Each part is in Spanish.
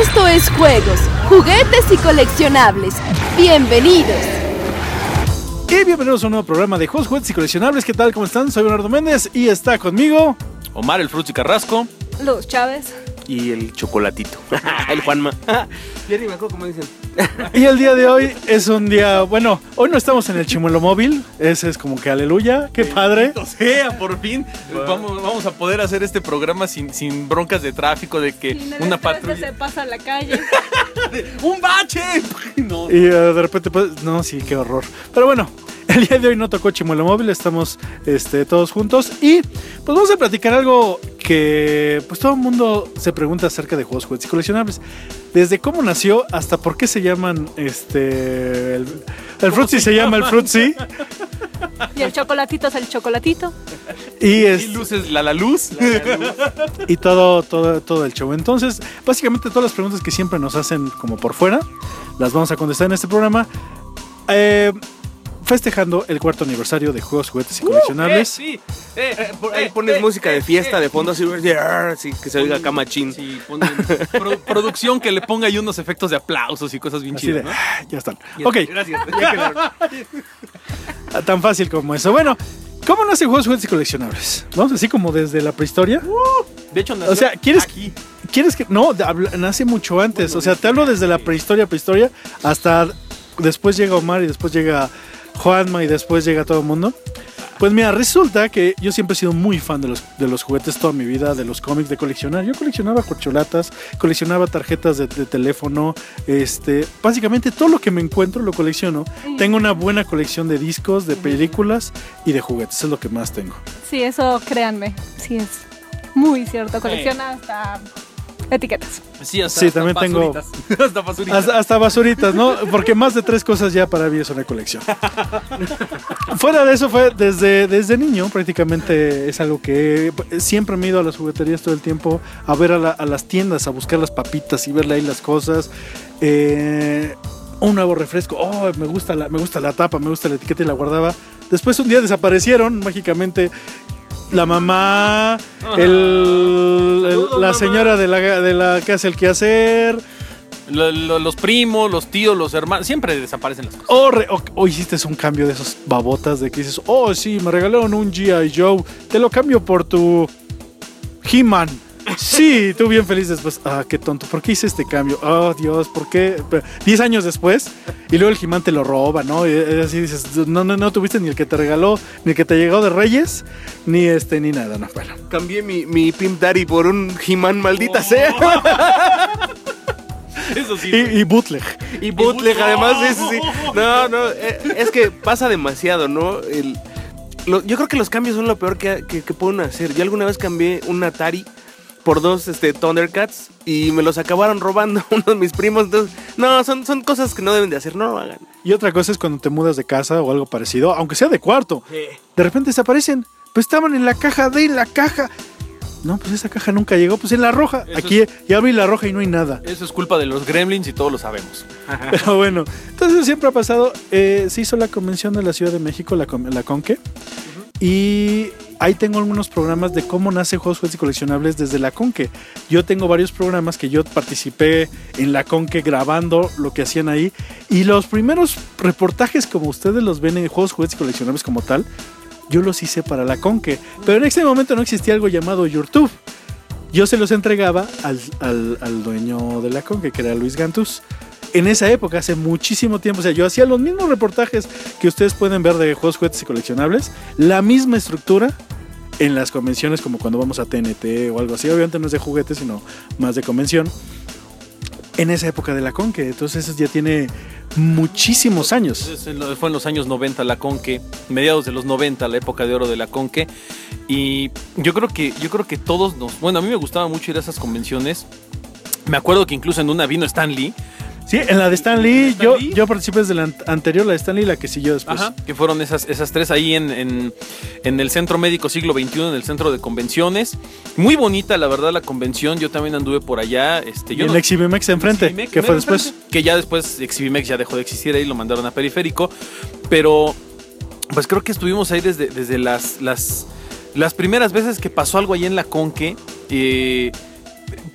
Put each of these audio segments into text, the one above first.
Esto es juegos, juguetes y coleccionables. Bienvenidos. Y bienvenidos a un nuevo programa de juegos, juguetes y coleccionables. ¿Qué tal? ¿Cómo están? Soy Leonardo Méndez y está conmigo Omar el Fruits y Carrasco. Los Chávez. Y el chocolatito. el Juanma. Jerry me acuerdo cómo dicen. Y el día de hoy es un día, bueno, hoy no estamos en el chimuelo móvil, ese es como que aleluya, qué padre. O sea, por fin vamos, vamos a poder hacer este programa sin, sin broncas de tráfico, de que una se patrulla... pasa a la calle. ¡Un bache! No. Y eh, de repente, pues, no, sí, qué horror. Pero bueno, el día de hoy no tocó chimuelo móvil, estamos este, todos juntos y pues vamos a platicar algo que pues todo el mundo se pregunta acerca de juegos, juguetes y coleccionables. Desde cómo nació hasta por qué se llaman este el, el se llama el Fruitsy Y el chocolatito es el chocolatito. y Y es, luces la, la luz. y todo, todo, todo el show. Entonces, básicamente todas las preguntas que siempre nos hacen como por fuera, las vamos a contestar en este programa. Eh, festejando el cuarto aniversario de juegos, juguetes y coleccionables. sí. Eh, Eh, por- ahí eh, pones eh, música de eh, fiesta eh. de fondo así, sí, que se oiga acá machín. Sí, ponen pro- producción que le ponga ahí unos efectos de aplausos y cosas bien chidas, ¿no? "Ah, ya están. Ya Ok, Gracias. Quedaron. tan fácil como eso. Bueno, ¿cómo nacen juegos, juguetes y coleccionables? Vamos así como desde la prehistoria. De hecho, nació O sea, ¿quieres- aquí. ¿Quieres que.? No, nace mucho antes. O sea, te hablo desde la prehistoria, prehistoria, hasta después llega Omar y después llega Juanma y después llega todo el mundo. Pues mira, resulta que yo siempre he sido muy fan de los, de los juguetes toda mi vida, de los cómics, de coleccionar. Yo coleccionaba corcholatas, coleccionaba tarjetas de, de teléfono, este, básicamente todo lo que me encuentro lo colecciono. Tengo una buena colección de discos, de películas y de juguetes, es lo que más tengo. Sí, eso créanme. Sí, es muy cierto. Colecciona hasta etiquetas. Sí, hasta, Sí, hasta también tengo- basuritas. hasta basuritas. Hasta, hasta basuritas, ¿no? Porque más de tres cosas ya para mí es una colección. Fuera de eso fue desde, desde niño, prácticamente es algo que siempre me he ido a las jugueterías todo el tiempo, a ver a, la- a las tiendas, a buscar las papitas y verle ahí las cosas. Eh, un nuevo refresco, oh, me gusta, la, me gusta la tapa, me gusta la etiqueta y la guardaba. Después un día desaparecieron mágicamente la mamá, el- la señora de la, de la que hace el quehacer. Lo- lo- los primos, los tíos, los hermanos, siempre desaparecen las cosas. O, re- o- o hiciste un cambio de esos babotas de que dices, oh sí, me regalaron un G.I. Joe, te lo cambio por tu He-Man. Sí, tú bien feliz después. Ah, qué tonto, ¿por qué hice este cambio? Oh, Dios, ¿por qué? Diez años después, y luego el He-Man te lo roba, ¿no? Y así dices, no, no, no tuviste ni el que te regaló, ni el que te llegó de Reyes, ni este, ni nada, no, bueno. Cambié mi, mi Pimp Daddy por un He-Man, maldita Oh. sea. Eso sí. Y, y bootleg. Y bootleg, además, sí, sí, sí. No, no, eh, es que pasa demasiado, ¿no? El- lo- yo creo que los cambios son lo peor que, que, que pueden hacer. Yo alguna vez cambié un Atari por dos este, Thundercats y me los acabaron robando uno de mis primos. Entonces, no, son, son cosas que no deben de hacer, no lo hagan. Y otra cosa es cuando te mudas de casa o algo parecido, aunque sea de cuarto. De repente desaparecen. Pues estaban en la caja de la caja. No, pues esa caja nunca llegó. Pues en la roja. Eso Aquí ya abrí la roja y no hay nada. Eso es culpa de los gremlins y todos lo sabemos. Pero bueno, entonces eso siempre ha pasado. Eh, se hizo la convención de la Ciudad de México, la, con- la Conque. Y ahí tengo algunos programas de cómo nace juegos, juegos y coleccionables desde la Conque. Yo tengo varios programas que yo participé en la Conque grabando lo que hacían ahí. Y los primeros reportajes, como ustedes los ven en juegos, juguetes y coleccionables como tal, yo los hice para la Conque. Pero en ese momento no existía algo llamado YouTube. Yo se los entregaba al- al dueño de la Conque, que era Luis Gantus. En esa época, hace muchísimo tiempo, o sea, yo hacía los mismos reportajes que ustedes pueden ver de juegos, juguetes y coleccionables, la misma estructura en las convenciones como cuando vamos a TNT o algo así. Obviamente no es de juguetes, sino más de convención. En esa época de la Conque, entonces eso ya tiene muchísimos años. Fue en los años 90 la Conque, mediados de los 90, la época de oro de la Conque. Y yo creo que, yo creo que todos nos. Bueno, a mí me gustaba mucho ir a esas convenciones. Me acuerdo que incluso en una vino Stan Lee. Sí, en la de Stan Lee, ¿Stan yo, Lee? yo participé desde la an- anterior, la de Stan Lee, la que siguió después. Ajá, que fueron esas, esas tres ahí en, en- en el Centro Médico Siglo XXI, en el Centro de Convenciones. Muy bonita, la verdad, la convención. Yo también anduve por allá. Este, Y yo en no- la Exhibimex enfrente, que fue después. enfrente, Que ya después Exhibimex ya dejó de existir ahí, lo mandaron a Periférico. Pero, pues creo que estuvimos ahí desde, desde las, las, las primeras veces que pasó algo ahí en la Conque. eh,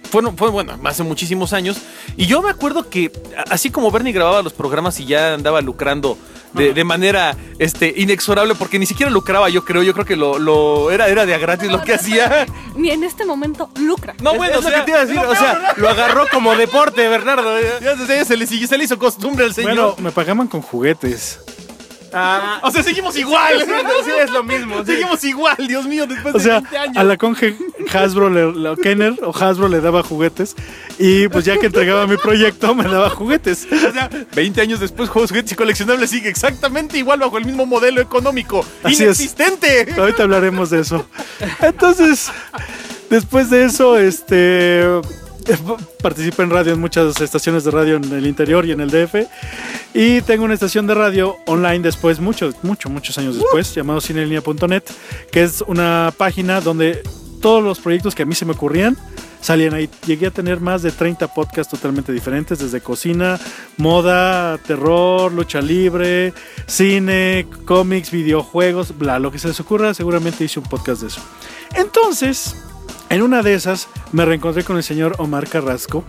fueron, fue bueno, hace muchísimos años. Y yo me acuerdo que, así como Bernie grababa los programas y ya andaba lucrando de, de manera este, inexorable, porque ni siquiera lucraba, yo creo, yo creo que lo, lo era, era de a gratis lo que hacía. Ni en este momento lucra. No, bueno, es o lo sea, que te iba a decir, o sea, lo agarró como deporte, Bernardo. ya se le, se le hizo costumbre al señor. Bueno, me pagaban con juguetes. Ah, o sea, seguimos igual. sí, es lo mismo. sí. Seguimos igual, Dios mío, después O de sea, 20 años. a la conge Hasbro, le, la- Kenner o Hasbro le daba juguetes. Y pues ya que entregaba mi proyecto, me daba juguetes. O sea, 20 años después, Juegos, Juguetes y Coleccionables sigue exactamente igual bajo el mismo modelo económico. Así es. inexistente. Ahorita hablaremos de eso. Entonces, después de eso, este participé en radio en muchas estaciones de radio en el interior y en el DF. Y tengo una estación de radio online después, muchos, muchos, muchos años después, llamado cinelinea.net, que es una página donde todos los proyectos que a mí se me ocurrían salían ahí. Llegué a tener más de 30 podcasts totalmente diferentes, desde cocina, moda, terror, lucha libre, cine, cómics, videojuegos, bla, lo que se les ocurra, seguramente hice un podcast de eso. Entonces, en una de esas me reencontré con el señor Omar Carrasco.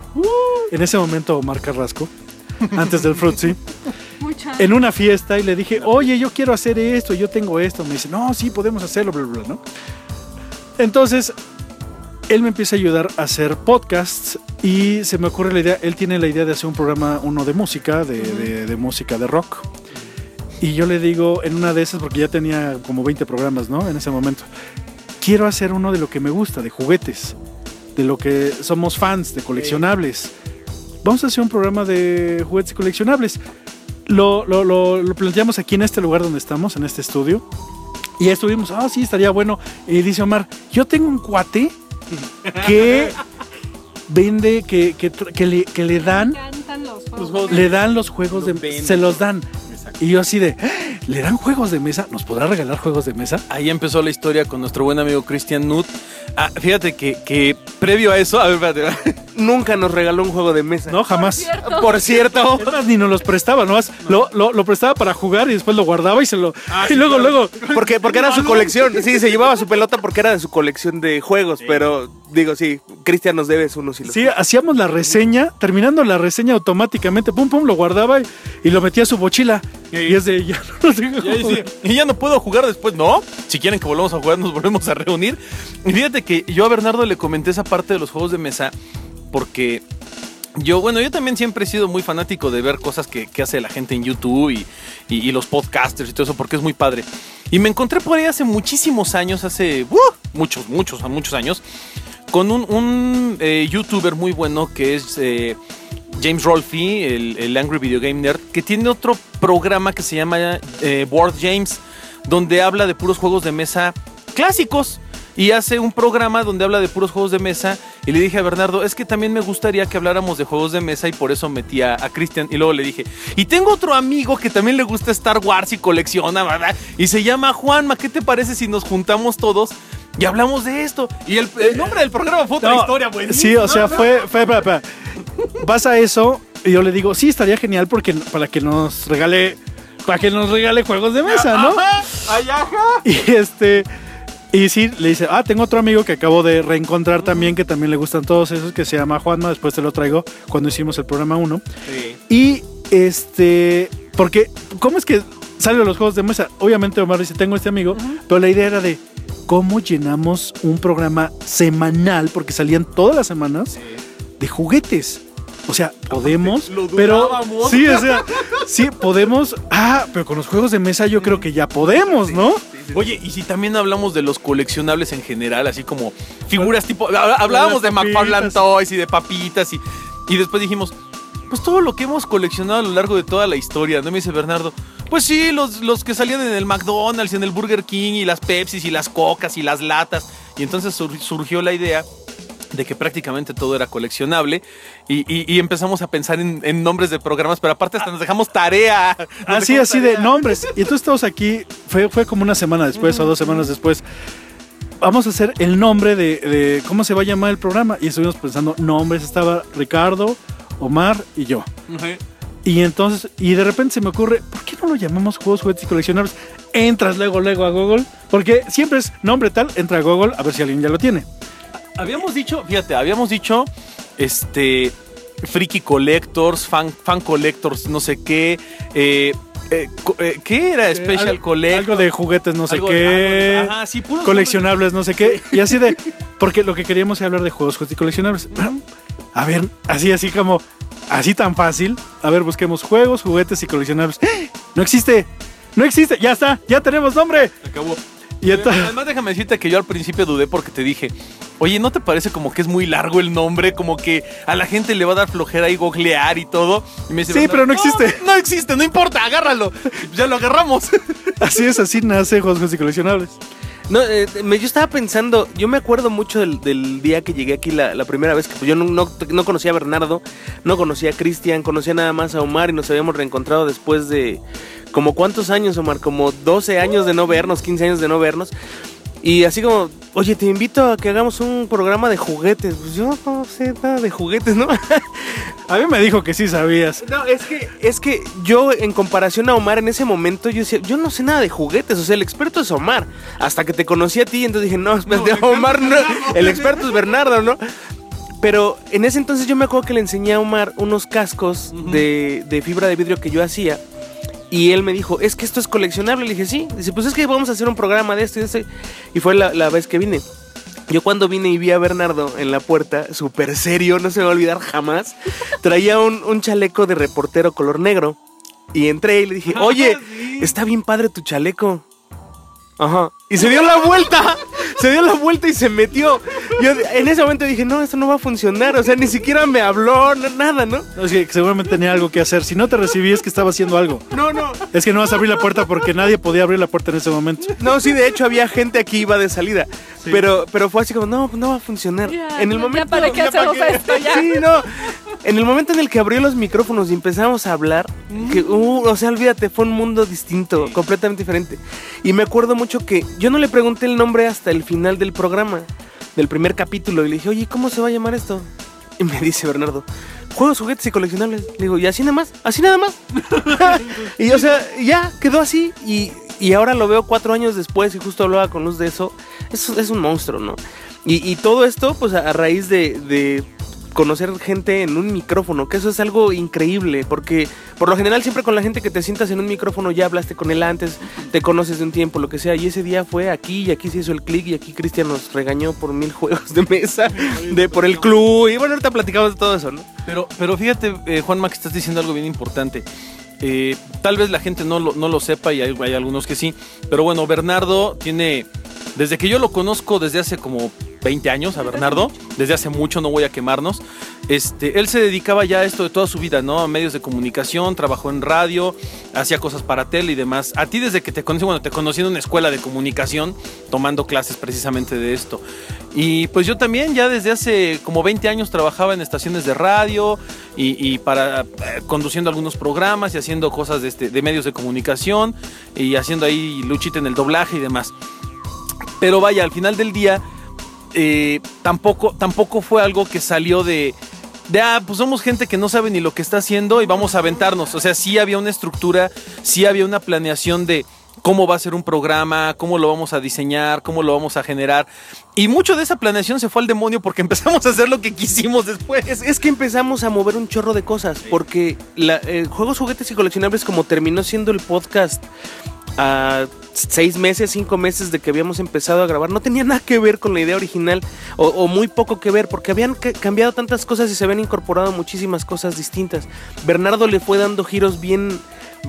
En ese momento Omar Carrasco, antes del Fruitsy, en una fiesta y le dije, oye, yo quiero hacer esto, yo tengo esto. Me dice, no, sí, podemos hacerlo, bla, bla, bla, ¿no? Entonces, él me empieza a ayudar a hacer podcasts y se me ocurre la idea, él tiene la idea de hacer un programa, uno de música, de, de- de música de rock. Y yo le digo, en una de esas, porque ya tenía como 20 programas, ¿no? En ese momento, quiero hacer uno de lo que me gusta, de juguetes, de lo que somos fans, de coleccionables. Vamos a hacer un programa de juguetes y coleccionables. Lo, lo- lo- lo planteamos aquí en este lugar donde estamos, en este estudio. Y ya estuvimos, ah, sí, estaría bueno. Y dice Omar, yo tengo un cuate que vende, que, que, que le, que le dan, los juegos. le dan los juegos de se los dan. Y yo así de, "¡Ah! ¿le dan juegos de mesa? ¿Nos podrá regalar juegos de mesa? Ahí empezó la historia con nuestro buen amigo Christian Nutt. Ah, fíjate que, que previo a eso, a ver, espérate. Nunca nos regaló un juego de mesa. No, jamás. Por cierto. Es más, ni nos los prestaba, nomás lo, lo, lo prestaba para jugar y después lo guardaba y se lo. y luego, luego. Porque, porque era su colección. Sí, se llevaba su pelota porque era de su colección de juegos. Pero digo, sí, Cristian nos debes unos y los Sí, hacíamos la reseña, terminando la reseña automáticamente, pum, pum, lo guardaba y, y lo metía a su mochila. Y es de, ya no tengo. Y ahí sí, y ya no puedo jugar después, ¿no? Si quieren que volvamos a jugar, nos volvemos a reunir. Y fíjate que yo a Bernardo le comenté esa parte de los juegos de mesa porque yo, bueno, yo también siempre he sido muy fanático de ver cosas que, que hace la gente en YouTube y, y- y los podcasters y todo eso, porque es muy padre. Y me encontré por ahí hace muchísimos años, hace ¡uh! muchos, muchos, muchos años, con un, un, eh, youtuber muy bueno que es eh, James Rolfe, el, Angry Video Game Nerd, que tiene otro programa que se llama eh, Board James, donde habla de puros juegos de mesa clásicos. Y hace un programa donde habla de puros juegos de mesa. Y le dije a Bernardo, es que también me gustaría que habláramos de juegos de mesa. Y por eso metí a, a Cristian. Y luego le dije, y tengo otro amigo que también le gusta Star Wars y colecciona, ¿verdad? Y se llama Juanma. ¿Qué te parece si nos juntamos todos y hablamos de esto? Y el, el nombre del programa fue otra No, historia, güey. Sí, o sea, fue, fue, espera, espera. Pasa eso y yo le digo, sí, estaría genial porque para que nos regale, para que nos regale juegos de mesa, ¿no? Y este, y sí, le dice, ah, tengo otro amigo que acabo de reencontrar también, que también le gustan todos esos, que se llama Juanma, después te lo traigo cuando hicimos el programa 1. Y este, porque, ¿cómo es que salen los juegos de mesa? Obviamente Omar dice, tengo este amigo, pero la idea era de cómo llenamos un programa semanal, porque salían todas las semanas, de juguetes. O sea, podemos, Lo pero dudábamos. sí, o sea, sí podemos. Ah, pero con los juegos de mesa yo creo que ya podemos, ¿no? Oye, y si también hablamos de los coleccionables en general, así como figuras tipo. hab- Hablábamos de papitas. Toys y de papitas y. Y después dijimos, pues todo lo que hemos coleccionado a lo largo de toda la historia, ¿no? Me dice Bernardo. Pues sí, los, los que salían en el McDonald's, en el Burger King, y las Pepsis, y las Cocas, y las latas. Y entonces sur- surgió la idea de que prácticamente todo era coleccionable y, y- y empezamos a pensar en, en nombres de programas, pero aparte hasta nos dejamos tarea. Nos Así, dejamos así de nombres. Y entonces estamos aquí, fue, fue como una semana después o dos semanas después. Vamos a hacer el nombre de, de cómo se va a llamar el programa. Y estuvimos pensando nombres. Estaba Ricardo, Omar y yo. Y entonces, y de repente se me ocurre, ¿por qué no lo llamamos juegos, juguetes y coleccionables? Entras luego, luego a Google, porque siempre es nombre tal, entra a Google a ver si alguien ya lo tiene. Habíamos dicho, fíjate, habíamos dicho este, Freaky Collectors, Fan, fan Collectors, no sé qué. eh, eh, eh, ¿Qué era? Special Al- Collector. Algo de juguetes, no sé Algo qué. algo ajá, sí, puros coleccionables, no sé qué. Y así de. Porque lo que queríamos era hablar de juegos, juegos y coleccionables. A ver, así, así como. Así tan fácil. A ver, busquemos juegos, juguetes y coleccionables. No existe. No existe. Ya está. Ya tenemos nombre. Acabó. Y entonces. Además, déjame decirte que yo al principio dudé porque te dije, oye, ¿no te parece como que es muy largo el nombre? Como que a la gente le va a dar flojera y googlear y todo. Y me dice, Sí, pero no existe. No, existe, no importa, agárralo. Ya lo agarramos. Así es, así nace juegos, juegos y coleccionables. No, eh, me- yo estaba pensando, yo me acuerdo mucho del, día que llegué aquí la, la primera vez, que pues yo no, no- no conocía a Bernardo, no conocía a Cristian, conocía nada más a Omar y nos habíamos reencontrado después de como cuántos años, Omar, como 12 años de no vernos, 15 años de no vernos. Y así como, oye, te invito a que hagamos un programa de juguetes. Pues yo no sé nada de juguetes, ¿no? A mí me dijo que sí sabías. No, es que, es que yo, en comparación a Omar en ese momento, yo decía, yo no sé nada de juguetes, o sea, el experto es Omar. Hasta que te conocí a ti, entonces dije, no, espérate, Omar, no, el experto es Bernardo, ¿no? Pero en ese entonces yo me acuerdo que le enseñé a Omar unos cascos de, de fibra de vidrio que yo hacía. Y él me dijo, es que esto es coleccionable. Le dije, sí. Dice, pues es que vamos a hacer un programa de esto y de esto. Y fue la, la vez que vine. Yo cuando vine y vi a Bernardo en la puerta, súper serio, no se me va a olvidar jamás, traía un, un chaleco de reportero color negro. Y entré y le dije, oye, está bien padre tu chaleco. Ajá. Y se dio la vuelta. Se dio la vuelta y se metió. Yo en ese momento dije, no, esto no va a funcionar. O sea, ni siquiera me habló, no- nada, ¿no? No, es que seguramente tenía algo que hacer. Si no te recibí es que estaba haciendo algo. No, no. Es que no vas a abrir la puerta porque nadie podía abrir la puerta en ese momento. No, sí, de hecho había gente aquí iba de salida. Pero, pero fue así como, no, no va a funcionar. Ya, en el ya momento. para qué hacemos esto, ya. Sí, no. En el momento en el que abrió los micrófonos y empezamos a hablar, que, uh, o sea, olvídate, fue un mundo distinto, completamente diferente. Y me acuerdo mucho que yo no le pregunté el nombre hasta el final del programa, del primer capítulo, y le dije, oye, ¿cómo se va a llamar esto? Y me dice Bernardo, juegos, juguetes y coleccionables. Le digo, ¿y así nada más? ¿Así nada más? y o sea, ya quedó así. Y, y ahora lo veo cuatro años después y justo hablaba con Luz de eso. Es, es un monstruo, ¿no? Y, y todo esto, pues a, a raíz de, de conocer gente en un micrófono, que eso es algo increíble, porque por lo general siempre con la gente que te sientas en un micrófono ya hablaste con él antes, te conoces de un tiempo, lo que sea, y ese día fue aquí y aquí se hizo el clic y aquí Cristian nos regañó por mil juegos de mesa, de por el club, y bueno, ahorita platicamos de todo eso, ¿no? Pero, pero fíjate, eh, Juanma, que estás diciendo algo bien importante. Eh, tal vez la gente no lo, no lo sepa y hay, hay algunos que sí. Pero bueno, Bernardo tiene. Desde que yo lo conozco desde hace como 20 años a Bernardo, desde hace mucho, no voy a quemarnos. Este, él se dedicaba ya a esto de toda su vida, ¿no? A medios de comunicación, trabajó en radio, hacía cosas para tele y demás. A ti desde que te conocí, bueno, te conocí en una escuela de comunicación, tomando clases precisamente de esto. Y pues yo también ya desde hace como 20 años trabajaba en estaciones de radio y, para eh, conduciendo algunos programas y haciendo cosas de, este, de medios de comunicación y haciendo ahí luchita en el doblaje y demás. Pero vaya, al final del día eh, tampoco, tampoco fue algo que salió de, de, ah, pues somos gente que no sabe ni lo que está haciendo y vamos a aventarnos. O sea, sí había una estructura, sí había una planeación de cómo va a ser un programa, cómo lo vamos a diseñar, cómo lo vamos a generar. Y mucho de esa planeación se fue al demonio porque empezamos a hacer lo que quisimos después. Es, es que empezamos a mover un chorro de cosas, porque la, eh, Juegos, Juguetes y Coleccionables, como terminó siendo el podcast a seis meses, cinco meses de que habíamos empezado a grabar, no tenía nada que ver con la idea original, o, o muy poco que ver, porque habían ca- cambiado tantas cosas y se habían incorporado muchísimas cosas distintas. Bernardo le fue dando giros bien...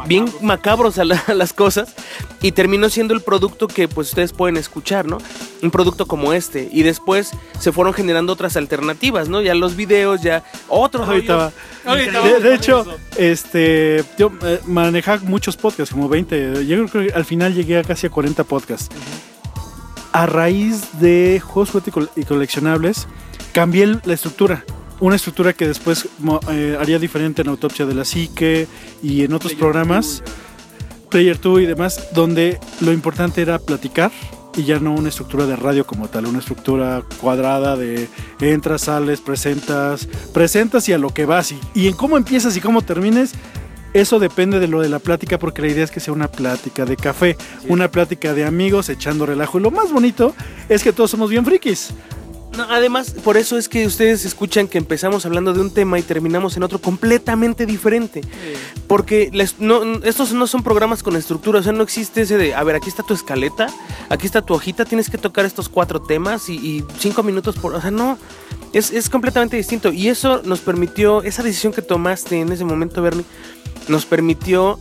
Bien macabros a, la- a las cosas y terminó siendo el producto que pues ustedes pueden escuchar, ¿no? Un producto como este y después se fueron generando otras alternativas, ¿no? Ya los videos, ya otros Ahorita. Ahorita De, hecho, eso. este, yo eh, manejaba muchos podcasts, como 20. Yo creo que al final llegué a casi a 40 podcasts. A raíz de juegos y col- y coleccionables, cambié la estructura. Una estructura que después eh, haría diferente en Autopsia de la Psique y en otros programas, Player 2 y demás, donde lo importante era platicar y ya no una estructura de radio como tal, una estructura cuadrada de entras, sales, presentas, presentas y a lo que vas y, y en cómo empiezas y cómo termines. Eso depende de lo de la plática porque la idea es que sea una plática de café, una plática de amigos echando relajo. Y lo más bonito es que todos somos bien frikis. No, además, por eso es que ustedes escuchan que empezamos hablando de un tema y terminamos en otro completamente diferente. Porque les- no, n- estos no son programas con estructura, o sea, no existe ese de, a ver, aquí está tu escaleta, aquí está tu hojita, tienes que tocar estos cuatro temas y, y cinco minutos por... O sea, no, es, es completamente distinto. Y eso nos permitió, esa decisión que tomaste en ese momento, Bernie, nos permitió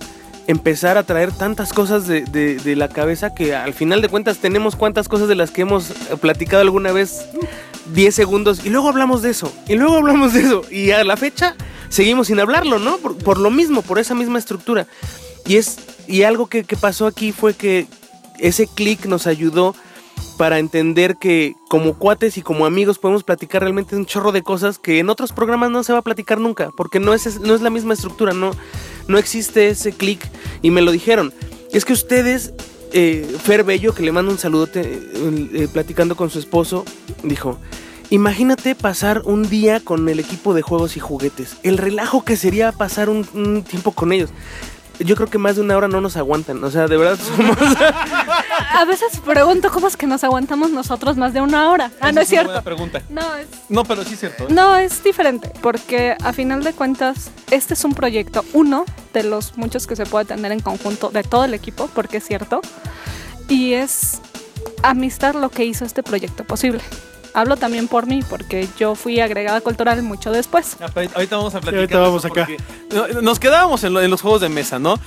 empezar a traer tantas cosas de, de- de la cabeza que al final de cuentas tenemos cuantas cosas de las que hemos eh, platicado alguna vez 10 segundos y luego hablamos de eso y luego hablamos de eso y a la fecha seguimos sin hablarlo, ¿no? Por, por lo mismo, por esa misma estructura. Y es y algo que, que pasó aquí fue que ese clic nos ayudó para entender que como cuates y como amigos podemos platicar realmente un chorro de cosas que en otros programas no se va a platicar nunca, porque no es, no es la misma estructura, no, no existe ese clic. Y me lo dijeron. Es que ustedes, eh, Fer Bello, que le mando un saludote eh, platicando con su esposo, dijo, imagínate pasar un día con el equipo de juegos y juguetes. El relajo que sería pasar un tiempo con ellos. Yo creo que más de una hora no nos aguantan. O sea, de verdad somos... A veces pregunto cómo es que nos aguantamos nosotros más de una hora. Ah, no es una cierto. buena pregunta. No, es No, pero sí es cierto. ¿eh? No, es diferente, porque a final de cuentas, este es un proyecto, uno de los muchos que se puede tener en conjunto de todo el equipo, porque es cierto, y es amistad lo que hizo este proyecto posible. Hablo también por mí, porque yo fui agregada cultural mucho después. Ah, Ahorita vamos a platicar. ahorita vamos acá. Nos quedábamos en, lo- en los juegos de mesa, ¿no?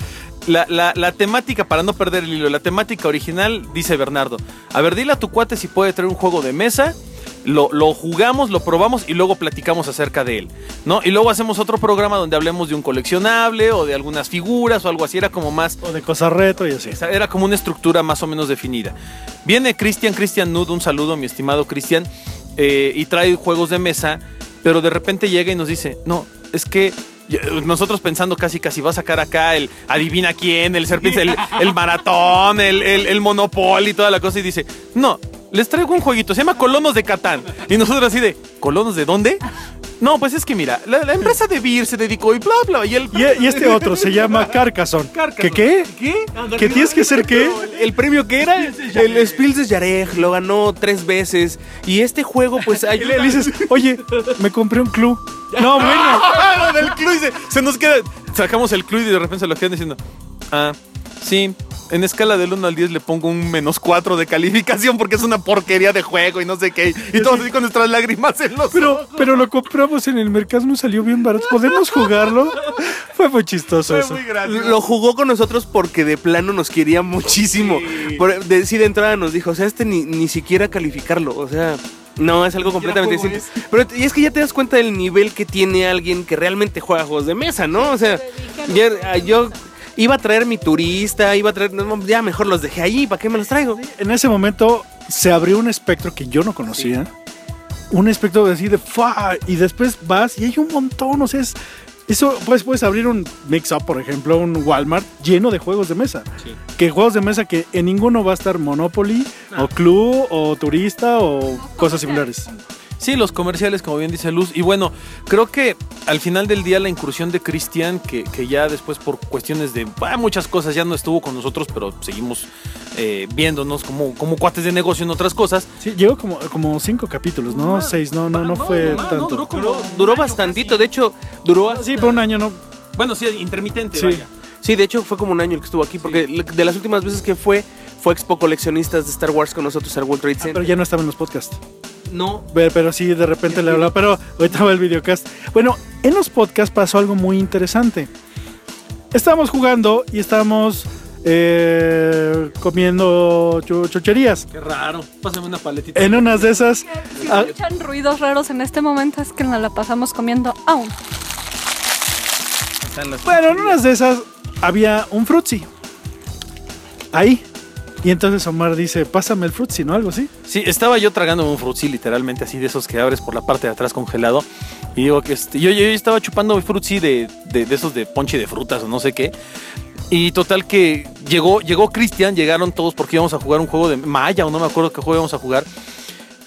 La, la- la temática, para no perder el hilo, la temática original, dice Bernardo. A ver, dile a tu cuate si puede traer un juego de mesa. Lo, lo jugamos, lo probamos y luego platicamos acerca de él, ¿no? Y luego hacemos otro programa donde hablemos de un coleccionable o de algunas figuras o algo así. Era como más O de cosas retro y así. Era como una estructura más o menos definida. Viene Cristian, Cristian Nud, un saludo, mi estimado Cristian, eh, y trae juegos de mesa, pero de repente llega y nos dice, no, es que nosotros pensando casi casi va a sacar acá el adivina quién, el serpiente, el, el maratón, el, el, el monopoly toda la cosa, y dice, no, les traigo un jueguito, se llama Colonos de Catán. Y nosotros así de, ¿Colonos de dónde? No, pues es que mira, la, la empresa de Beer se dedicó y bla, bla, y el... Y, y este otro se llama Carcassonne. ¿Qué qué? ¿Qué? ¿Qué tienes que ser qué? el premio que era el Spills de Yarej, lo ganó tres veces. Y este juego, pues ayuda. le dices, oye, me compré un club. No, bueno. Del club y se, se nos queda. Sacamos el club y de repente se lo quedan diciendo. Ah, sí. En escala del 1 al 10 le pongo un menos 4 de calificación porque es una porquería de juego y no sé qué. Y todos así con nuestras lágrimas en los Pero, ojos. pero lo compramos en el mercado, nos salió bien barato. ¿Podemos jugarlo? Fue muy chistoso Fue eso. muy. Lo jugó con nosotros porque de plano nos quería muchísimo. Por, de, sí, de entrada nos dijo, o sea, este ni, ni siquiera calificarlo. O sea, no, es algo completamente distinto. Pero y es que ya te das cuenta del nivel que tiene alguien que realmente juega juegos de mesa, ¿no? O sea, ya- yo iba a traer mi turista, iba a traer. no, ya mejor los dejé ahí, ¿para qué me los traigo? En ese momento se abrió un espectro que yo no conocía. Un espectro así de ¡fa! Y después vas y hay un montón. O sea, es, eso pues puedes abrir un mix-up, por ejemplo, un Walmart lleno de juegos de mesa. Que juegos de mesa que en ninguno va a estar Monopoly, o Club, o Turista, o cosas similares. Sí, los comerciales, como bien dice Luz. Y bueno, creo que al final del día la incursión de Cristian, que, que ya después por cuestiones de ah, muchas cosas ya no estuvo con nosotros, pero seguimos eh, viéndonos como, como cuates de negocio en otras cosas. Sí, llegó como, como cinco capítulos, ¿no? Seis, no, no, no fue más, tanto. duró como- Duró, duró bastantito, de hecho, duró así. Sí, por un año no. Bueno, sí, intermitente, Sí. vaya. Sí, de hecho fue como un año el que estuvo aquí, porque de las últimas veces que fue, fue Expo Coleccionistas de Star Wars con nosotros al World Trade Pero Center. ya no estaba en los podcasts. No, Ve- Pero sí, de repente le hablaba. Pero ahorita va el videocast. Bueno, en los podcasts pasó algo muy interesante. Estábamos jugando y estábamos eh, comiendo chu- chucherías. Qué raro. Pásame una paletita. En unas de esas. Si ah, escuchan ruidos raros en este momento es que nos la pasamos comiendo aún. Bueno, en unas de esas había un frutzi. Ahí. Y entonces Omar dice, pásame el frutzi, ¿no? Algo así. Sí, estaba yo tragando un frutzi literalmente así de esos que abres por la parte de atrás congelado. Y digo que este, yo, yo estaba chupando frutzi de, de, de esos de ponche de frutas o no sé qué. Y total que llegó, llegó Cristian, llegaron todos porque íbamos a jugar un juego de Maya o no me acuerdo qué juego íbamos a jugar.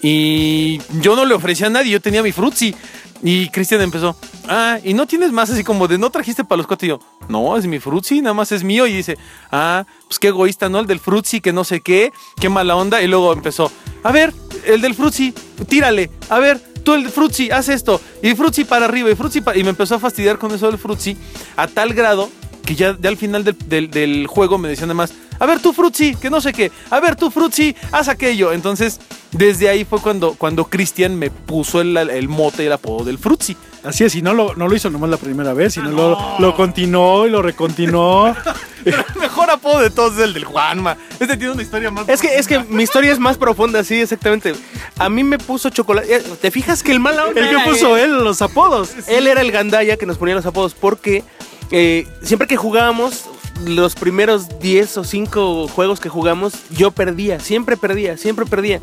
Y yo no le ofrecí a nadie, yo tenía mi frutzi. Y Cristian empezó, ah, y no tienes más así como de no trajiste para los cuatro. Y yo, no, es mi frutzi, nada más es mío. Y dice, ah, pues qué egoísta, ¿no? El del frutzi, que no sé qué, qué mala onda. Y luego empezó, a ver, el del Frutzi, tírale. A ver, tú el Frutzi, haz esto. Y Frutzi para arriba, y Frutzi para... Y me empezó a fastidiar con eso del Frutzi a tal grado que ya, al final del, del- juego me decían además, a ver tú Frutzi, que no sé qué, a ver tú Frutzi, haz aquello. Entonces, desde ahí fue cuando, cuando Cristian me puso el, el mote y el apodo del Frutzi. Así es, y no lo, no lo hizo nomás la primera vez, sino lo, lo continuó y lo recontinuó. El mejor apodo de todos es el del Juanma. Este tiene una historia más... Es que, es que mi historia es más profunda, sí, exactamente. A mí me puso chocolate. eh, ¿Te fijas que el mal El que puso él? él los apodos. Él era el gandaya que nos ponía los apodos porque eh, siempre que jugábamos, los primeros 10 o 5 juegos que jugamos, yo perdía, siempre perdía, siempre perdía.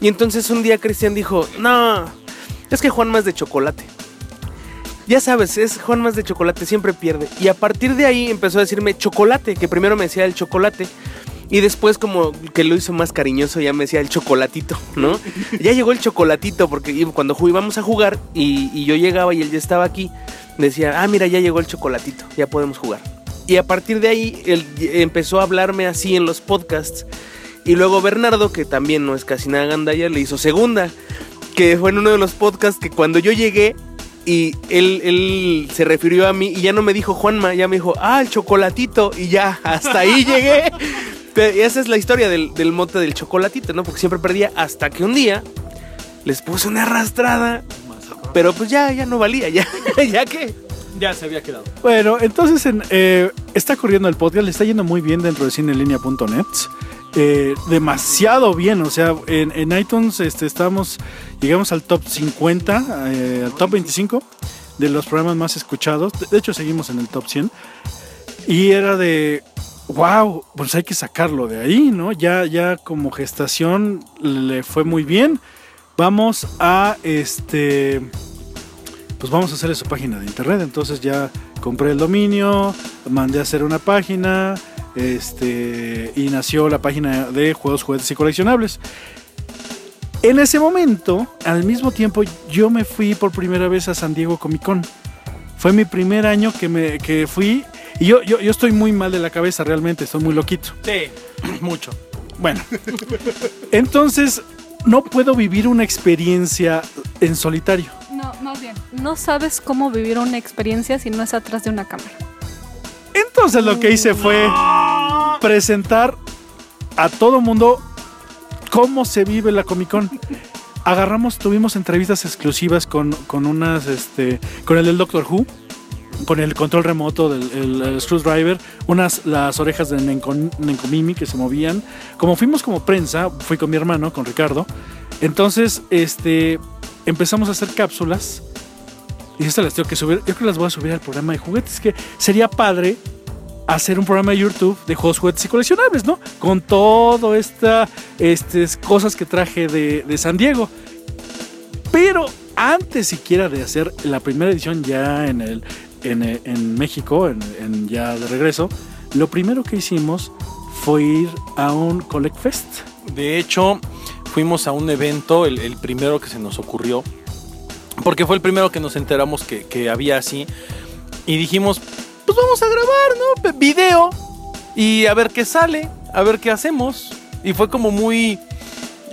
Y entonces un día Cristian dijo, no, es que Juan más de chocolate. Ya sabes, es Juan más de chocolate, siempre pierde. Y a partir de ahí empezó a decirme chocolate, que primero me decía el chocolate. Y después como que lo hizo más cariñoso ya me decía el chocolatito, ¿no? ya llegó el chocolatito porque cuando íbamos a jugar y, y yo llegaba y él ya estaba aquí, decía, ah, mira, ya llegó el chocolatito, ya podemos jugar. Y a partir de ahí él empezó a hablarme así en los podcasts. Y luego Bernardo, que también no es casi nada gandaya, le hizo segunda, que fue en uno de los podcasts que cuando yo llegué y él, él se refirió a mí y ya no me dijo Juanma, ya me dijo, ah, el chocolatito y ya, hasta ahí llegué. Pero esa es la historia del, del mote del chocolatito, ¿no? Porque siempre perdía hasta que un día les puse una arrastrada, pero pues ya, ya no valía, ya, ya que... Ya se había quedado. Bueno, entonces en, eh, está corriendo el podcast, le está yendo muy bien dentro de cineenlinea.net. Eh, demasiado bien, o sea, en, iTunes este, estamos, llegamos al top 50, eh, al top 25 de los programas más escuchados. De hecho, seguimos en el top 100. Y era de, wow, pues hay que sacarlo de ahí, ¿no? Ya, ya como gestación le fue muy bien. Vamos a este pues vamos a hacerle su página de internet. Entonces ya compré el dominio, mandé a hacer una página, este, y nació la página de juegos, juguetes y coleccionables. En ese momento, al mismo tiempo, yo me fui por primera vez a San Diego Comic Con. Fue mi primer año que, me, que fui. Y yo, yo, yo estoy muy mal de la cabeza, realmente, estoy muy loquito. Sí, mucho. Bueno, entonces no puedo vivir una experiencia en solitario. No, más bien. No sabes cómo vivir una experiencia si no es atrás de una cámara. Entonces lo que hice fue presentar a todo mundo cómo se vive la Comic Con. Agarramos, tuvimos entrevistas exclusivas con, con unas, este, con el del Doctor Who, con el control remoto del el, el screwdriver, unas las orejas de Nencon- Nenkomimi que se movían. Como fuimos como prensa, fui con mi hermano, con Ricardo. Entonces, este, empezamos a hacer cápsulas. Y esto las tengo que subir. Yo creo que las voy a subir al programa de juguetes. Que sería padre hacer un programa de YouTube de juegos, juguetes y coleccionables, ¿no? Con todo esta estas cosas que traje de, de San Diego. Pero antes siquiera de hacer la primera edición ya en, el, en, en México, en ya de regreso, lo primero que hicimos fue ir a un Collect Fest. De hecho, fuimos a un evento, el, el primero que se nos ocurrió, porque fue el primero que nos enteramos que, que había así, y dijimos, pues vamos a grabar, ¿no? Video, y a ver qué sale, a ver qué hacemos. Y fue como muy,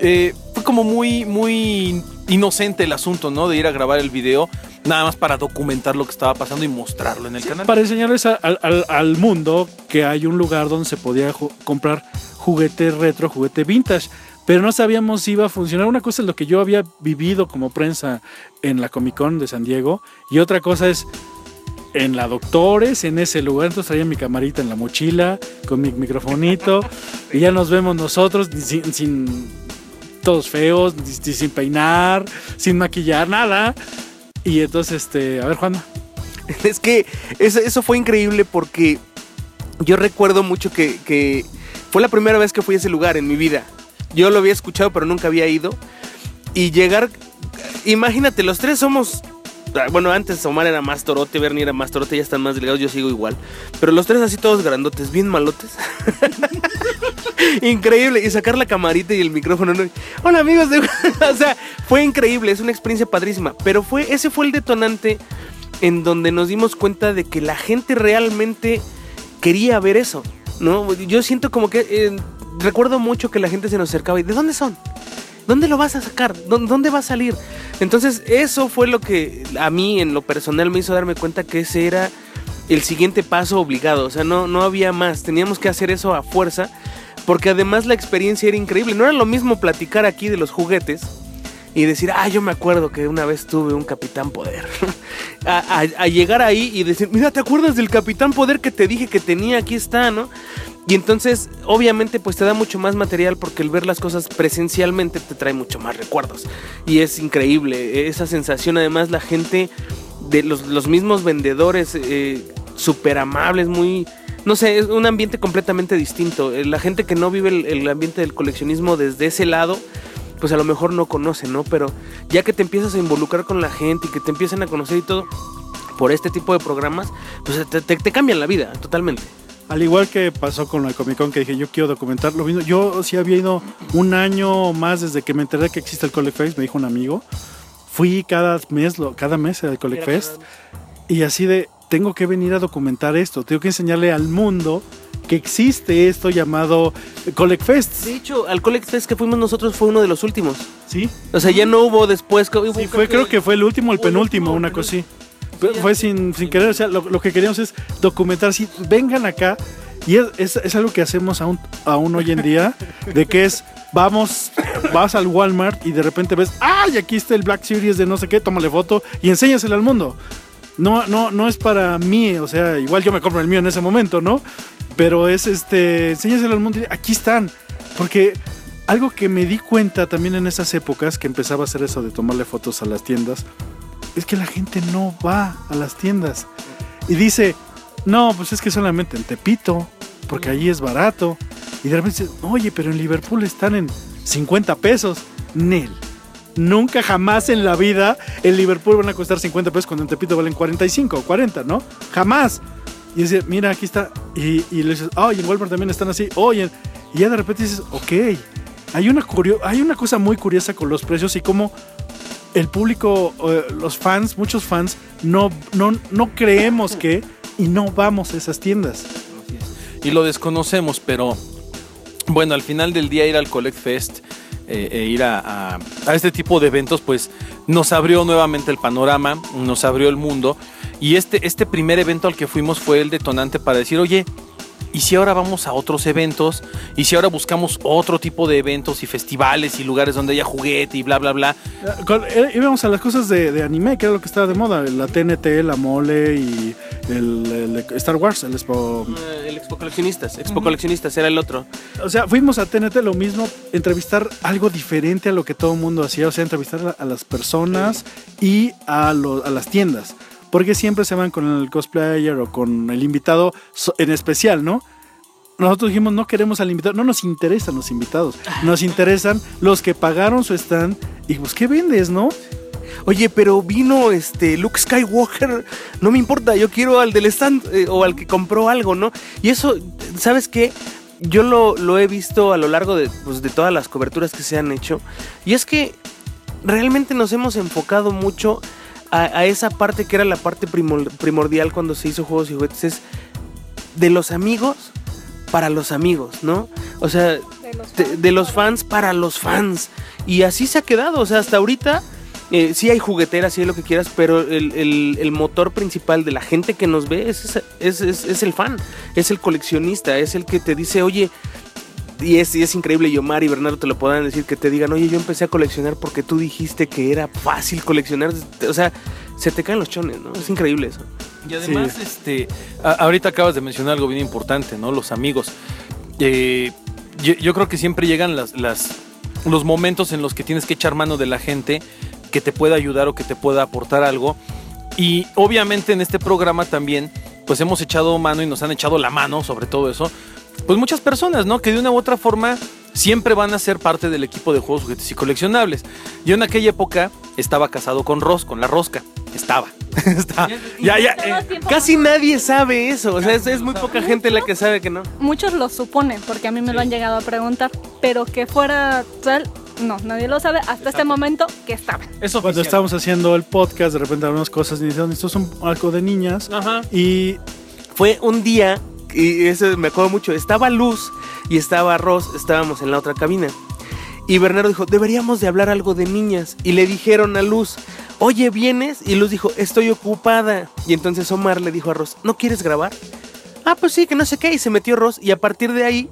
eh, fue como muy, muy inocente el asunto, ¿no? De ir a grabar el video, nada más para documentar lo que estaba pasando y mostrarlo en el canal. Para enseñarles a- al, al- al mundo que hay un lugar donde se podía ju- comprar juguete retro, juguete vintage. Pero no sabíamos si iba a funcionar. Una cosa es lo que yo había vivido como prensa en la Comic Con de San Diego. Y otra cosa es en la Doctores, en ese lugar. Entonces traía mi camarita en la mochila, con mi microfonito. y ya nos vemos nosotros sin, sin- todos feos, ni- sin peinar, sin maquillar, nada. Y entonces, este, a ver, Juan. Es que eso, eso fue increíble porque yo recuerdo mucho que, que fue la primera vez que fui a ese lugar en mi vida. Yo lo había escuchado, pero nunca había ido. Y llegar, imagínate, los tres somos. ah, Bueno, antes Omar era más torote, Bernie era más torote, ya están más delgados, yo sigo igual. Pero los tres así todos grandotes, bien malotes. increíble. Y sacar la camarita y el micrófono. ¿no? Hola amigos, de... o sea, fue increíble, es una experiencia padrísima. Pero fue, ese fue el detonante en donde nos dimos cuenta de que la gente realmente quería ver eso, ¿no? Yo siento como que eh, recuerdo mucho que la gente se nos acercaba y ¿de dónde son? ¿dónde lo vas a sacar? ¿Dó- ¿Dónde va a salir? Entonces, eso fue lo que a mí en lo personal me hizo darme cuenta que ese era el siguiente paso obligado. O sea, no, no había más. Teníamos que hacer eso a fuerza. Porque además la experiencia era increíble. No era lo mismo platicar aquí de los juguetes y decir, ah, yo me acuerdo que una vez tuve un Capitán Poder. a- a llegar ahí y decir, mira, ¿te acuerdas del Capitán Poder que te dije que tenía? Aquí está, ¿no? Y entonces, obviamente, pues te da mucho más material porque el ver las cosas presencialmente te trae mucho más recuerdos. Y es increíble esa sensación. Además, la gente, de los, los mismos vendedores, eh, súper amables, muy... No sé, es un ambiente completamente distinto. Eh, La gente que no vive el, ambiente del coleccionismo desde ese lado, pues a lo mejor no conoce, ¿no? Pero ya que te empiezas a involucrar con la gente y que te empiezan a conocer y todo por este tipo de programas, pues te cambian la vida totalmente. Al igual que pasó con la Comic Con, que dije, yo quiero documentar lo mismo. Yo sí había ido un año más desde que me enteré que existe el Collect Fest, me dijo un amigo. Fui cada mes, lo- cada mes al Collect Fest. Y así de, tengo que venir a documentar esto. Tengo que enseñarle al mundo que existe esto llamado Collect Fest. De hecho, al Collect Fest que fuimos nosotros fue uno de los últimos. Sí, O sea, ya no hubo después. hubo- sí fue, creo que fue el último, el penúltimo, último, una cosa así. Pero Fue sin, sin querer, o sea, lo, lo que queríamos es documentar, si vengan acá, y es, es- es algo que hacemos aún, aún hoy en día, de que es, vamos, vas al Walmart y de repente ves, ¡ay! Aquí está el Black Series de no sé qué, tómale foto y enséñaselo al mundo. No, no, no es para mí, o sea, igual yo me compro el mío en ese momento, ¿no? Pero es este, enséñaselo al mundo y aquí están. Porque algo que me di cuenta también en esas épocas que empezaba a hacer eso de tomarle fotos a las tiendas, es que la gente no va a las tiendas. Y dice, no, pues es que solamente en Tepito, porque allí es barato. Y de repente dice, oye, pero en Liverpool están en 50 pesos. Nel. Nunca jamás en la vida en Liverpool van a costar 50 pesos cuando en Tepito valen 45 o 40, ¿no? Jamás. Y dice, mira, aquí está. Y, le dices, oye, en Walmart también están así. Oye, y ya de repente dices, ok. Hay una, curio- hay una cosa muy curiosa con los precios y cómo el público, eh, los fans, muchos fans, no, no, no creemos que y no vamos a esas tiendas. y lo desconocemos, pero bueno, al final del día ir al Collect Fest eh, e ir a, a- a este tipo de eventos, pues nos abrió nuevamente el panorama, nos abrió el mundo. Y este, este primer evento al que fuimos fue el detonante para decir, oye, ¿y si ahora vamos a otros eventos? ¿Y si ahora buscamos otro tipo de eventos y festivales y lugares donde haya juguete y bla, bla, bla? Eh, eh, Íbamos a las cosas de, de anime, que era lo que estaba de moda, la TNT, la mole y el, Star Wars, el Expo. Eh, El Expo Coleccionistas. Expo Coleccionistas era el otro. O sea, fuimos a TNT lo mismo, entrevistar algo diferente a lo que todo el mundo hacía, o sea, entrevistar a, a las personas y a, lo- a las tiendas. Porque siempre se van con el cosplayer o con el invitado en especial, ¿no? Nosotros dijimos, no queremos al invitado, no nos interesan los invitados, nos interesan los que pagaron su stand y pues, ¿qué vendes, no? Oye, pero vino este Luke Skywalker. No me importa, yo quiero al del stand eh, o al que compró algo, ¿no? Y eso, ¿sabes qué? Yo lo, lo he visto a lo largo de, pues, de todas las coberturas que se han hecho. Y es que realmente nos hemos enfocado mucho a, a esa parte que era la parte primor- primordial cuando se hizo Juegos y Juguetes. Es de los amigos para los amigos, ¿no? O sea, De los de, fans de los para- fans para los fans. Y así se ha quedado. O sea, hasta ahorita eh, sí hay jugueteras, sí hay lo que quieras, pero el, el- el motor principal de la gente que nos ve es, esa- es, es- es el fan, es el coleccionista, es el que te dice, oye, y es, y es increíble, y Omar y Bernardo te lo podrán decir, que te digan, oye, yo empecé a coleccionar porque tú dijiste que era fácil coleccionar. O sea, se te caen los chones, ¿no? Es increíble eso. Y además, este, a- ahorita acabas de mencionar algo bien importante, ¿no? Los amigos. Eh, yo, yo creo que siempre llegan las, las, los momentos en los que tienes que echar mano de la gente que te pueda ayudar o que te pueda aportar algo. Y obviamente en este programa también, pues hemos echado mano y nos han echado la mano sobre todo eso. Pues muchas personas, ¿no? Que de una u otra forma siempre van a ser parte del equipo de juegos, juguetes y coleccionables. Yo en aquella época estaba casado con Ros, con la rosca. Estaba. Estaba. Ya, ya. Eh, Casi nadie sabe eso. O sea, es, es muy poca gente la que sabe que no. Muchos lo suponen, porque a mí me lo han llegado a preguntar, pero que fuera tal, no, nadie lo sabe hasta este momento que estaba. Eso Cuando estábamos haciendo el podcast, de repente algunas cosas y dijeron, esto es un, algo de niñas. Ajá. Y fue un día, y eso me acuerdo mucho, estaba Luz y estaba Ross, estábamos en la otra cabina. Y Bernardo dijo, deberíamos de hablar algo de niñas. Y le dijeron a Luz, oye, ¿vienes? Y Luz dijo, estoy ocupada. Y entonces Omar le dijo a Ross, ¿no quieres grabar? Ah, pues sí, que no sé qué. Y se metió Ross. Y a partir de ahí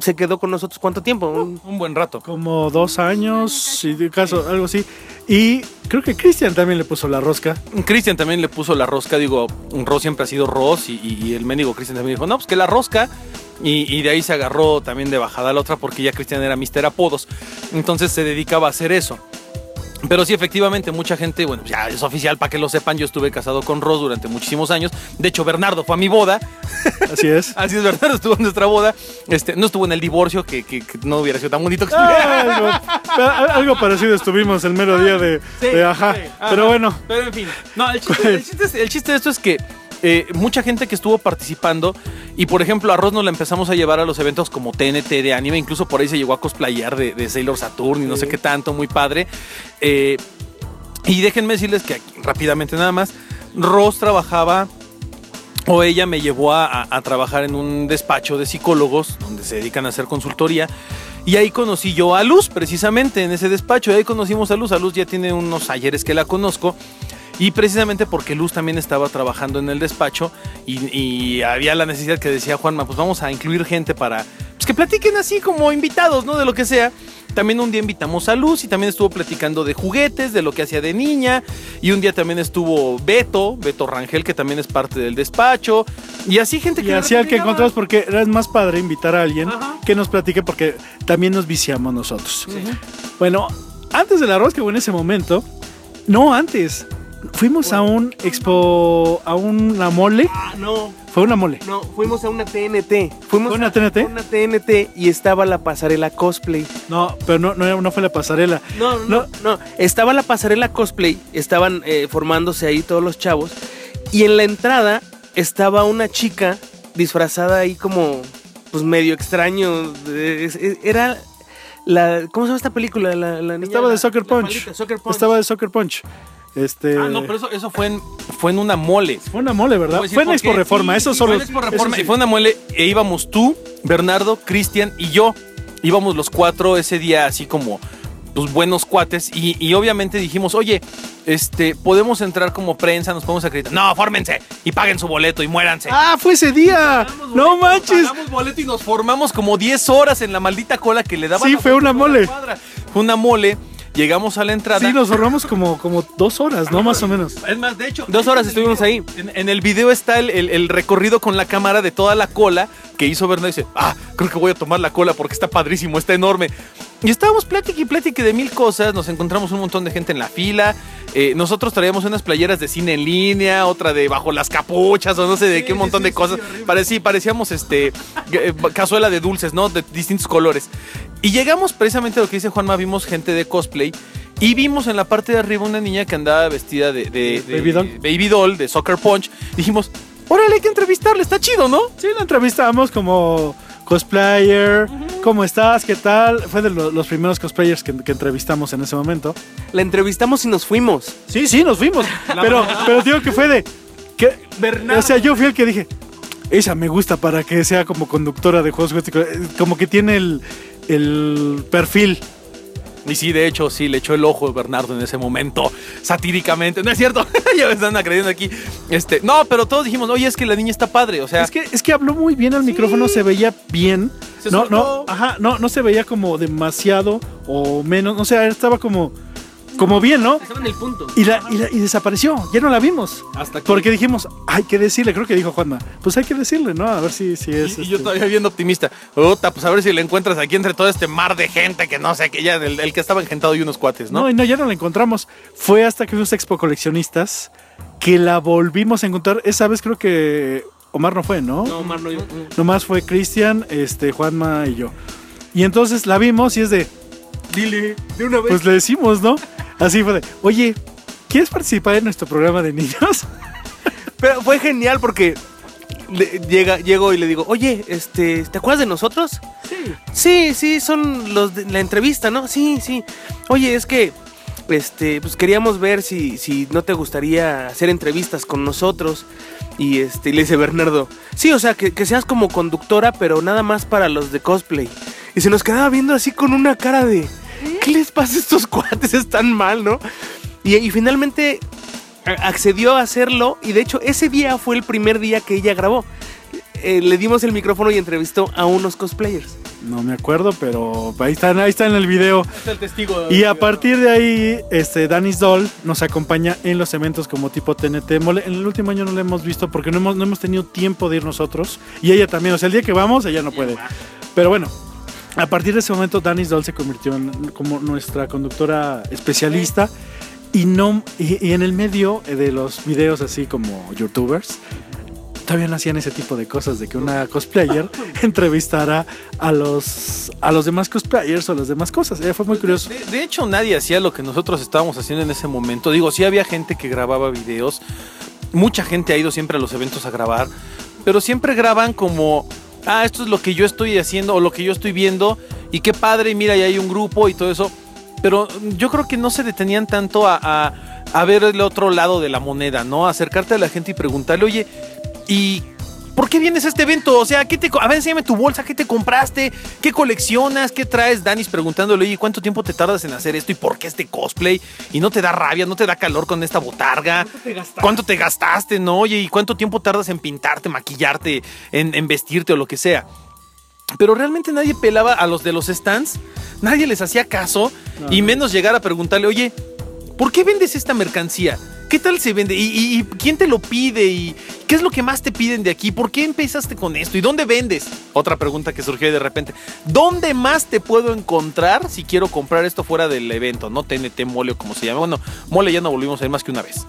se quedó con nosotros. ¿Cuánto tiempo? Un- Un buen rato. Como dos años, si de caso, algo así. Y creo que Cristian también le puso la rosca. Cristian también le puso la rosca, digo, Ross siempre ha sido Ross y, y- y el mendigo Cristian también dijo, no, pues que la rosca. Y, y de ahí se agarró también de bajada la otra porque ya Cristian era Mister Apodos. Entonces se dedicaba a hacer eso. Pero sí, efectivamente, mucha gente, bueno, ya es oficial, para que lo sepan, yo estuve casado con Ross durante muchísimos años. De hecho, Bernardo fue a mi boda. Así es. Así es, Bernardo estuvo en nuestra boda. Este, no estuvo en el divorcio, que, que- que no hubiera sido tan bonito que estuviera. algo, algo parecido estuvimos el mero día de, de ajá. sí, ajá. Pero bueno, Pero en fin. No, el chiste, el chiste es- el chiste de esto es que eh, mucha gente que estuvo participando y por ejemplo a Ross nos la empezamos a llevar a los eventos como TNT de anime, incluso por ahí se llegó a cosplayar de, de Sailor Saturn y no sé qué tanto, muy padre. Eh, y déjenme decirles que aquí, rápidamente nada más, Ross trabajaba o ella me llevó a trabajar en un despacho de psicólogos donde se dedican a hacer consultoría. Y ahí conocí yo a Luz, precisamente en ese despacho. Y ahí conocimos a Luz. A Luz ya tiene unos ayeres que la conozco. Y precisamente porque Luz también estaba trabajando en el despacho y, y había la necesidad que decía Juanma, pues vamos a incluir gente para pues, que platiquen así como invitados, ¿no? De lo que sea. También un día invitamos a Luz y también estuvo platicando de juguetes, de lo que hacía de niña. Y un día también estuvo Beto, Beto Rangel, que también es parte del despacho. Y así gente que... y así al que encontramos porque era más padre invitar a alguien Ajá. que nos platique porque también nos viciamos nosotros. Bueno, antes de la rosca o en ese momento, no antes, fuimos a un expo, a una mole, Ah, no, fue una mole. no, fuimos a una TNT. Fuimos ¿Fue una a TNT? una TNT y estaba la pasarela cosplay. No, pero no, no, no fue la pasarela. No, no, no. Estaba la pasarela cosplay, estaban eh, formándose ahí todos los chavos. Y en la entrada estaba una chica disfrazada ahí como, pues medio extraño. es- Era la. ¿Cómo se llama esta película? La, la niña- Estaba de Soccer Punch. Soccer Punch. Estaba de Soccer Punch. Este, Ah, no, pero eso, eso fue, en, fue en una mole. fue una mole, ¿verdad? Fue en Expo. Reforma, Sí, eso sí, solo. Fue en Expo Reforma sí. y fue una muele e íbamos tú, Bernardo, Cristian y yo. Íbamos los cuatro ese día así como pues buenos cuates y, y obviamente dijimos, oye, este, podemos entrar como prensa, nos podemos acreditar. No, fórmense y paguen su boleto y muéranse. Ah, fue ese día. No manches. Pagamos boleto y nos formamos como 10 horas en la maldita cola que le daban. Sí, a fue una mole. Fue una mole. Llegamos a la entrada. Sí, nos ahorramos como, como dos horas, ¿no? Más o menos. Es más, de hecho. Dos horas estuvimos video- ahí. En, en el video está el, el- el recorrido con la cámara de toda la cola que hizo Bernardo. Y dice, ah, creo que voy a tomar la cola porque está padrísimo, está enorme. Y estábamos plática y plática de mil cosas. Nos encontramos un montón de gente en la fila. Eh, nosotros traíamos unas playeras de cine en línea, otra de bajo las capuchas o no sé de qué, un montón de cosas. Parecí, parecíamos este eh, cazuela de dulces, ¿no? De distintos colores. Y llegamos precisamente a lo que dice Juanma, vimos gente de cosplay. Y vimos en la parte de arriba una niña que andaba vestida de, de- de- Baby doll. Baby doll, de Soccer Punch. Dijimos, órale, hay que entrevistarle, está chido, ¿no? Sí, la entrevistamos como cosplayer. ¿Cómo estás? ¿Qué tal? Fue de lo- los primeros cosplayers que, que entrevistamos en ese momento. La entrevistamos y nos fuimos. Sí, sí, nos fuimos. pero, pero digo que fue de. Que, o sea, yo fui el que dije. Esa me gusta para que sea como conductora de juegos Como que tiene el, el perfil. Y sí, de hecho, sí, le echó el ojo a Bernardo en ese momento, satíricamente. No es cierto, ya me están acrediendo aquí. Este, no, pero todos dijimos, oye, es que la niña está padre, o sea. Es que, es que habló muy bien al micrófono, se veía bien. Se no, no, ajá, no, no se veía como demasiado o menos. O sea, estaba como, como bien, ¿no? Estaba en el punto. Y, la, y, la- y desapareció, ya no la vimos. Hasta que- Porque dijimos, hay que decirle, creo que dijo Juanma, pues hay que decirle, ¿no? A ver si, si es. Y, yo este- todavía viendo optimista. Puta, pues a ver si le encuentras aquí entre todo este mar de gente que no sé, que ya el, el que estaba engentado y unos cuates, ¿no? ¿no? y no, ya no la encontramos. Fue hasta que fuimos Expo Coleccionistas que la volvimos a encontrar. Esa vez creo que Omar no fue, ¿no? No, Omar, no iba. Nomás fue Cristian, este, Juanma y yo. Y entonces la vimos y es de, Dile, de una vez. pues le decimos, ¿no? Así fue de, oye, ¿quieres participar en nuestro programa de niños? Pero fue genial porque le- llega, llego y le digo, oye, este, ¿te acuerdas de nosotros? Sí. Sí, sí, son los de la entrevista, ¿no? Sí, sí. Oye, es que, este, pues queríamos ver si, si no te gustaría hacer entrevistas con nosotros. Y este, y le dice Bernardo, sí, o sea, que, que seas como conductora, pero nada más para los de cosplay. Y se nos quedaba viendo así con una cara de, ¿qué les pasa a estos cuates? Están mal, ¿no? Y, y finalmente a- accedió a hacerlo y de hecho ese día fue el primer día que ella grabó. Eh, le dimos el micrófono y entrevistó a unos cosplayers. No me acuerdo, pero ahí está, ahí está en el video. Es el testigo. Y a partir de ahí, este, Danis Doll nos acompaña en los eventos como tipo TNT. En el último año no la hemos visto porque no hemos, no hemos tenido tiempo de ir nosotros. Y ella también, o sea, el día que vamos, ella no puede. Pero bueno, a partir de ese momento, Danis Doll se convirtió en como nuestra conductora especialista. Y, no, y, y en el medio de los videos así como youtubers, todavía no hacían ese tipo de cosas de que una cosplayer entrevistara a los a los demás cosplayers o las demás cosas. Eh, fue muy curioso. De, de hecho, nadie hacía lo que nosotros estábamos haciendo en ese momento. Digo, sí había gente que grababa videos. Mucha gente ha ido siempre a los eventos a grabar. Pero siempre graban como, ah, esto es lo que yo estoy haciendo o lo que yo estoy viendo. Y qué padre, mira, ya hay un grupo y todo eso. Pero yo creo que no se detenían tanto a, a, a ver el otro lado de la moneda, ¿no? Acercarte a la gente y preguntarle, oye, ¿y ¿Por qué vienes a este evento? O sea, ¿qué te, a ver, enséñame tu bolsa, ¿qué te compraste? ¿Qué coleccionas? ¿Qué traes? Danis preguntándole, oye, ¿cuánto tiempo te tardas en hacer esto? ¿Y por qué este cosplay? ¿Y no te da rabia? ¿No te da calor con esta botarga? ¿Cuánto te gastaste? no? Oye, ¿y cuánto tiempo tardas en pintarte, maquillarte, en, en vestirte o lo que sea? Pero realmente nadie pelaba a los de los stands, nadie les hacía caso, y menos llegar a preguntarle, oye, ¿por qué vendes esta mercancía? ¿Qué tal se vende? ¿Y, y- y quién te lo pide? ¿Y qué es lo que más te piden de aquí? ¿Por qué empezaste con esto? ¿Y dónde vendes? Otra pregunta que surgió de repente. ¿Dónde más te puedo encontrar si quiero comprar esto fuera del evento? No TNT Mole o como se llama. Bueno, Mole ya no volvimos a ir más que una vez.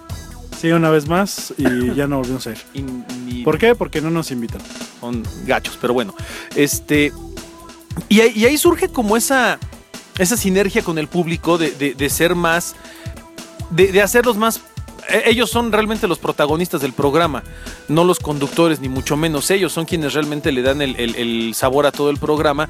Sí, una vez más y ya no volvimos a ir. Y- ¿Por qué? Porque no nos invitan. son gachos, pero bueno. Este. Y ahí, surge como esa. Esa sinergia con el público de, de- de ser más. De, de hacerlos más. e- Ellos son realmente los protagonistas del programa, no los conductores, ni mucho menos. Ellos son quienes realmente le dan el, el- el sabor a todo el programa,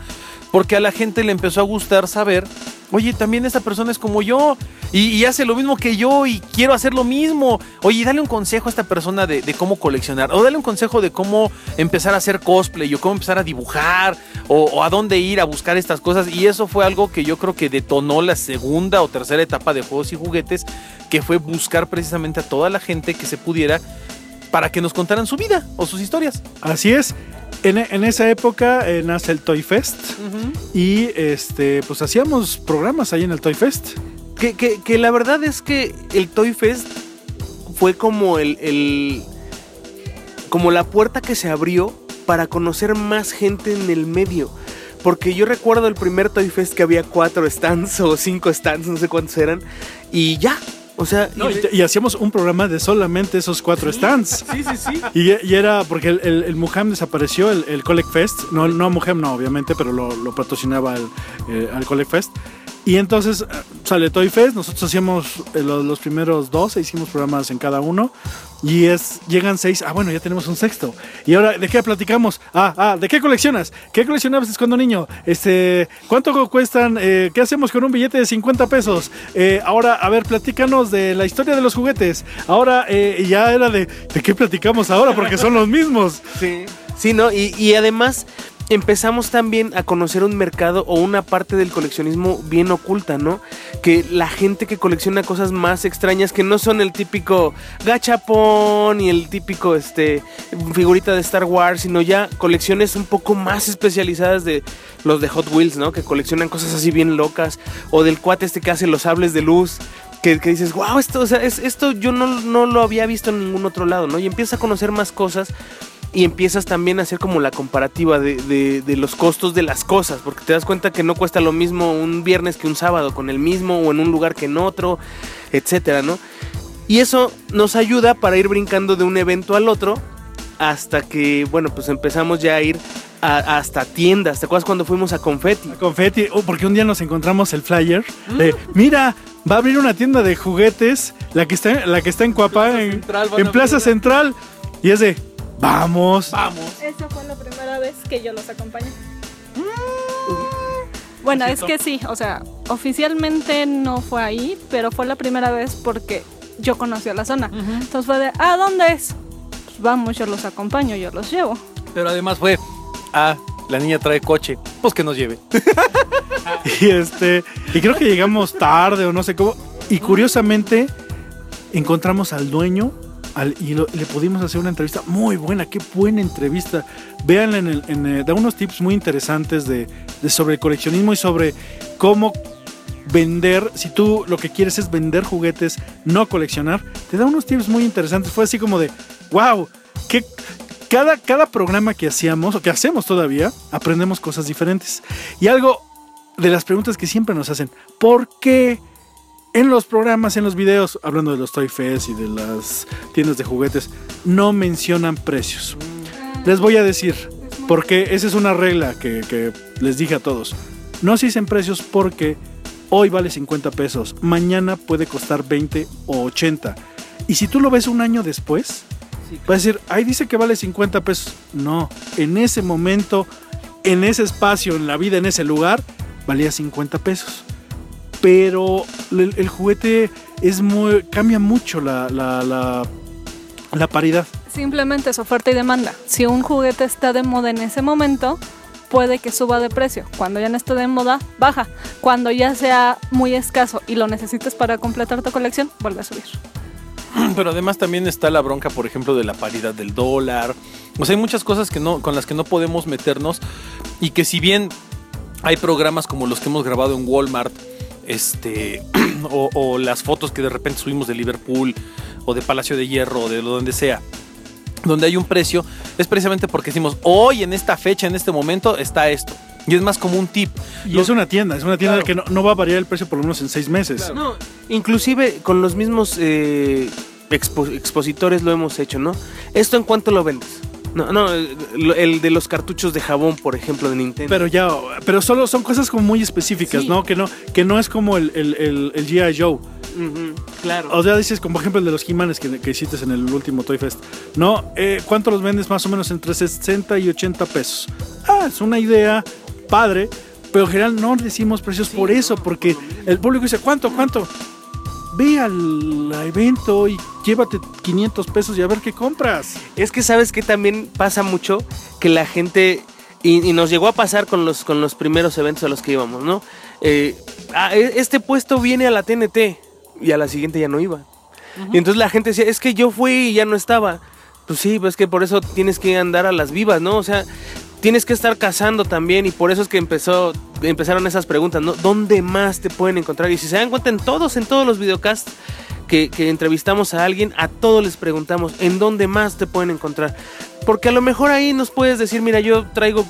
porque a la gente le empezó a gustar saber, oye, también esa persona es como yo, y, hace lo mismo que yo, y quiero hacer lo mismo. Oye, dale un consejo a esta persona de, cómo coleccionar, o dale un consejo de cómo empezar a hacer cosplay, o cómo empezar a dibujar, o a dónde ir a buscar estas cosas. Y eso fue algo que yo creo que detonó la segunda o tercera etapa de juegos y juguetes, que fue buscar precisamente a toda la gente que se pudiera para que nos contaran su vida o sus historias. Así es. En, en esa época eh, nace el Toy Fest y este pues hacíamos programas ahí en el Toy Fest. Que, que- que la verdad es que el Toy Fest fue como el, el- como la puerta que se abrió para conocer más gente en el medio. Porque yo recuerdo el primer Toy Fest que había cuatro stands o cinco stands, no sé cuántos eran, y ya. O sea, No, y- hacíamos un programa de solamente esos cuatro stands. Sí, sí, sí. Y, y era porque el, el, el Muham desapareció, el, el Collect Fest. No, no Muham, no, obviamente, pero lo, lo patrocinaba el, eh, al Collect Fest. Y entonces eh, sale Toy Fest. Nosotros hacíamos eh, los, los primeros dos, hicimos programas en cada uno. Y es llegan seis. Ah, bueno, ya tenemos un sexto. Y ahora, ¿de qué platicamos? Ah, ah, ¿de qué coleccionas? ¿Qué coleccionabas cuando niño? Este, ¿cuánto cuestan? Eh, ¿Qué hacemos con un billete de 50 pesos? Ahora, a ver, platícanos de la historia de los juguetes. Ahora, ya era de, ¿de qué platicamos ahora? Porque son los mismos. Sí. Sí, ¿no? Y, y además empezamos también a conocer un mercado o una parte del coleccionismo bien oculta, ¿no? Que la gente que colecciona cosas más extrañas que no son el típico gachapón y el típico este figurita de Star Wars, sino ya colecciones un poco más especializadas de los de Hot Wheels, ¿no? Que coleccionan cosas así bien locas o del cuate este que hace los sables de luz. Que, que dices, wow, esto, o sea, es, esto yo no, no lo había visto en ningún otro lado, ¿no? Y empiezas a conocer más cosas y empiezas también a hacer como la comparativa de, de- de los costos de las cosas, porque te das cuenta que no cuesta lo mismo un viernes que un sábado con el mismo o en un lugar que en otro, etcétera, ¿no? Y eso nos ayuda para ir brincando de un evento al otro hasta que, bueno, pues empezamos ya a ir a- hasta tiendas. ¿Te acuerdas cuando fuimos a Confetti? Confetti, oh, porque un día nos encontramos el flyer de, mira, va a abrir una tienda de juguetes, la que está, la que está en Cuapa, Plaza en, Central, van en a Plaza. Central. Y es de, vamos. Vamos. Esa fue la primera vez que yo los acompañé. Bueno, es que sí, o sea, oficialmente no fue ahí, pero fue la primera vez porque yo conocí a la zona. Entonces fue de, ¿ah, dónde es? Pues vamos, yo los acompaño, yo los llevo. Pero además fue, ah, la niña trae coche. Pues que nos lleve. Y este, y creo que llegamos tarde o no sé cómo. Y curiosamente encontramos al dueño y le pudimos hacer una entrevista muy buena, qué buena entrevista. Véanla en el, eh, da unos tips muy interesantes de sobre el coleccionismo y sobre cómo vender, si tú lo que quieres es vender juguetes, no coleccionar, te da unos tips muy interesantes. Fue así como de, wow, que cada, cada programa que hacíamos, o que hacemos todavía, aprendemos cosas diferentes. Y algo de las preguntas que siempre nos hacen, ¿por qué en los programas, en los videos, hablando de los Toy Fest y de las tiendas de juguetes, no mencionan precios? Les voy a decir, porque esa es una regla que, que les dije a todos. No se dicen precios porque hoy vale 50 pesos, mañana puede costar 20 o 80. Y si tú lo ves un año después, vas a decir, ahí dice que vale 50 pesos. No, en ese momento, en ese espacio, en la vida, en ese lugar, valía 50 pesos. Pero el, el juguete es muy, cambia mucho la, la, la, la paridad. Simplemente es oferta y demanda. Si un juguete está de moda en ese momento, puede que suba de precio. Cuando ya no esté de moda, baja. Cuando ya sea muy escaso y lo necesites para completar tu colección, vuelve a subir. Pero además también está la bronca, por ejemplo, de la paridad del dólar. O sea, hay muchas cosas que no, con las que no podemos meternos. Y que si bien hay programas como los que hemos grabado en Walmart, este, o, o las fotos que de repente subimos de Liverpool, o de Palacio de Hierro, o de donde sea, donde hay un precio, es precisamente porque decimos, hoy en esta fecha, en este momento, está esto. Y es más como un tip. Y Los- es una tienda, es una tienda Claro. que no, no va a variar el precio por lo menos en seis meses. No, inclusive con los mismos eh, expo- expositores lo hemos hecho, ¿no? ¿Esto en cuánto lo vendes? No, no, el, de los cartuchos de jabón, por ejemplo, de Nintendo. Pero ya, pero solo son cosas como muy específicas, Sí. ¿no? Que no, que no es como el, el, el, el G.I. Joe. Claro. O sea, dices, como por ejemplo el de los He-Manes que, que hiciste en el último Toy Fest. No, eh, ¿cuánto los vendes? Más o menos entre 60 y 80 pesos. Ah, es una idea padre, pero en general no decimos precios por eso, porque el público dice, ¿cuánto, cuánto? Ve al evento y llévate 500 pesos y a ver qué compras. Es que sabes que también pasa mucho que la gente, y, y nos llegó a pasar con los, con los primeros eventos a los que íbamos, ¿no? Eh, ah, e- este puesto viene a la TNT y a la siguiente ya no iba. Y entonces la gente decía, es que yo fui y ya no estaba. Pues sí, pues que por eso tienes que andar a las vivas, ¿no? O sea, tienes que estar cazando también y por eso es que empezó, empezaron esas preguntas, ¿no? ¿Dónde más te pueden encontrar? Y si se dan cuenta en todos, en todos los videocasts que, que entrevistamos a alguien, a todos les preguntamos, ¿en dónde más te pueden encontrar? Porque a lo mejor ahí nos puedes decir, mira, yo traigo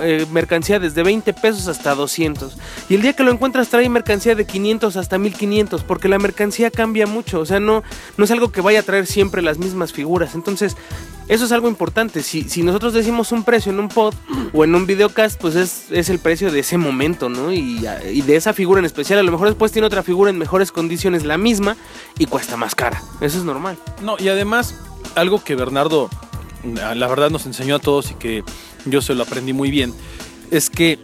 eh, mercancía desde 20 pesos hasta 200. Y el día que lo encuentras trae mercancía de 500 hasta 1500, porque la mercancía cambia mucho. O sea, no, no es algo que vaya a traer siempre las mismas figuras. Entonces, eso es algo importante. Si, si nosotros decimos un precio en un pod o en un videocast, pues es, es el precio de ese momento, ¿no? Y, y de esa figura en especial. A lo mejor después tiene otra figura en mejores condiciones, la misma, y cuesta más cara. Eso es normal. No, y además, algo que Bernardo, la verdad, nos enseñó a todos y que yo se lo aprendí muy bien, es que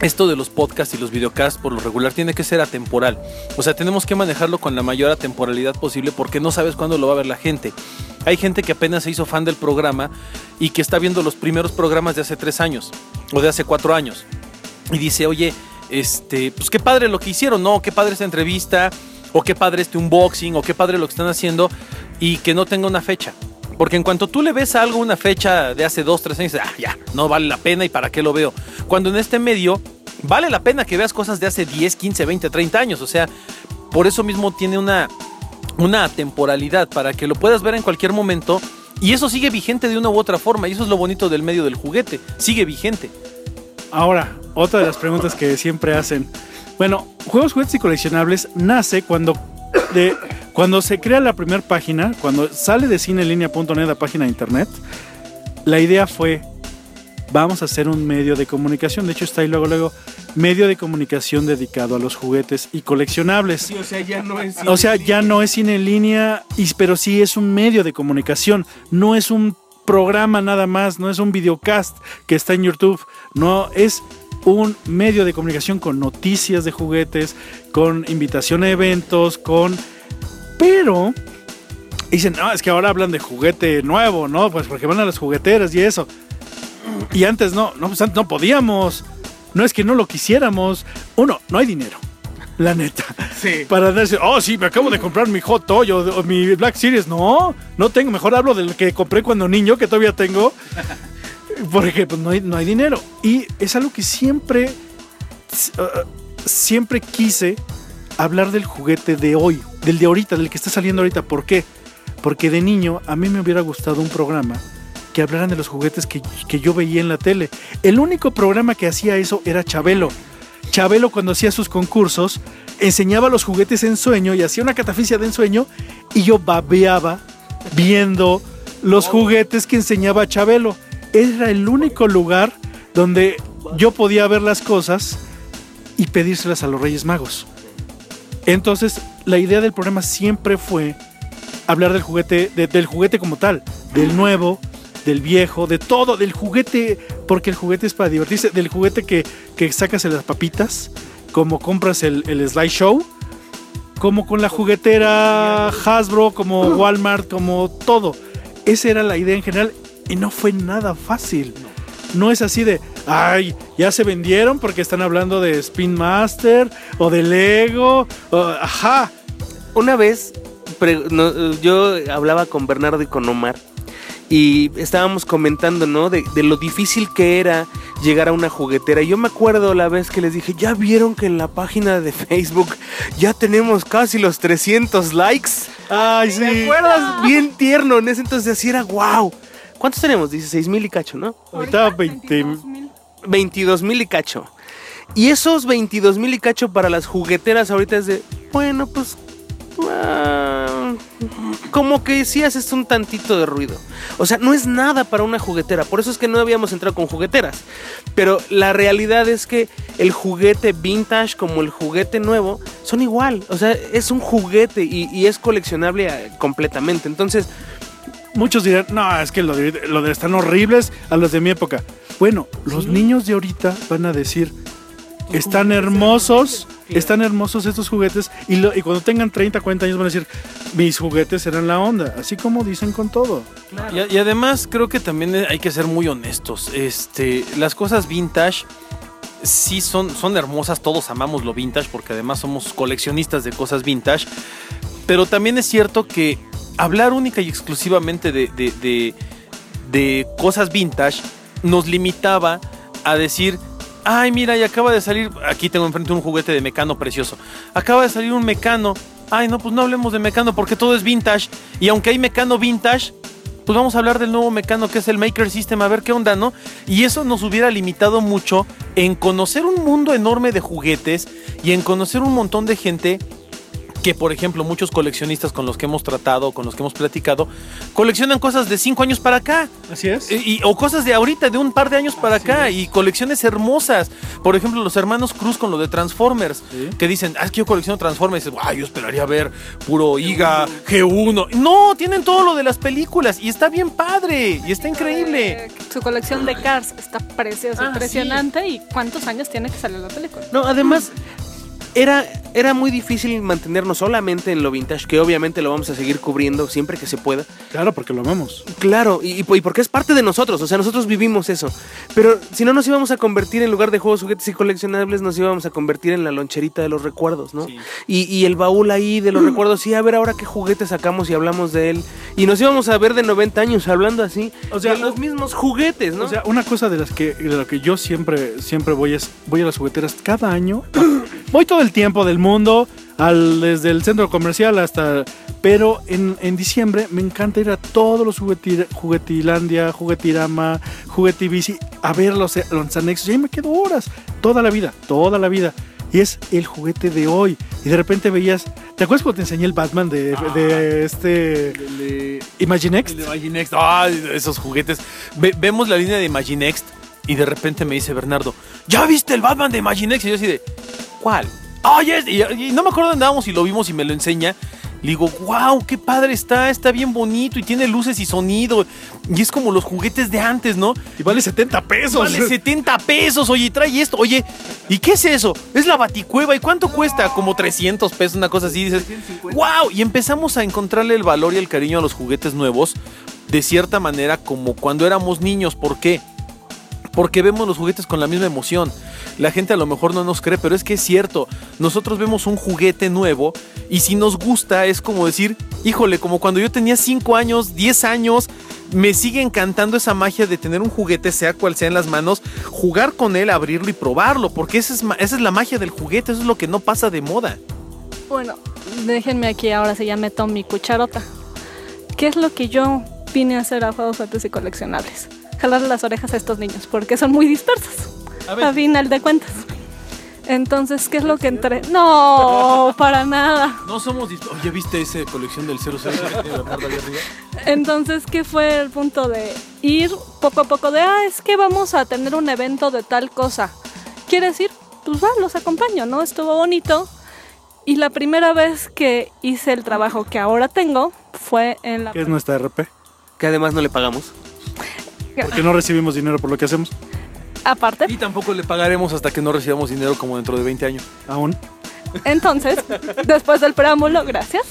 esto de los podcasts y los videocasts por lo regular tiene que ser atemporal. O sea, tenemos que manejarlo con la mayor atemporalidad posible porque no sabes cuándo lo va a ver la gente. Hay gente que apenas se hizo fan del programa y que está viendo los primeros programas de hace tres años o de hace cuatro años y dice, oye, este, pues qué padre lo que hicieron, ¿no? Qué padre esta entrevista, o qué padre este unboxing, o qué padre lo que están haciendo, y que no tenga una fecha. Porque en cuanto tú le ves a algo una fecha de hace dos, tres años, ah, ya, no vale la pena y para qué lo veo. Cuando en este medio vale la pena que veas cosas de hace 10, 15, 20, 30 años. O sea, por eso mismo tiene una, una temporalidad para que lo puedas ver en cualquier momento. Y eso sigue vigente de una u otra forma. Y eso es lo bonito del medio del juguete. Sigue vigente. Ahora, otra de las preguntas que siempre hacen. Bueno, Juegos, Juguetes y Coleccionables nace cuando, de, cuando se crea la primera página, cuando sale de cinelinea.net a página de internet. La idea fue, vamos a hacer un medio de comunicación. De hecho, está ahí luego, luego, medio de comunicación dedicado a los juguetes y coleccionables. o sea, ya no es... O sea, ya no es cine en línea, y- pero sí es un medio de comunicación. No es un programa nada más, no es un videocast que está en YouTube. No, es un medio de comunicación con noticias de juguetes, con invitación a eventos, con... Pero... Dicen, no, es que ahora hablan de juguete nuevo, ¿no? Pues porque van a las jugueteras y eso. Y antes no, no, pues antes no podíamos. no es que no lo quisiéramos. Uno, no hay dinero. La neta. Sí. Para decir, oh, sí, me acabo de comprar mi Hot Toy o, o mi Black Series. No, no tengo. Mejor hablo del que compré cuando niño, que todavía tengo. Porque pues, no, hay, no hay dinero. Y es algo que siempre, uh, siempre quise hablar del juguete de hoy, del de ahorita, del que está saliendo ahorita. ¿Por qué? Porque de niño a mí me hubiera gustado un programa que hablaran de los juguetes que, que yo veía en la tele. El único programa que hacía eso era Chabelo. Chabelo cuando hacía sus concursos enseñaba los juguetes en sueño y hacía una catafixia de ensueño y yo babeaba viendo los juguetes que enseñaba Chabelo. Era el único lugar donde yo podía ver las cosas y pedírselas a los Reyes Magos. Entonces, la idea del programa siempre fue hablar del juguete, de- del juguete como tal, del nuevo, del viejo, de todo, del juguete, porque el juguete es para divertirse, del juguete que, que sacas en las papitas, como compras el, el slideshow, como con la juguetera Hasbro, como Walmart, como todo. Esa era la idea en general y no fue nada fácil. No es así de, ay, ya se vendieron porque están hablando de Spin Master o de Lego. o- ajá, Una vez no, yo hablaba con Bernardo y con Omar y estábamos comentando, ¿no? De, de lo difícil que era llegar a una juguetera. Y Yo me acuerdo la vez que les dije, ya vieron que en la página de Facebook ya tenemos casi los 300 likes. ay, ¿Te sí. acuerdas? Bien tierno. En ese entonces así era wow. ¿Cuántos tenemos? 16 mil y cacho, ¿no? Ahorita 20 22 mil y cacho. Y esos 22 mil y cacho para las jugueteras ahorita es de, bueno, pues... ah, como que sí haces un tantito de ruido. O sea, no es nada para una juguetera. Por eso es que no habíamos entrado con jugueteras. Pero la realidad es que el juguete vintage como el juguete nuevo son igual. O sea, es un juguete y, y es coleccionable eh, completamente. Entonces, Muchos dirán, no, es que lo de, lo de están horribles a los de mi época. Bueno, los niños de ahorita van a decir, están hermosos, están hermosos estos juguetes. Y, lo- y cuando tengan 30, 40 años van a decir, mis juguetes eran la onda. Así como dicen con todo. Y, y además creo que también hay que ser muy honestos. Este, las cosas vintage sí son, son hermosas, todos amamos lo vintage porque además somos coleccionistas de cosas vintage. Pero también es cierto que hablar única y exclusivamente de, de- de- de cosas vintage nos limitaba a decir, ay mira, y acaba de salir, aquí tengo enfrente un juguete de mecano precioso, acaba de salir un mecano, ay no, pues no hablemos de mecano porque todo es vintage, y aunque hay mecano vintage, pues vamos a hablar del nuevo mecano que es el Maker System, a ver qué onda, ¿no? Y eso nos hubiera limitado mucho en conocer un mundo enorme de juguetes y en conocer un montón de gente que, por ejemplo, muchos coleccionistas con los que hemos tratado, con los que hemos platicado, coleccionan cosas de 5 años para acá. Así es. Y, y- o cosas de ahorita, de un par de años para acá, y colecciones hermosas. Por ejemplo, los hermanos Cruz con lo de Transformers, Sí. que dicen, ah, es que yo colecciono Transformers. Y dices, "Guau, yo esperaría ver puro IGA, G1. No, tienen todo lo de las películas, y está bien padre, y está increíble. Eh, Su colección de Cars está preciosa, Ah, impresionante. ¿Y cuántos años tiene que salir la película? No, además, era, era muy difícil mantenernos solamente en lo vintage, que obviamente lo vamos a seguir cubriendo siempre que se pueda. Claro, porque lo amamos. Claro, y, y po- y porque es parte de nosotros, o sea, nosotros vivimos eso. Pero si no nos íbamos a convertir en lugar de juegos, juguetes y coleccionables, nos íbamos a convertir en la loncherita de los recuerdos, ¿no? Sí. Y, y el baúl ahí de los recuerdos, sí, a ver ahora qué juguete sacamos y hablamos de él. Y nos íbamos a ver de 90 años hablando así, O sea, de los mismos juguetes, ¿no? O sea, una cosa de las que de lo que yo siempre siempre voy es voy a las jugueteras cada año. voy todo el tiempo del mundo, al, desde el centro comercial hasta pero en, en diciembre me encanta ir a todos los jugueti- juguetilandia, juguetirama, juguetibici a ver los, los anexos y ahí me quedo horas, toda la vida, toda la vida. Y es el juguete de hoy. Y de repente veías. ¿Te acuerdas cuando te enseñé el Batman de, de este. Imaginext? El de Imaginext. Ay, esos juguetes. Ve- vemos la línea de Imaginext y de repente me dice Bernardo, ¿ya viste el Batman de Imaginext? Y yo así de, ¿cuál? Y, y no me acuerdo dónde andábamos y lo vimos y me lo enseña. Le digo, wow, qué padre está, está bien bonito y tiene luces y sonido. Y es como los juguetes de antes, ¿no? Y vale 70 pesos. Vale 70 pesos, oye, trae esto, oye, ¿y qué es eso? Es la baticueva, ¿y cuánto cuesta? Como 300 pesos, una cosa así, dices, wow, y empezamos a encontrarle el valor y el cariño a los juguetes nuevos, de cierta manera como cuando éramos niños, ¿por qué? Porque vemos los juguetes con la misma emoción. La gente a lo mejor no nos cree, pero es que es cierto. Nosotros vemos un juguete nuevo y si nos gusta es como decir, híjole, como cuando yo tenía 5 años, 10 años, me sigue encantando esa magia de tener un juguete, sea cual sea en las manos, jugar con él, abrirlo y probarlo, porque esa es, esa es la magia del juguete, eso es lo que no pasa de moda. Bueno, déjenme aquí ahora sí ya meto mi cucharota. ¿Qué es lo que yo vine a hacer a Juegos Fuertes y Coleccionables? Jalarle las orejas a estos niños, porque son muy dispersos. A, final de cuentas. Entonces, ¿qué es lo que entré? No, para nada. No somos... Oye, ¿viste esa colección del 007 que tiene Bernardo ahí arriba? Entonces, ¿qué fue el punto de ir poco a poco de, ah, es que vamos a tener un evento de tal cosa? ¿Quieres ir? Pues va, los acompaño, ¿no? Estuvo bonito. Y la primera vez que hice el trabajo que ahora tengo fue en la... Que es nuestra RP. Que además no le pagamos. Porque no recibimos dinero por lo que hacemos. Aparte, Y tampoco le pagaremos hasta que no recibamos dinero como dentro de 20 años. Aún. entonces, después del preámbulo, gracias.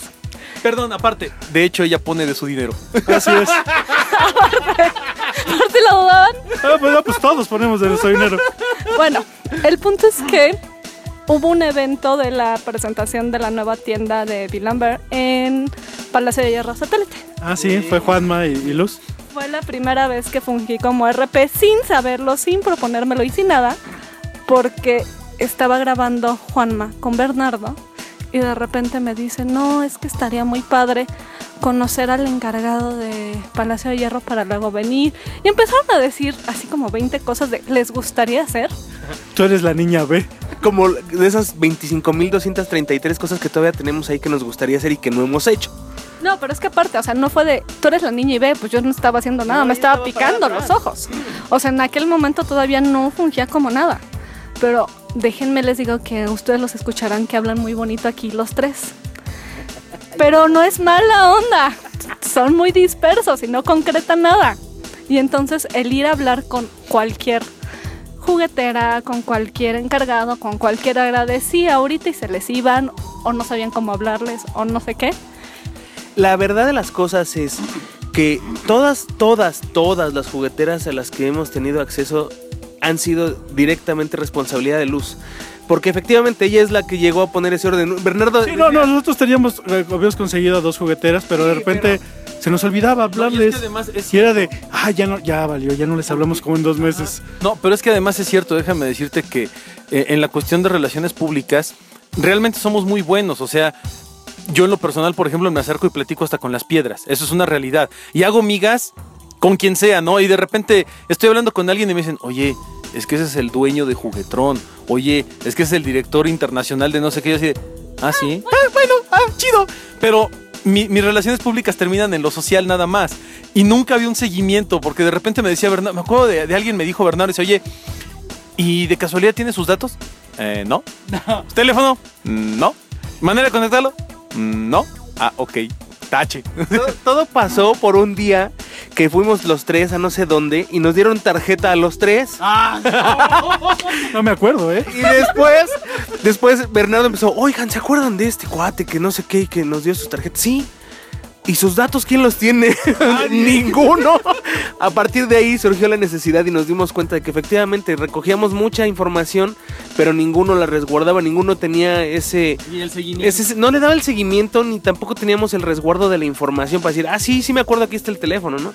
Perdón, aparte, de hecho ella pone de su dinero. Así es. Por si lo dudaban. Ah, pues, ah, pues todos ponemos de nuestro dinero. Bueno, el punto es que hubo un evento de la presentación de la nueva tienda de Villamber en Palacio de Hierro Satélite. Ah, sí, fue Juanma y, y Luz. Fue la primera vez que fungí como RP sin saberlo, sin proponérmelo y sin nada, porque estaba grabando Juanma con Bernardo y de repente me dice, no, es que estaría muy padre conocer al encargado de Palacio de Hierro para luego venir. Y empezaron a decir así como 20 cosas de, ¿les gustaría hacer? Tú eres la niña B. Como de esas 25.233 cosas que todavía tenemos ahí que nos gustaría hacer y que no hemos hecho. No, pero es que aparte, o sea, no fue de, tú eres la niña y ve, pues yo no estaba haciendo nada, me estaba picando los ojos. O sea, en aquel momento todavía no fungía como nada. Pero déjenme les digo que ustedes los escucharán que hablan muy bonito aquí los tres. Pero no es mala onda. Son muy dispersos y no concretan nada. Y entonces el ir a hablar con cualquier juguetera, con cualquier encargado, con cualquier agradecía ahorita y se les iban o no sabían cómo hablarles o no sé qué. La verdad de las cosas es que todas, todas, todas las jugueteras a las que hemos tenido acceso han sido directamente responsabilidad de Luz. Porque efectivamente ella es la que llegó a poner ese orden. Bernardo. Sí, no, no, nosotros teníamos, eh, habíamos conseguido a dos jugueteras, pero de repente se nos olvidaba No, y es hablarles. que además es y era de, ah, ya no, ya valió, ya no les hablamos como en dos meses. No, pero es que además es cierto, déjame decirte que eh, en la cuestión de relaciones públicas, realmente somos muy buenos. O sea, yo en lo personal, por ejemplo, me acerco y platico hasta con las piedras. Eso es una realidad. Y hago migas con quien sea, ¿no? Y de repente estoy hablando con alguien y me dicen, oye, es que ese es el dueño de Juguetrón. Oye, es que es el director internacional de no sé qué. Yo así de, ah, sí. Ah, bueno, ah, chido. Pero mi- mis relaciones públicas terminan en lo social nada más. Y nunca había un seguimiento, porque de repente me decía Bernardo, me acuerdo de, de alguien me dijo Bernardo, dice, oye, ¿y de casualidad tiene sus datos? Eh, no. ¿Teléfono? Mm, No. ¿Manera de contactarlo? No. Ah, ok. Tache. Todo, todo pasó por un día que fuimos los tres a no sé dónde y nos dieron tarjeta a los tres. No me acuerdo, ¿eh? Y después, después Bernardo empezó, oigan, ¿se acuerdan de este cuate que no sé qué y que nos dio sus tarjetas? Sí. ¿Y sus datos quién los tiene? Ninguno. A partir de ahí surgió la necesidad y nos dimos cuenta de que efectivamente recogíamos mucha información, pero ninguno la resguardaba, ninguno tenía ese... Y el seguimiento. ese- no le daba el seguimiento ni tampoco teníamos el resguardo de la información para decir, ah, sí, sí me acuerdo, aquí está el teléfono, ¿no?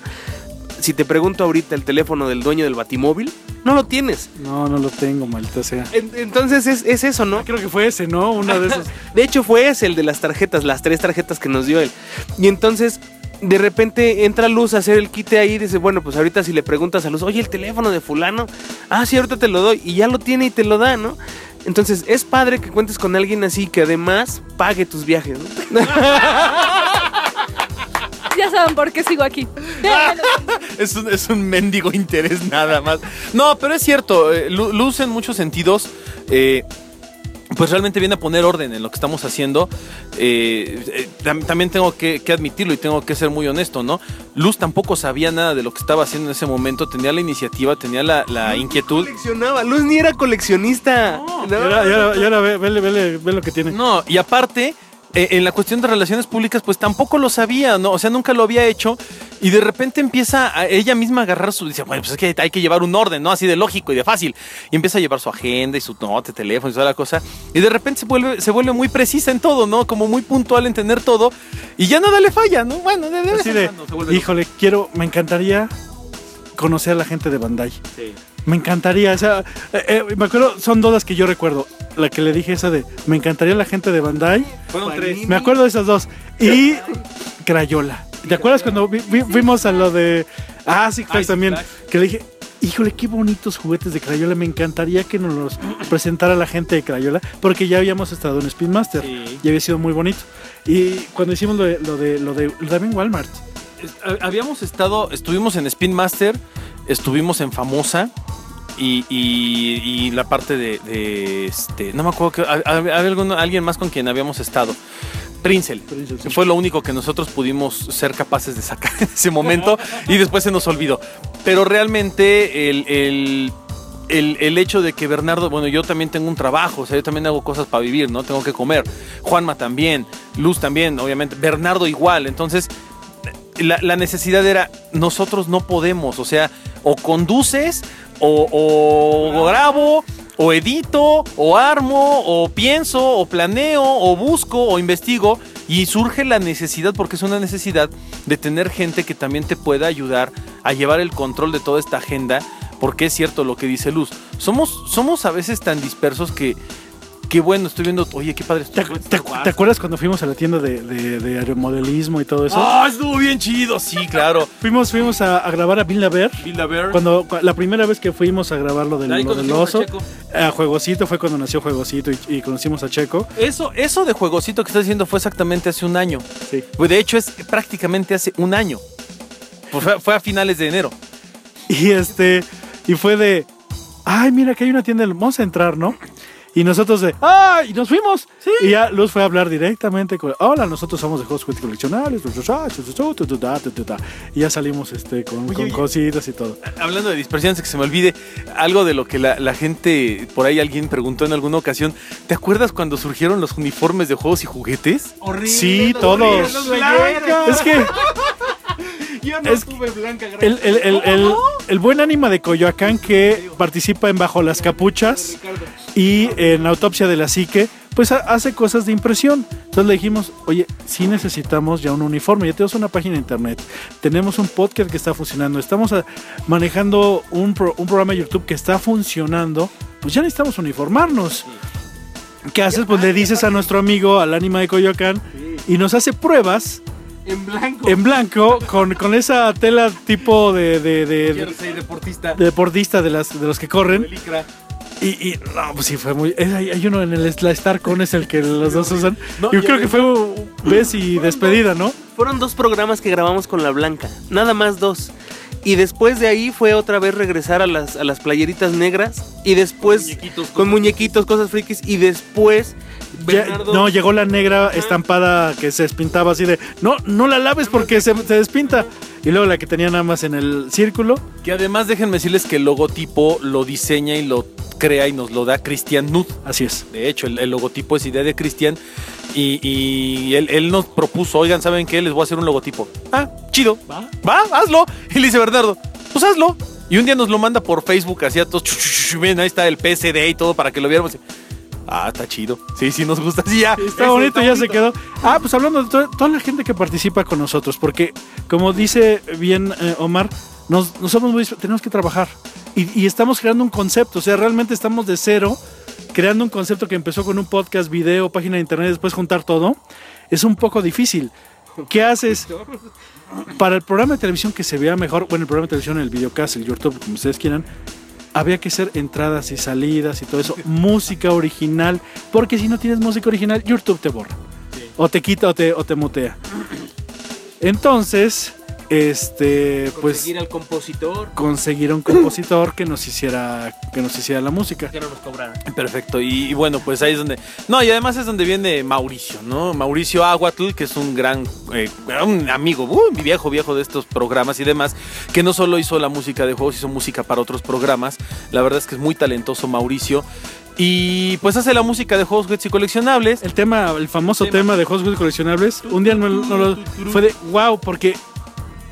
Si te pregunto ahorita el teléfono del dueño del batimóvil, no lo tienes. No, no lo tengo, maldita sea. En- Entonces es, es eso, ¿no? Creo que fue ese, ¿no? Uno de esos. De hecho, fue ese el de las tarjetas, las tres tarjetas que nos dio él. Y entonces, de repente entra Luz a hacer el quite ahí y dice, bueno, pues ahorita si le preguntas a Luz, oye, el teléfono de fulano, ah, sí, ahorita te lo doy. Y ya lo tiene y te lo da, ¿no? Entonces, es padre que cuentes con alguien así que además pague tus viajes, ¿no? Ya saben por qué sigo aquí. Es un, es un mendigo interés nada más. No, pero es cierto, eh, Lu- Luz en muchos sentidos, eh, pues realmente viene a poner orden en lo que estamos haciendo. Eh, eh, tam- también tengo que, que admitirlo y tengo que ser muy honesto, ¿no? Luz tampoco sabía nada de lo que estaba haciendo en ese momento, tenía la iniciativa, tenía la, la inquietud. Coleccionaba, Luz ni era coleccionista. ¿no? Y ahora, y ahora- y ahora ve, vele, vele, ve lo que tiene. No, y aparte, eh, en la cuestión de relaciones públicas, pues tampoco lo sabía, ¿no? O sea, nunca lo había hecho. Y de repente empieza a ella misma a agarrar su. Dice, bueno, pues es que hay que llevar un orden, ¿no? Así de lógico y de fácil. Y empieza a llevar su agenda y su nota, teléfono y toda la cosa. Y de repente se vuelve, se vuelve muy precisa en todo, ¿no? Como muy puntual en tener todo. Y ya nada le falla, ¿no? Bueno, de, de Así híjole, quiero, me encantaría conocer a la gente de Bandai. Me encantaría, o sea, eh, eh, me acuerdo, son dos las que yo recuerdo. La que le dije esa de, me encantaría la gente de Bandai. Fueron tres. Me acuerdo de esas dos. Y Crayola. ¿Te acuerdas cuando vi- vi- fuimos a lo de... Ah, sí, sí, también. Flash. Que le dije, híjole, qué bonitos juguetes de Crayola. Me encantaría que nos los presentara la gente de Crayola. Porque ya habíamos estado en Spin Master. Sí. Y había sido muy bonito. Y cuando hicimos lo de, lo de, lo de también Walmart. Es- hab- Habíamos estado, estuvimos en Spin Master, estuvimos en Famosa y, y- y la parte de, de, este, no me acuerdo que hab- hab- había alguien más con quien habíamos estado. Princel. Sí. Fue lo único que nosotros pudimos ser capaces de sacar en ese momento y después se nos olvidó. Pero realmente el, el- el- el hecho de que Bernardo, bueno, yo también tengo un trabajo, o sea, yo también hago cosas para vivir, ¿no? Tengo que comer. Juanma también, Luz también, obviamente. Bernardo igual. Entonces, la, la necesidad era, nosotros no podemos, o sea, o conduces, o, grabo, o edito, o armo, o pienso, o planeo, o busco, o investigo, y surge la necesidad, porque es una necesidad, de tener gente que también te pueda ayudar a llevar el control de toda esta agenda, porque es cierto lo que dice Luz, somos, somos a veces tan dispersos que... Qué bueno, estoy viendo, oye, qué padre. ¿Te, te- te acuerdas cuando fuimos a la tienda de, de, de aeromodelismo y todo eso? ¡Ah, estuvo bien chido! Sí, claro. Fuimos, fuimos a, a grabar a Bill Laver. Cuando, cu- la primera vez que fuimos a grabar lo del, lo del a oso, a Juegosito, fue cuando nació Juegosito y, y conocimos a Checo. Eso, eso de juegocito que estás diciendo fue exactamente hace un año. Sí. Pues de hecho es prácticamente hace un año. Pues fue, fue a finales de enero. Y este, y fue de, ay, mira que hay una tienda, vamos a entrar, ¿no? Y nosotros de, ¡ay! Y nos fuimos. Y ya Luz fue a hablar directamente con, hola, nosotros somos de Sweat Coleccionables. Y ya salimos este, con, con oye. cositas y todo. Hablando de dispersiones, que se me olvide algo de lo que la, la gente, por ahí alguien preguntó en alguna ocasión. ¿Te acuerdas cuando surgieron los uniformes de juegos y juguetes? Sí, todos. Es que Yo no Es- tuve blanca, el, el- el- el- el buen ánima de Coyoacán que participa en Bajo las Capuchas y en Autopsia de la Psique, pues ha- hace cosas de impresión. Entonces le dijimos, oye, sí necesitamos ya un uniforme, ya tenemos una página de internet, tenemos un podcast que está funcionando, estamos ah, manejando un, pro- un programa de YouTube que está funcionando, pues ya necesitamos uniformarnos. ¿Qué haces? Pues le dices a nuestro amigo, al ánima de Coyoacán, y nos hace pruebas En blanco. en blanco con, con esa tela tipo de, de, de- de- Jersey deportista. de deportista de, las, de los que corren. Licra. Y, y no, pues sí, fue muy. hay, hay uno en el la Starcon, es el que los dos usan. No, Yo creo que fue un vez y despedida, ¿no? Fueron dos programas que grabamos con la blanca. Nada más dos. Y después de ahí fue otra vez regresar a las, a las playeritas negras. Y después. Muñequitos, con muñequitos, cosas frikis. Y después. Ya- no, llegó la negra estampada que se despintaba así de. No, no la laves porque se, se despinta. Y luego la que tenía nada más en el círculo. Que además déjenme decirles que el logotipo lo diseña y lo crea y nos lo da Cristian Nud. Así es. De hecho, el, el logotipo es idea de Cristian. Y, y él, él nos propuso, oigan, ¿saben qué? Les voy a hacer un logotipo. Ah, chido. ¿Va? Va, hazlo. Y le dice Bernardo, pues hazlo. Y un día nos lo manda por Facebook, así a todos. Miren, ahí está el PSD y todo para que lo viéramos. Ah, está chido. Sí, sí, nos gusta. Sí, ya. Está bonito, está ya se quedó. Ah, pues hablando de to- toda la gente que participa con nosotros, porque como dice bien eh, Omar, nos, nos somos muy, tenemos que trabajar y, y estamos creando un concepto, o sea, realmente estamos de cero creando un concepto que empezó con un podcast, video, página de internet, después juntar todo. Es un poco difícil. ¿Qué haces? Para el programa de televisión que se vea mejor, bueno, el programa de televisión, el videocast, el YouTube, como ustedes quieran, había que hacer entradas y salidas y todo eso, música original, porque si no tienes música original, YouTube te borra. O te quita o te, o te mutea. Entonces, este, pues Conseguir al compositor. conseguir un compositor que nos hiciera que nos hiciera la música. Que no nos cobrara. Perfecto, y, y bueno, pues ahí es donde... No, y además es donde viene Mauricio, ¿no? Mauricio Aguatl, que es un gran, eh, un amigo, uh, viejo, viejo de estos programas y demás, que no solo hizo la música de juegos, hizo música para otros programas. La verdad es que es muy talentoso Mauricio. Y pues hace la música de juegos, juguetes y coleccionables. El tema, el famoso Tema. tema, de juegos juguetes coleccionables, un día no, no lo- fue de wow, porque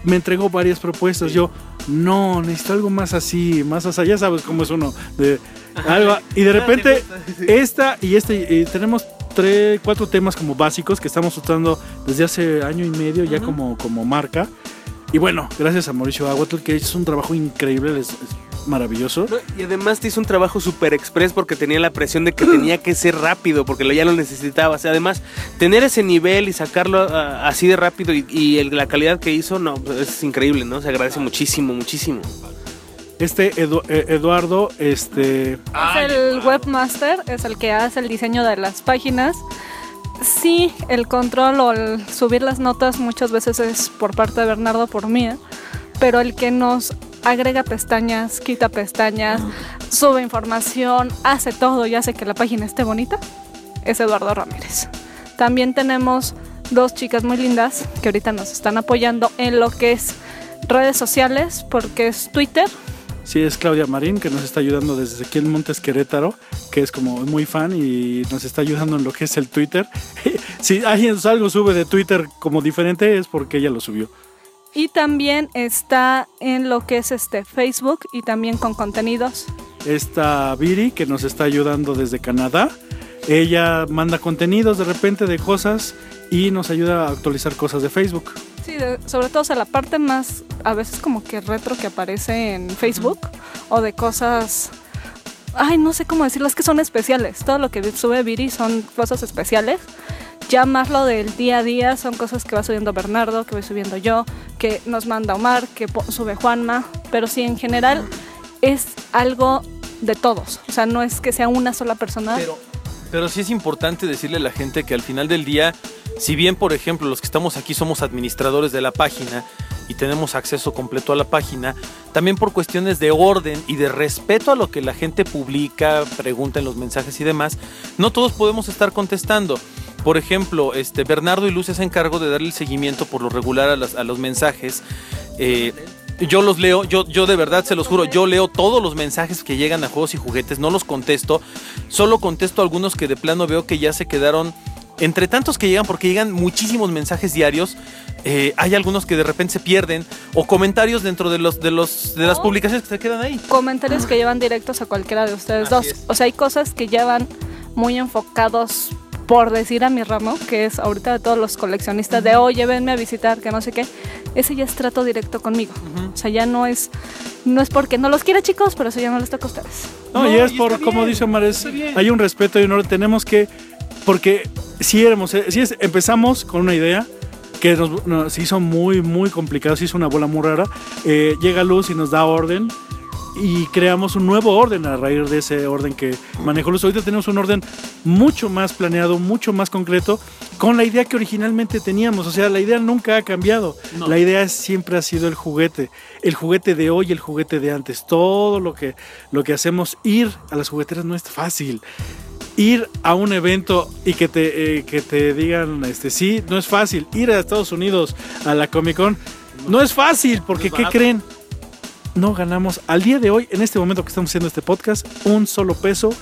me entregó varias propuestas. Yo, no, necesito algo más así, más así. Ya sabes cómo es uno. De, algo, y de repente, esta y este, y tenemos tres, cuatro temas como básicos que estamos usando desde hace año y medio ya como, como marca. Y bueno, gracias a Mauricio Aguatl, que es un trabajo increíble, es, es maravilloso. No, Y además te hizo un trabajo super express porque tenía la presión de que tenía que ser rápido, porque lo, ya lo necesitabas. Además, tener ese nivel y sacarlo ah, así de rápido y, y el- la calidad que hizo, no, es increíble, ¿no? Se agradece muchísimo, muchísimo. Este Edu- eh, Eduardo, este... Es el webmaster, es el que hace el diseño de las páginas. Sí, el control o el subir las notas muchas veces es por parte de Bernardo, por mí, ¿eh? pero el que nos agrega pestañas, quita pestañas, sube información, hace todo y hace que la página esté bonita, es Eduardo Ramírez. También tenemos dos chicas muy lindas que ahorita nos están apoyando en lo que es redes sociales, porque es Twitter, Sí, es Claudia Marín, que nos está ayudando desde aquí en Montes Querétaro, que es como muy fan y nos está ayudando en lo que es el Twitter. si alguien algo sube de Twitter como diferente es porque ella lo subió. Y también está en lo que es este Facebook y también con contenidos. Esta Viri, que nos está ayudando desde Canadá, ella manda contenidos de repente de cosas y nos ayuda a actualizar cosas de Facebook. Sí, de- sobre todo o sea, la parte más a veces como que retro que aparece en Facebook o de cosas ay, no sé cómo decirlo, es que son especiales. Todo lo que sube Viri son cosas especiales. Ya más lo del día a día son cosas que va subiendo Bernardo, que voy subiendo yo, que nos manda Omar, que sube Juanma, pero sí en general es algo de todos. O sea, no es que sea una sola persona. Pero, pero sí es importante decirle a la gente que al final del día, si bien, por ejemplo, los que estamos aquí somos administradores de la página y tenemos acceso completo a la página, también por cuestiones de orden y de respeto a lo que la gente publica, pregunta en los mensajes y demás, no todos podemos estar contestando. Por ejemplo, este, Bernardo y Luz se hacen cargo de darle el seguimiento por lo regular a los mensajes. Eh, yo los leo, yo, yo de verdad se los juro, yo leo todos los mensajes que llegan a juegos y juguetes, no los contesto, solo contesto algunos que de plano veo que ya se quedaron, entre tantos que llegan, porque llegan muchísimos mensajes diarios, eh, hay algunos que de repente se pierden, o comentarios dentro de, los, de, los, de las Oh. publicaciones que se quedan ahí. comentarios que llevan directos a cualquiera de ustedes Así dos. es. O sea, hay cosas que ya van muy enfocados por decir a mi ramo, que es ahorita de todos los coleccionistas de, oye, venme a visitar, que no sé qué. Ese ya es trato directo conmigo. O sea, ya no es, no es porque no los quiera chicos, pero eso ya no les toca a ustedes. No, No, y es y por, como dice Omar, es- hay un respeto y un orden. Tenemos que, porque si éramos, eh, si es- empezamos con una idea que nos, nos hizo muy, muy complicado, se hizo una bola muy rara. eh, llega Luz y nos da orden y creamos un nuevo orden a raíz de ese orden que manejó Luz. Ahorita tenemos un orden mucho más planeado, mucho más concreto, con la idea que originalmente teníamos. O sea, la idea nunca ha cambiado. No. La idea siempre ha sido el juguete. El juguete de hoy, el juguete de antes. Todo lo que, lo que hacemos, ir a las jugueteras no es fácil. Ir a un evento y que te, eh, que te digan, este, sí, no es fácil. Ir a Estados Unidos a la Comic Con no es fácil, porque es ¿qué creen? No ganamos al día de hoy, en este momento que estamos haciendo este podcast, un solo peso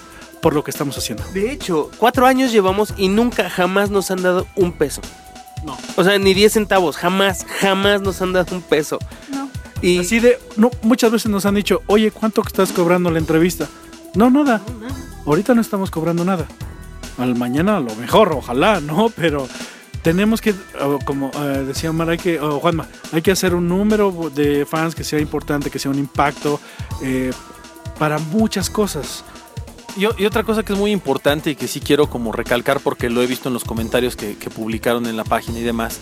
por lo que estamos haciendo. De hecho, cuatro años llevamos y nunca jamás nos han dado un peso. No. O sea, ni 10 centavos, jamás, jamás nos han dado un peso. No. Y Así de, no, muchas veces nos han dicho, oye, ¿cuánto estás cobrando la entrevista? No, nada. Ahorita no estamos cobrando nada. Al mañana a lo mejor, ojalá, ¿no? Pero tenemos que, oh, como eh, decía Mar, hay que, Juanma, hay que hacer un número de fans que sea importante, que sea un impacto eh, para muchas cosas. Y, otra cosa que es muy importante y que sí quiero como recalcar porque lo he visto en los comentarios que publicaron en la página y demás,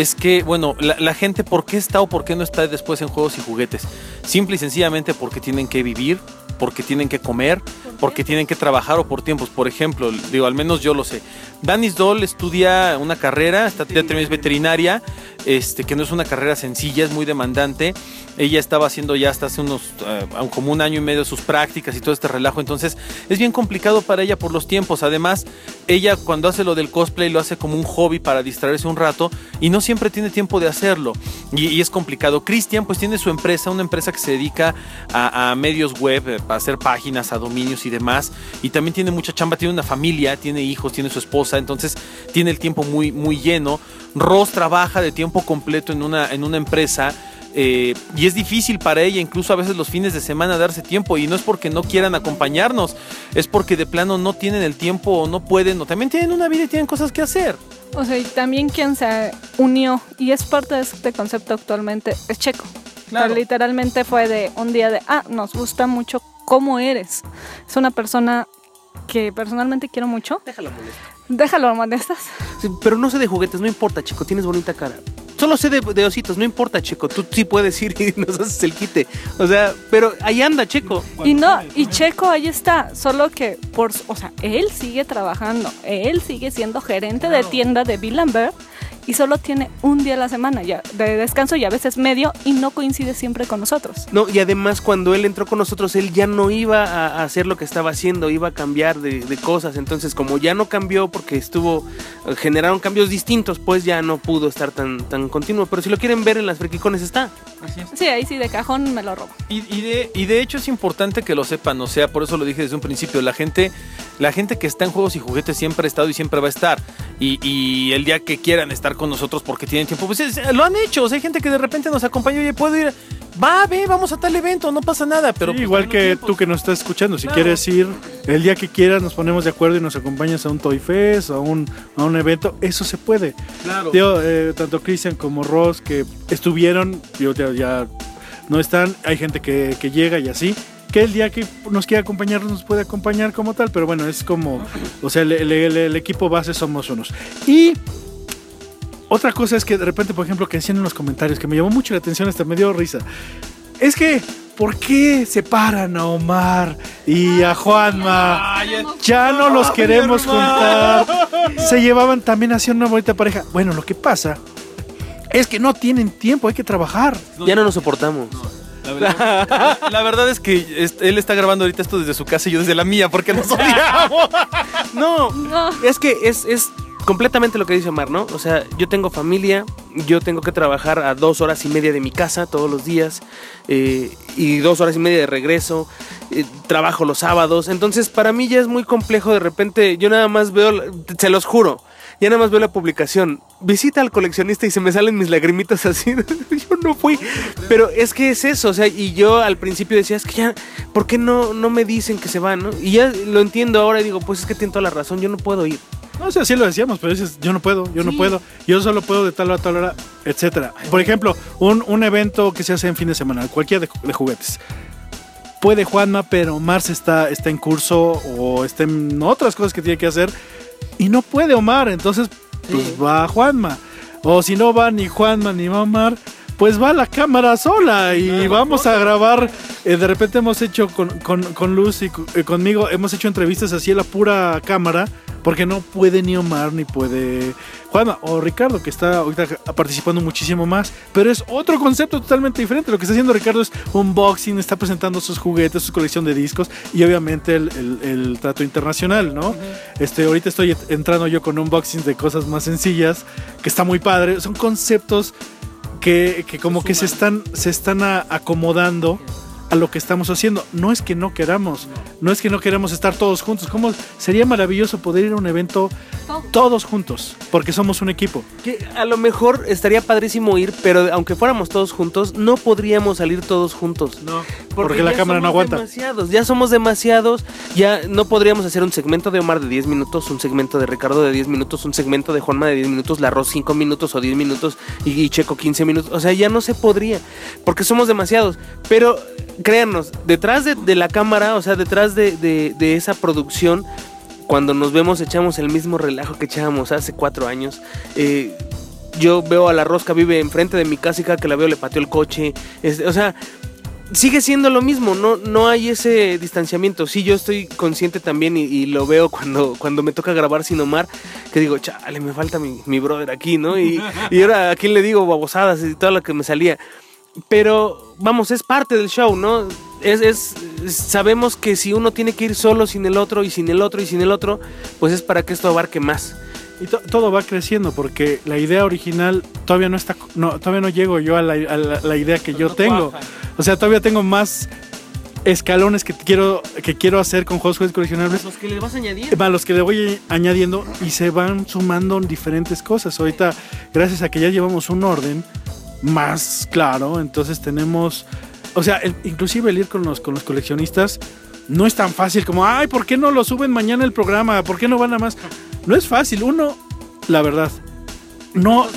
es que, bueno, la, la gente, ¿por qué está o por qué no está después en juegos y juguetes? Simple y sencillamente porque tienen que vivir, porque tienen que comer, porque tienen que trabajar o por tiempos. Por ejemplo, digo, al menos yo lo sé. Danis Doll estudia una carrera, está, es veterinaria, este, que no es una carrera sencilla, es muy demandante. Ella estaba haciendo ya hasta hace unos, eh, como un año y medio sus prácticas y todo este relajo. Entonces es bien complicado para ella por los tiempos. Además, ella cuando hace lo del cosplay lo hace como un hobby para distraerse un rato y no siempre tiene tiempo de hacerlo. Y, es complicado. Cristian pues tiene su empresa, una empresa que se dedica a, a medios web, eh, a hacer páginas, a dominios y demás. Y también tiene mucha chamba, tiene una familia, tiene hijos, tiene su esposa, entonces tiene el tiempo muy, muy lleno. Ross trabaja de tiempo completo en una, en una empresa. Eh, y es difícil para ella, incluso a veces los fines de semana, darse tiempo. Y no es porque no quieran acompañarnos, es porque de plano no tienen el tiempo o no pueden, o también tienen una vida y tienen cosas que hacer. O sea, y también quien se unió y es parte de este concepto actualmente es Checo. O sea, Claro. literalmente fue de un día de, ah, nos gusta mucho cómo eres. Es una persona que personalmente quiero mucho. Déjalo molesto. Déjalo, molestas. Sí, pero no sé de juguetes, no importa, chico, tienes bonita cara. Solo sé de, de ositos, no importa, chico. Tú sí puedes ir y nos haces el quite. O sea, pero ahí anda, chico. Y no, y Checo ahí está, solo que por, o sea, él sigue trabajando, él sigue siendo gerente de tienda de Bill Lambert y solo tiene un día a la semana ya de descanso y a veces medio y no coincide siempre con nosotros. No, y además cuando él entró con nosotros, él ya no iba a hacer lo que estaba haciendo, iba a cambiar de, de cosas. Entonces, como ya no cambió porque estuvo, eh, generaron cambios distintos, pues ya no pudo estar tan, tan continuo. Pero si lo quieren ver en las frequicones está. Sí, ahí sí de cajón me lo robo. Y, y de, y de hecho es importante que lo sepan, o sea, por eso lo dije desde un principio, la gente, la gente que está en juegos y juguetes siempre ha estado y siempre va a estar. Y, y el día que quieran estar con nosotros porque tienen tiempo, pues es- lo han hecho. O sea, hay gente que de repente nos acompaña, oye, puedo ir, va, ve, vamos a tal evento, no pasa nada. Pero Sí, pues, igual que tiempos. tú que nos estás escuchando, si Claro. quieres ir el día que quieras, nos ponemos de acuerdo y nos acompañas a un Toy Fest, a un, a un evento, eso se puede. Claro. Tío, eh, tanto Cristian como Ross que estuvieron, yo ya, ya no están, hay gente que, que llega y así. Que el día que nos quiera acompañar nos puede acompañar como tal, pero bueno, es como, o sea, el, el- el- el equipo base somos unos. Y otra cosa es que de repente, por ejemplo, que decían en los comentarios, que me llamó mucho la atención, hasta me dio risa. Es que, ¿por qué separan a Omar y a Juanma? Ya no los queremos juntar. Se llevaban también, hacían una bonita pareja. Bueno, lo que pasa es que no tienen tiempo, hay que trabajar. Ya no nos soportamos. La verdad, la verdad es que él está grabando ahorita esto desde su casa y yo desde la mía porque nos odiamos. No, No. es que es, es completamente lo que dice Omar, ¿no? O sea, yo tengo familia, yo tengo que trabajar a dos horas y media de mi casa todos los días eh, y dos horas y media de regreso. eh, trabajo los sábados, entonces para mí ya es muy complejo. De repente, yo nada más veo, se los juro, ya nada más veo la publicación. Visita al coleccionista y se me salen mis lagrimitas así. yo no fui. Pero es que es eso, o sea, y yo al principio decía, es que ya, ¿por qué no, no me dicen que se van, no? Y ya lo entiendo ahora y digo, pues es que tienen toda la razón, yo no puedo ir. No sé, así lo decíamos, pero dices, yo no puedo, yo no puedo, yo solo puedo de tal hora a tal hora, etcétera. Por ejemplo, un, un evento que se hace en fin de semana, cualquiera de, de juguetes. Puede Juanma, pero Mars está, está en curso o está en otras cosas que tiene que hacer y no puede Omar, entonces pues va Juanma. O si no va ni Juanma ni va Omar, pues va la cámara sola y vamos a grabar. eh, de repente hemos hecho con, con, con Luz y eh, conmigo, hemos hecho entrevistas así a la pura cámara, porque no puede ni Omar ni puede Juanma o Ricardo, que está ahorita participando muchísimo más. Pero es otro concepto totalmente diferente. Lo que está haciendo Ricardo es unboxing, está presentando sus juguetes, su colección de discos y obviamente el, el- el trato internacional, ¿no? Este, ahorita estoy entrando yo con unboxing de cosas más sencillas, que está muy padre. Son conceptos que, que como que se están, se están acomodando a lo que estamos haciendo. No es que no queramos, no es que no queramos estar todos juntos. Como sería maravilloso poder ir a un evento todos juntos, porque somos un equipo. Que a lo mejor estaría padrísimo ir, pero aunque fuéramos todos juntos, no podríamos salir todos juntos. No, porque, la ya cámara no somos aguanta. Demasiados, ya somos demasiados. Ya no podríamos hacer un segmento de Omar de 10 minutos, un segmento de Ricardo de 10 minutos, un segmento de Juanma de 10 minutos, la Ros 5 minutos o 10 minutos y, y Checo 15 minutos. O sea, ya no se podría, porque somos demasiados. Pero créanos, detrás de, la cámara, o sea, detrás de, esa producción, cuando nos vemos echamos el mismo relajo que echábamos hace cuatro años. Eh, yo veo a la rosca, vive enfrente de mi casa y cada que la veo le pateo el coche. O sea, sigue siendo lo mismo, no, no hay ese distanciamiento. Sí, yo estoy consciente también y, lo veo cuando, cuando me toca grabar sin Omar, que digo, chale, me falta mi, mi brother aquí, ¿no? Y, y ahora a quién le digo babosadas y todo lo que me salía. Pero vamos, es parte del show, ¿no? Es, es- sabemos que si uno tiene que ir solo sin el otro y sin el otro y sin el otro, pues es para que esto abarque más. Y to- todo va creciendo porque la idea original todavía no está, no, todavía no llego yo a la, a la- la idea que yo tengo. O sea, todavía tengo más escalones que quiero, que quiero hacer con juegos juegos coleccionables. Los que le vas a añadir. A los que le voy añadiendo y se van sumando diferentes cosas. Ahorita, gracias a que ya llevamos un orden más claro, entonces tenemos, o sea, el- inclusive el ir con los, con los coleccionistas no es tan fácil como, ay, ¿por qué no lo suben mañana el programa? ¿Por qué no van a más? No es fácil. Uno, la verdad, no...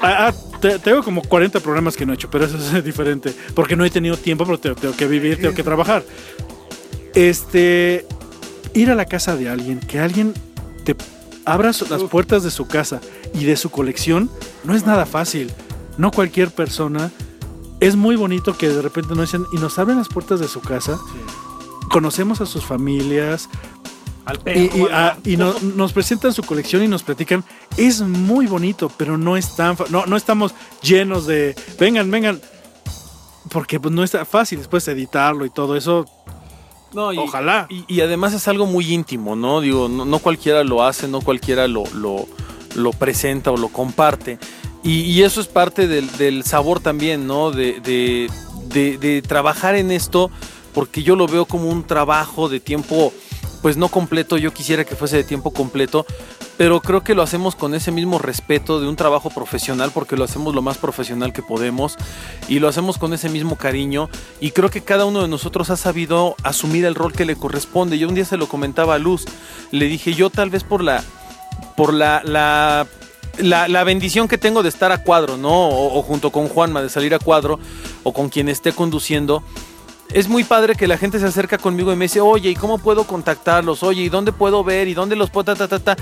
Ah, ah, te- tengo como 40 programas que no he hecho, pero eso es diferente. Porque no he tenido tiempo, pero tengo, tengo que vivir, tengo que trabajar. Este. Ir a la casa de alguien, que alguien te abra las puertas de su casa y de su colección, no es nada fácil. No cualquier persona. Es muy bonito que de repente nos dicen y nos abren las puertas de su casa. Conocemos a sus familias, y, y, ah, y no- nos presentan su colección y nos platican. Es muy bonito, pero no es tan no, no estamos llenos de vengan, vengan. Porque pues, no es fácil después editarlo y todo eso. No, y, Ojalá. Y, y además es algo muy íntimo, ¿no? Digo, no, no cualquiera lo hace, no cualquiera lo, lo, lo presenta o lo comparte. Y, y eso es parte del, del sabor también, ¿no? De, de- de- de trabajar en esto, porque yo lo veo como un trabajo de tiempo, pues no completo, yo quisiera que fuese de tiempo completo, pero creo que lo hacemos con ese mismo respeto de un trabajo profesional, porque lo hacemos lo más profesional que podemos y lo hacemos con ese mismo cariño y creo que cada uno de nosotros ha sabido asumir el rol que le corresponde. Yo un día se lo comentaba a Luz, le dije yo tal vez por la por la, la la, bendición que tengo de estar a cuadro, ¿no? O junto con Juanma, de salir a cuadro, o con quien esté conduciendo. Es muy padre que la gente se acerca conmigo y me dice, oye, ¿y cómo puedo contactarlos? Oye, ¿y dónde puedo ver? ¿Y dónde los puedo? Ta, ta, ta, ta?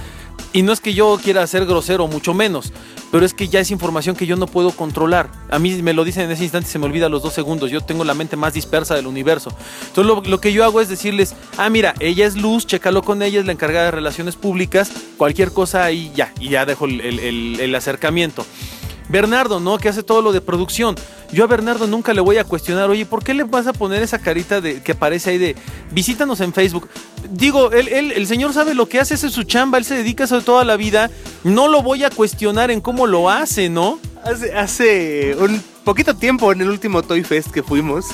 Y no es que yo quiera ser grosero, mucho menos, pero es que ya es información que yo no puedo controlar. A mí me lo dicen en ese instante y se me olvida los dos segundos. Yo tengo la mente más dispersa del universo. Entonces lo, que yo hago es decirles, ah, mira, ella es Luz, chécalo con ella, es la encargada de relaciones públicas, cualquier cosa ahí ya, y ya dejo el- el- el acercamiento. Bernardo, ¿no? Que hace todo lo de producción. Yo a Bernardo nunca le voy a cuestionar, oye, ¿por qué le vas a poner esa carita de que aparece ahí de visítanos en Facebook? Digo, él, él- el señor sabe lo que hace, es su chamba, él se dedica a eso toda la vida. No lo voy a cuestionar en cómo lo hace, ¿no? Hace, hace un poquito tiempo en el último Toy Fest que fuimos,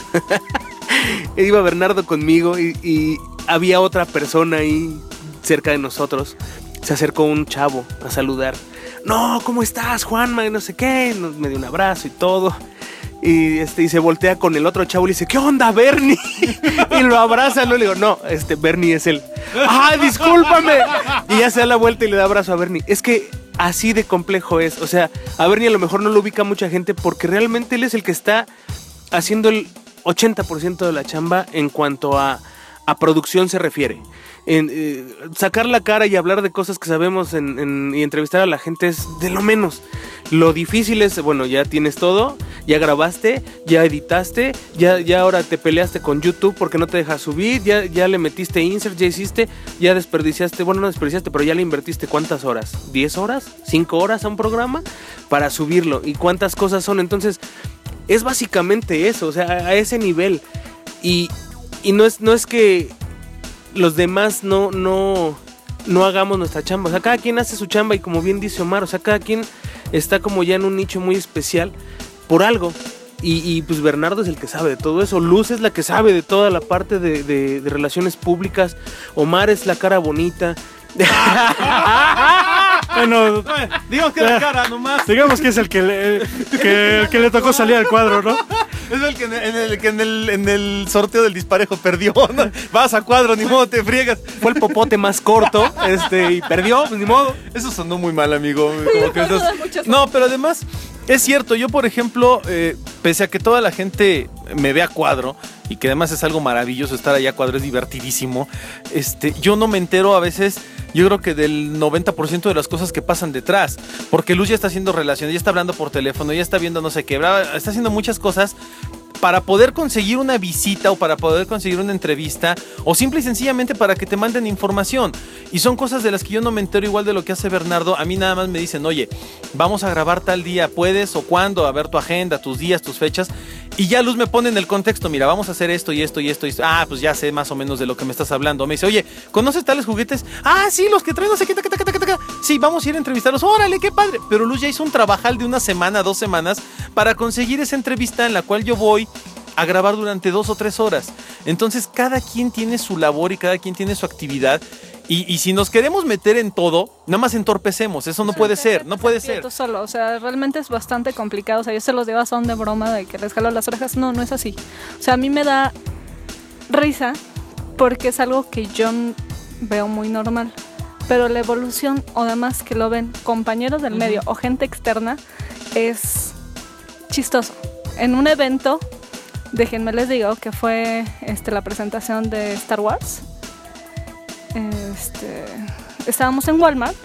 iba Bernardo conmigo y, y había otra persona ahí cerca de nosotros. Se acercó un chavo a saludar. No, ¿cómo estás, Juanma? Y no sé qué. Nos, me dio un abrazo y todo. Y, este, y se voltea con el otro chavo y le dice, ¿qué onda, Bernie? y lo abraza, ¿no? Le digo, no, este, Bernie es él. ¡Ah, discúlpame! Y ya se da la vuelta y le da abrazo a Bernie. Es que así de complejo es. O sea, a Bernie a lo mejor no lo ubica mucha gente porque realmente él es el que está haciendo el 80% de la chamba en cuanto a, a producción se refiere. En, eh, sacar la cara y hablar de cosas que sabemos en- y entrevistar a la gente es de lo menos. Lo difícil es, bueno, ya tienes todo, ya grabaste, ya editaste, ya, ya ahora te peleaste con YouTube porque no te deja subir, ya, ya le metiste insert, ya hiciste, ya desperdiciaste, bueno, no desperdiciaste, pero ya le invertiste cuántas horas, ¿10 horas? ¿5 horas a un programa? Para subirlo. ¿Y cuántas cosas son? Entonces, es básicamente eso, o sea, a, a ese nivel. Y, y no, es, no es que los demás no, no, no hagamos nuestra chamba. O sea, cada quien hace su chamba y como bien dice Omar, o sea, cada quien está como ya en un nicho muy especial por algo. Y, pues Bernardo es el que sabe de todo eso. Luz es la que sabe de toda la parte de, de- de relaciones públicas. Omar es la cara bonita. Bueno, Digamos que la cara nomás. digamos que es el que le, que, el que le tocó salir al cuadro, ¿no? Es el que en el, en el- que en el, en el sorteo del disparejo perdió. ¿no? Vas a cuadro, ni modo, te friegas. Fue el popote más corto este, y perdió, pues ni modo. Eso sonó muy mal, amigo. Como que estás- No, pero además, es cierto, yo por ejemplo, eh, pese a que toda la gente me ve a cuadro, y que además es algo maravilloso estar allá a cuadro, es divertidísimo, este, yo no me entero a veces, yo creo que del 90% de las cosas que pasan detrás, porque Luz ya está haciendo relaciones, ya está hablando por teléfono, ya está viendo no sé qué, está haciendo muchas cosas para poder conseguir una visita o para poder conseguir una entrevista o simple y sencillamente para que te manden información. Y son cosas de las que yo no me entero igual de lo que hace Bernardo. A mí nada más me dicen, oye, vamos a grabar tal día, ¿puedes o cuándo? A ver tu agenda, tus días, tus fechas. Y ya Luz me pone en el contexto, mira, vamos a hacer esto y esto y esto y esto. Ah, pues ya sé más o menos de lo que me estás hablando. Me dice, oye, ¿conoces tales juguetes? Ah, sí, los que traen no sé qué, taca. Sí, vamos a ir a entrevistarlos. Órale, qué padre. Pero Luz ya hizo un trabajal de una semana, dos semanas, para conseguir esa entrevista en la cual yo voy a grabar durante dos o tres horas. Entonces, cada quien tiene su labor y cada quien tiene su actividad. Y, y si nos queremos meter en todo, nada más entorpecemos. Eso no puede ser, no puede ser. Solo, o sea, realmente es bastante complicado. O sea, yo se los digo a son de broma de que les jalo las orejas. No, no es así. O sea, a mí me da risa porque es algo que yo veo muy normal. Pero la evolución o demás que lo ven compañeros del medio o gente externa es chistoso. En un evento, déjenme les digo que fue este, la presentación de Star Wars. Este, estábamos en Walmart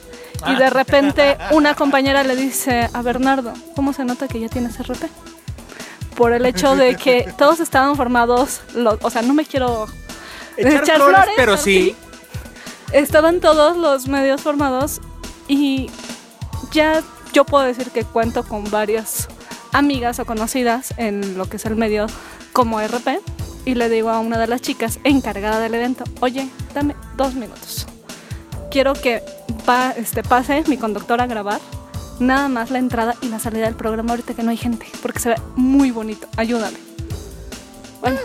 y de repente una compañera le dice a Bernardo, ¿cómo se nota que ya tienes RP? Por el hecho de que todos estaban formados, o sea, no me quiero Echar flores, pero sí. Estaban todos los medios formados y ya yo puedo decir que cuento con varias amigas o conocidas en lo que es el medio como RP y le digo a una de las chicas encargada del evento, oye, dame dos minutos. Quiero que pa- este, pase mi conductor a grabar nada más la entrada y la salida del programa ahorita que no hay gente, porque se ve muy bonito. Ayúdame. Bueno,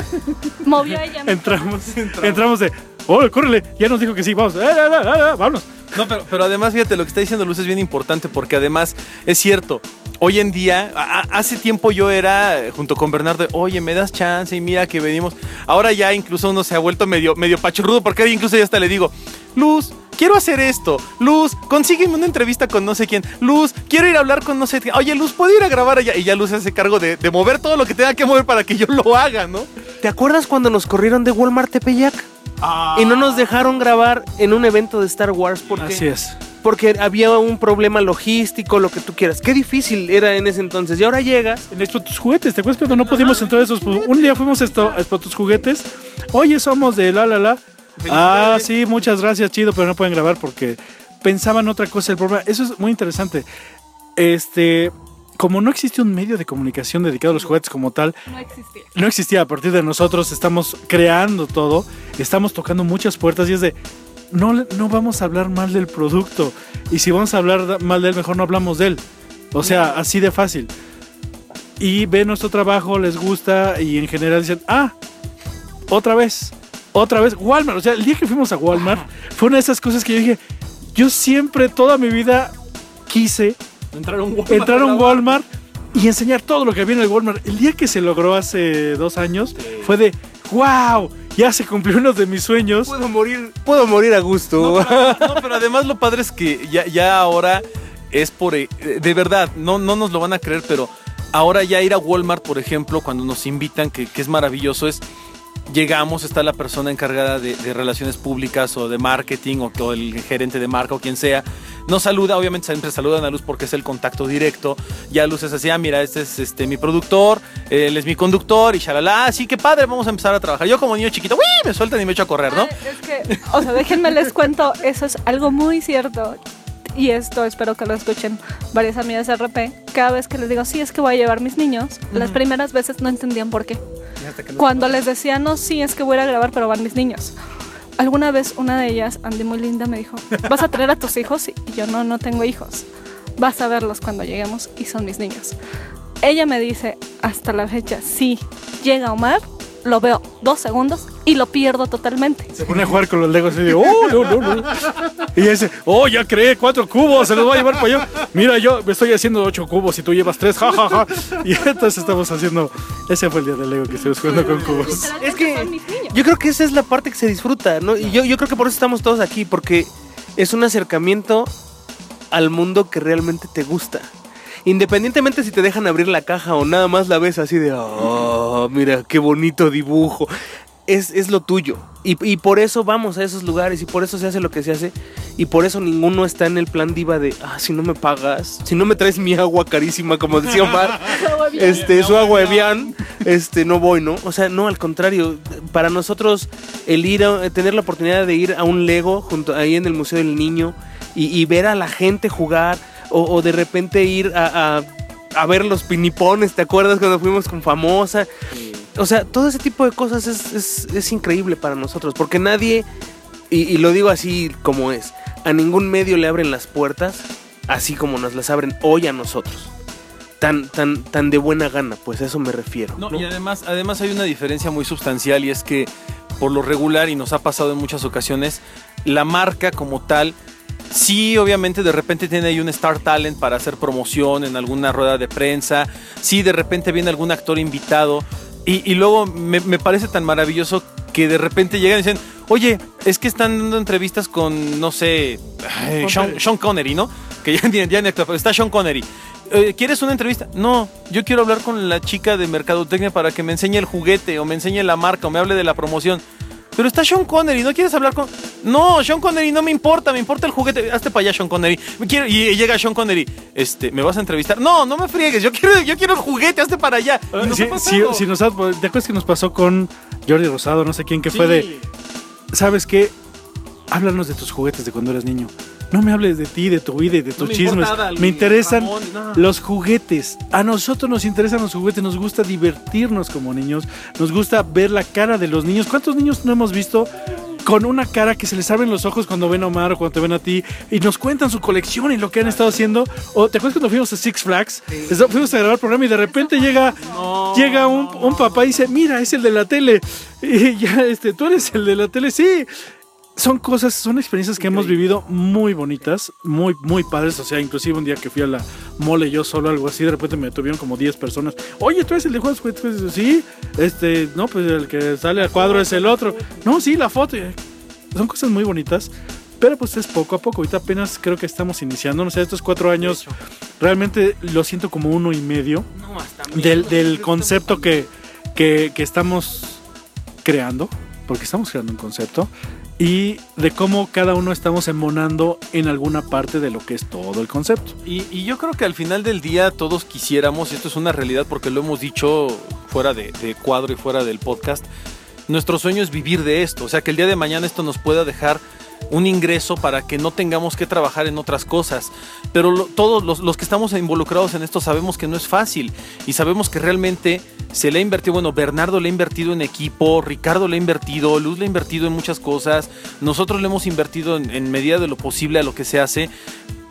movió ella. mi Entramos, entramos de, oh, córrele, ya nos dijo que sí, vamos, eh, eh, eh, eh, vámonos. No, pero, pero además, fíjate, lo que está diciendo Luz es bien importante porque además es cierto. Hoy en día, a- hace tiempo yo era, eh, junto con Bernardo, oye, me das chance y mira que venimos. Ahora ya incluso uno se ha vuelto medio, medio pachurrudo porque incluso ya hasta le digo, Luz, quiero hacer esto. Luz, consígueme una entrevista con no sé quién. Luz, quiero ir a hablar con no sé quién. Oye, Luz, ¿puedo ir a grabar allá? Y ya Luz se hace cargo de, de mover todo lo que tenga que mover para que yo lo haga, ¿no? ¿Te acuerdas cuando nos corrieron de Walmart Tepeyac? Y no nos dejaron grabar en un evento de Star Wars porque, Así es. Porque había un problema logístico, lo que tú quieras. Qué difícil era en ese entonces. Y ahora llegas. En Expo tus juguetes, ¿te acuerdas cuando no pudimos entrar a esos? Un día fuimos a esto- a Expo tus juguetes. Oye, somos de la la la. Ah, sí, muchas gracias, chido, pero no pueden grabar porque pensaban otra cosa el programa. Eso es muy interesante. Este, como no existe un medio de comunicación dedicado a los juguetes como tal, No existía. no existía a partir de nosotros, estamos creando todo, estamos tocando muchas puertas y es de, no, no vamos a hablar mal del producto. Y si vamos a hablar mal de él, mejor no hablamos de él. O sea, así de fácil. Y ven nuestro trabajo, les gusta y en general dicen, ah, otra vez, otra vez, Walmart. O sea, el día que fuimos a Walmart fue una de esas cosas que yo dije, yo siempre, toda mi vida quise Entrar a un Walmart. entrar a un Walmart y enseñar todo lo que había en el Walmart. El día que se logró hace dos años fue de wow, ya se cumplió uno de mis sueños. Puedo morir, puedo morir a gusto. No, pero, no, pero además lo padre es que ya, ya ahora es por... eh, De verdad, no, no nos lo van a creer, pero ahora ya ir a Walmart, por ejemplo, cuando nos invitan, que, que es maravilloso, es... Llegamos, está la persona encargada de, relaciones públicas o de marketing o, o el gerente de marca o quien sea. Nos saluda, obviamente siempre saludan a Luz porque es el contacto directo. Ya Luz es así, ah, mira, este es este, mi productor, él es mi conductor y shalala. Así que padre, vamos a empezar a trabajar. Yo como niño chiquito, ¡uy! me sueltan y me echo a correr, ¿no? Ah, es que, o sea, déjenme les cuento, eso es algo muy cierto. Y esto espero que lo escuchen varias amigas de RP. Cada vez que les digo, sí, es que voy a llevar mis niños, las primeras veces no entendían por qué. Cuando les decía, no, sí, es que voy a ir a grabar, pero van mis niños. Alguna vez una de ellas, Andy muy linda, me dijo, ¿vas a traer a tus hijos? Y yo no, no tengo hijos. Vas a verlos cuando lleguemos y son mis niños. Ella me dice, hasta la fecha, sí, llega Omar, lo veo dos segundos y lo pierdo totalmente. Se pone a jugar con los legos y dice, oh, no, no, no. Y dice, oh, ya creé cuatro cubos, se los voy a llevar para allá. Mira, yo me estoy haciendo ocho cubos y tú llevas tres, jajaja. Y entonces estamos haciendo, ese fue el día del Lego que estuvimos jugando con cubos. Es que yo creo que esa es la parte que se disfruta, ¿no? Y yo, yo creo que por eso estamos todos aquí, porque es un acercamiento al mundo que realmente te gusta. Independientemente si te dejan abrir la caja o nada más la ves así de, oh, mira, qué bonito dibujo. Es, es lo tuyo. Y, y por eso vamos a esos lugares y por eso se hace lo que se hace. Y por eso ninguno está en el plan diva de, ah, si no me pagas, si no me traes mi agua carísima, como decía Omar, este, su agua Evian, este, no voy, ¿no? O sea, no, al contrario, para nosotros el ir a, tener la oportunidad de ir a un Lego junto ahí en el Museo del Niño y, y ver a la gente jugar o, o de repente ir a, a- a ver los pinipones, ¿te acuerdas cuando fuimos con Famosa? O sea, todo ese tipo de cosas es, es- es increíble para nosotros, porque nadie, y, y lo digo así como es, a ningún medio le abren las puertas así como nos las abren hoy a nosotros. Tan, tan, tan de buena gana, pues a eso me refiero. No, ¿no? y además, además hay una diferencia muy sustancial y es que por lo regular, y nos ha pasado en muchas ocasiones, la marca como tal, sí, obviamente de repente tiene ahí un Star Talent para hacer promoción en alguna rueda de prensa, sí, de repente viene algún actor invitado, y, y luego me, me parece tan maravilloso que de repente llegan y dicen, oye, es que están dando entrevistas con, no sé, ay, Sean, Sean Connery, ¿no? Que ya, ni- ya ni actúa, pero está Sean Connery. Eh, ¿Quieres una entrevista? No, yo quiero hablar con la chica de mercadotecnia para que me enseñe el juguete o me enseñe la marca o me hable de la promoción. Pero está Sean Connery, ¿no quieres hablar con...? No, Sean Connery no me importa, me importa el juguete. Hazte para allá, Sean Connery. Me quiero- Y llega Sean Connery, este, ¿me vas a entrevistar? No, no me friegues, yo quiero, yo quiero el juguete, hazte para allá. Y nos Sí, ha sí, pasado. sí nos ha- ¿Te acuerdas que nos pasó con Jordi Rosado, no sé quién, que fue de, ¿sabes qué? Háblanos de tus juguetes de cuando eras niño. No me hables de ti, de tu vida y de tus me chismes. me interesan no. los juguetes. A nosotros nos interesan los juguetes, nos gusta divertirnos como niños, nos gusta ver la cara de los niños. ¿Cuántos niños no hemos visto con una cara que se les abren los ojos cuando ven a Omar o cuando te ven a ti y nos cuentan su colección y lo que han estado haciendo? ¿O te acuerdas cuando fuimos a Six Flags? Esta- Fuimos a grabar el programa y de repente llega, llega un, un papá y dice, mira, es el de la tele. Y ya, este, tú eres el de la tele, sí. Son cosas, son experiencias que hemos vivido muy bonitas, muy, muy padres. O sea, inclusive un día que fui a la mole yo solo, algo así, de repente me tuvieron como 10 personas. Oye, tú eres el de juguetes?" sí. Este, no, pues el que sale al cuadro es el otro. No, sí, la foto. Son cosas muy bonitas. Pero pues es poco a poco. Ahorita apenas creo que estamos iniciando. No sé, estos cuatro años realmente lo siento como uno y medio del, del concepto que, que, que estamos creando, porque estamos creando un concepto, y de cómo cada uno estamos emonando en alguna parte de lo que es todo el concepto. Y, yo creo que al final del día todos quisiéramos, y esto es una realidad porque lo hemos dicho fuera de, de cuadro y fuera del podcast, nuestro sueño es vivir de esto, o sea que el día de mañana esto nos pueda dejar un ingreso para que no tengamos que trabajar en otras cosas. Pero todos los, los que estamos involucrados en esto sabemos que no es fácil y sabemos que realmente se le ha invertido, bueno, Bernardo le ha invertido en equipo, Ricardo le ha invertido, Luz le ha invertido en muchas cosas, nosotros le hemos invertido en, en medida de lo posible a lo que se hace,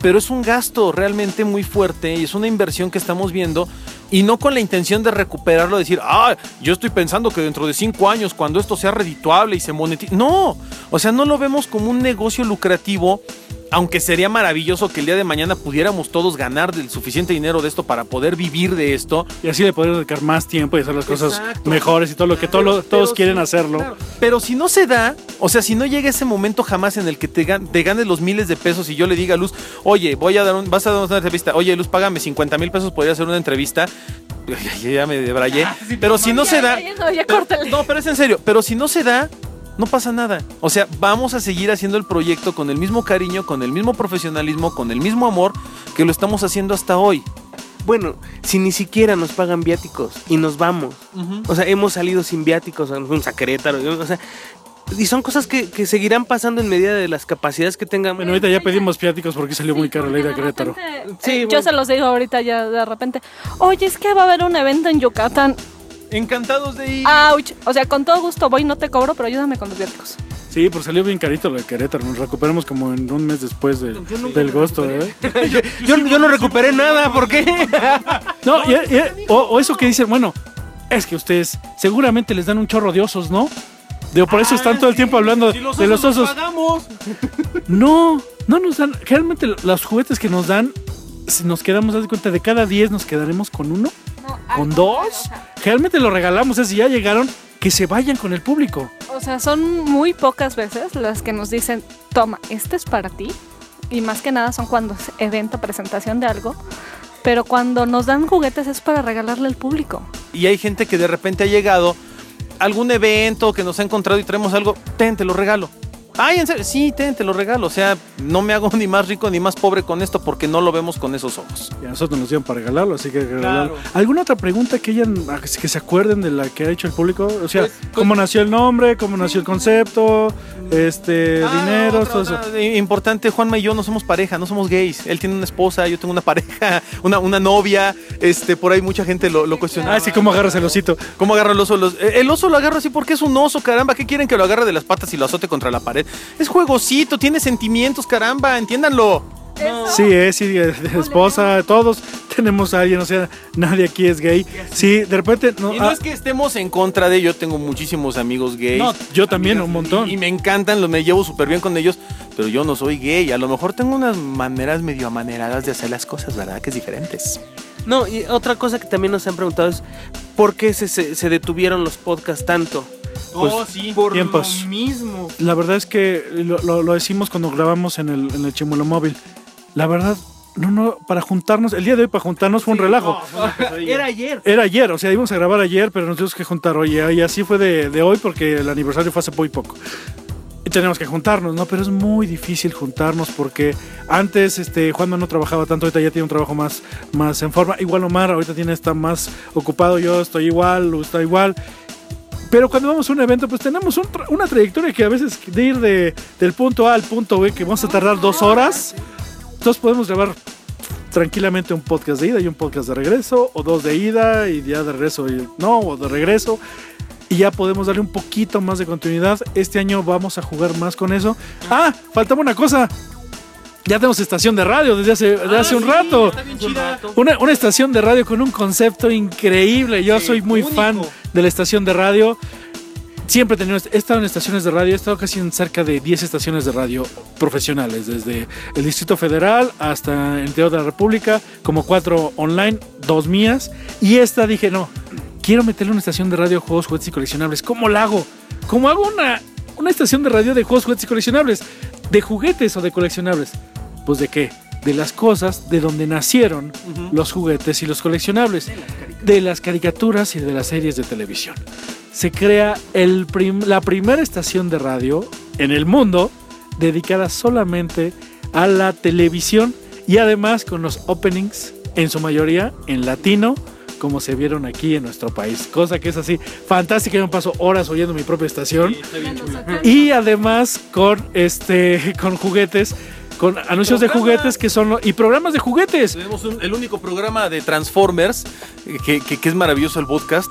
pero es un gasto realmente muy fuerte y es una inversión que estamos viendo y no con la intención de recuperarlo, decir, ah, yo estoy pensando que dentro de cinco años, cuando esto sea redituable y se monetice. No, o sea, no lo vemos como un negocio lucrativo, aunque sería maravilloso que el día de mañana pudiéramos todos ganar del suficiente dinero de esto para poder vivir de esto. Y así le podemos dedicar más tiempo y hacer las cosas mejores y todo lo que todo todos quieren hacerlo. claro, Pero si no se da, o sea, si no llega ese momento jamás en el que te, gan- te ganes los miles de pesos y yo le diga a Luz, oye, voy a dar un, vas a dar una entrevista, oye, Luz, págame 50 mil pesos, podría hacer una entrevista. Ya, me debrayé. pero si no se da. Ya pero- no, pero es en serio. Pero si no se da, no pasa nada. O sea, vamos a seguir haciendo el proyecto con el mismo cariño, con el mismo profesionalismo, con el mismo amor que lo estamos haciendo hasta hoy. Bueno, si ni siquiera nos pagan viáticos y nos vamos. O sea, hemos salido sin viáticos, a Querétaro. O sea, y son cosas que, que seguirán pasando en medida de las capacidades que tengamos. Bueno, ahorita ya pedimos piáticos porque salió muy caro la ida a Querétaro. Sí, Sí, bueno. Yo se los digo ahorita ya de repente. Oye, es que va a haber un evento en Yucatán. Encantados de ir. Ouch. O sea, con todo gusto voy, no te cobro, pero ayúdame con los viáticos. Sí, pues salió bien carito lo de Querétaro. Nos recuperamos como en un mes después de- del agosto, ¿eh? yo, yo no recuperé nada, ¿por qué? No, y- y- o, o eso que dicen, bueno, es que ustedes seguramente les dan un chorro de osos, ¿no? Digo, por eso están todo el tiempo hablando de los osos. No, no nos dan. Realmente los juguetes que nos dan, si nos quedamos, haz de cuenta, de cada 10 nos quedaremos con uno, con dos. Realmente lo regalamos, es si ya llegaron, que se vayan con el público. O sea, son muy pocas veces las que nos dicen, toma, este es para ti. Y más que nada son cuando es evento, presentación de algo. Pero cuando nos dan juguetes es para regalarle al público. Y hay gente que de repente ha llegado algún evento que nos ha encontrado y traemos algo, ten, te lo regalo. Ay, en serio, sí, ten, te lo regalo. O sea, no me hago ni más rico ni más pobre con esto porque no lo vemos con esos ojos. Y a nosotros nos dieron para regalarlo, así que regalarlo. ¿Alguna otra pregunta que hayan, que se acuerden de la que ha hecho el público? O sea, Pues, ¿cómo nació el nombre? ¿Cómo nació el concepto? Este, Ah, dinero, otra, todo eso. otra, eh, Importante, Juanma y yo no somos pareja, no somos gays. Él tiene una esposa, yo tengo una pareja, una, una novia. Este, por ahí mucha gente lo, lo cuestiona. Ah, sí, ¿cómo agarras el osito? ¿Cómo agarra el oso? Los- eh, el oso lo agarra así porque es un oso, caramba. ¿Qué quieren que lo agarre de las patas y lo azote contra la pared? Es juegosito, tiene sentimientos, caramba, entiéndanlo. Sí, es, sí, de, de esposa, todos tenemos a alguien, o sea, nadie aquí es gay. Sí, de repente, no, Y no ah, es que estemos en contra de ello, tengo muchísimos amigos gays. No, yo también, un montón. Y, y me encantan, los, me llevo súper bien con ellos, pero yo no soy gay. A lo mejor tengo unas maneras medio amaneradas de hacer las cosas, ¿verdad? Que es diferentes. No, y otra cosa que también nos han preguntado es ¿por qué se, se- se detuvieron los podcasts tanto? Pues, sí. Por tiempos. lo mismo. la verdad es que lo, lo- lo decimos cuando grabamos en el, en el Chimuelo Móvil. La verdad, no, no, para juntarnos, el día de hoy para juntarnos fue un relajo. Era ayer. Era ayer, o sea, íbamos a grabar ayer, pero nos tuvimos que juntar hoy. Y así fue de, de hoy porque el aniversario fue hace muy poco. Tenemos que juntarnos, ¿no? Pero es muy difícil juntarnos porque antes este, Juanma no trabajaba tanto, ahorita ya tiene un trabajo más, más en forma. Igual Omar, ahorita tiene está más ocupado, yo estoy igual, está igual. Pero cuando vamos a un evento, pues tenemos un tra- una trayectoria que a veces de ir de, del punto A al punto B, que vamos a tardar dos horas, entonces podemos grabar tranquilamente un podcast de ida y un podcast de regreso, o dos de ida y ya de regreso, y no, o de regreso. Y ya podemos darle un poquito más de continuidad. Este año vamos a jugar más con eso. Ah, faltaba una cosa. Ya tenemos estación de radio desde hace, desde hace un rato. Una, una estación de radio con un concepto increíble. Yo soy muy fan de la estación de radio. Siempre he, tenido, he estado en estaciones de radio, he estado casi en cerca de 10 estaciones de radio profesionales, desde el Distrito Federal hasta el interior de la República, como cuatro online, dos mías. Y esta dije, no, quiero meterle una estación de radio de juegos, juguetes y coleccionables. ¿Cómo la hago? ¿Cómo hago una, una estación de radio de juegos, juguetes y coleccionables? ¿De juguetes o de coleccionables? Pues de qué? De las cosas de donde nacieron los juguetes y los coleccionables. De las caricaturas y de las series de televisión. Se crea el prim- la primera estación de radio en el mundo dedicada solamente a la televisión y además con los openings en su mayoría en latino como se vieron aquí en nuestro país, cosa que es así fantástica, yo me paso horas oyendo mi propia estación y además con este con juguetes, con anuncios de juguetes que son y programas de juguetes. Tenemos un- el único programa de Transformers, eh, que, que- que es maravilloso el podcast.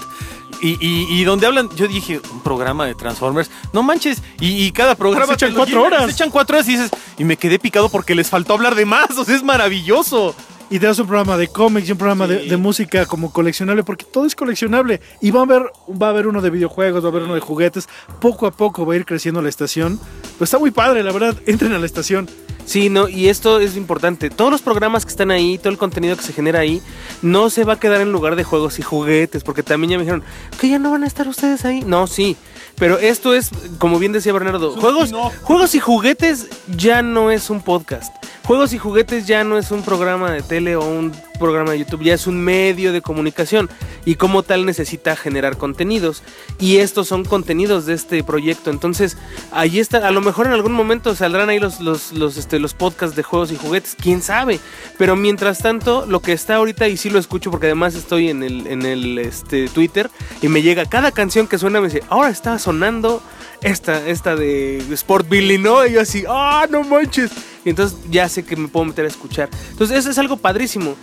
Y, y- y donde hablan, yo dije, un programa de Transformers, no manches, y, y cada programa Se echan cuatro horas. Se echan cuatro horas y dices, y me quedé picado porque les faltó hablar de más, o sea, es maravilloso. Y te das un programa de cómics y un programa de, Sí. de música como coleccionable, porque todo es coleccionable. Y va a haber, va a haber uno de videojuegos, va a haber uno de juguetes. Poco a poco va a ir creciendo la estación. Pues está muy padre, la verdad. Entren a la estación. Sí, no, y esto es importante. Todos los programas que están ahí, todo el contenido que se genera ahí, no se va a quedar en lugar de juegos y juguetes, porque también ya me dijeron que ya no van a estar ustedes ahí. No, sí. Pero esto es, como bien decía Bernardo, juegos, juegos y juguetes ya no es un podcast. Juegos y juguetes ya no es un programa de tele o un programa de YouTube, ya es un medio de comunicación y como tal necesita generar contenidos. Y estos son contenidos de este proyecto. Entonces, ahí está, a lo mejor en algún momento saldrán ahí los, los, los, este, los podcasts de juegos y juguetes, quién sabe. Pero mientras tanto, lo que está ahorita, y sí lo escucho porque además estoy en el, en el este, Twitter y me llega cada canción que suena, me dice, ahora está sonando esta, esta de Sport Billy, ¿no? Y yo así, ¡ah, no manches! Y entonces ya sé que me puedo meter a escuchar. Entonces, eso es algo padrísimo.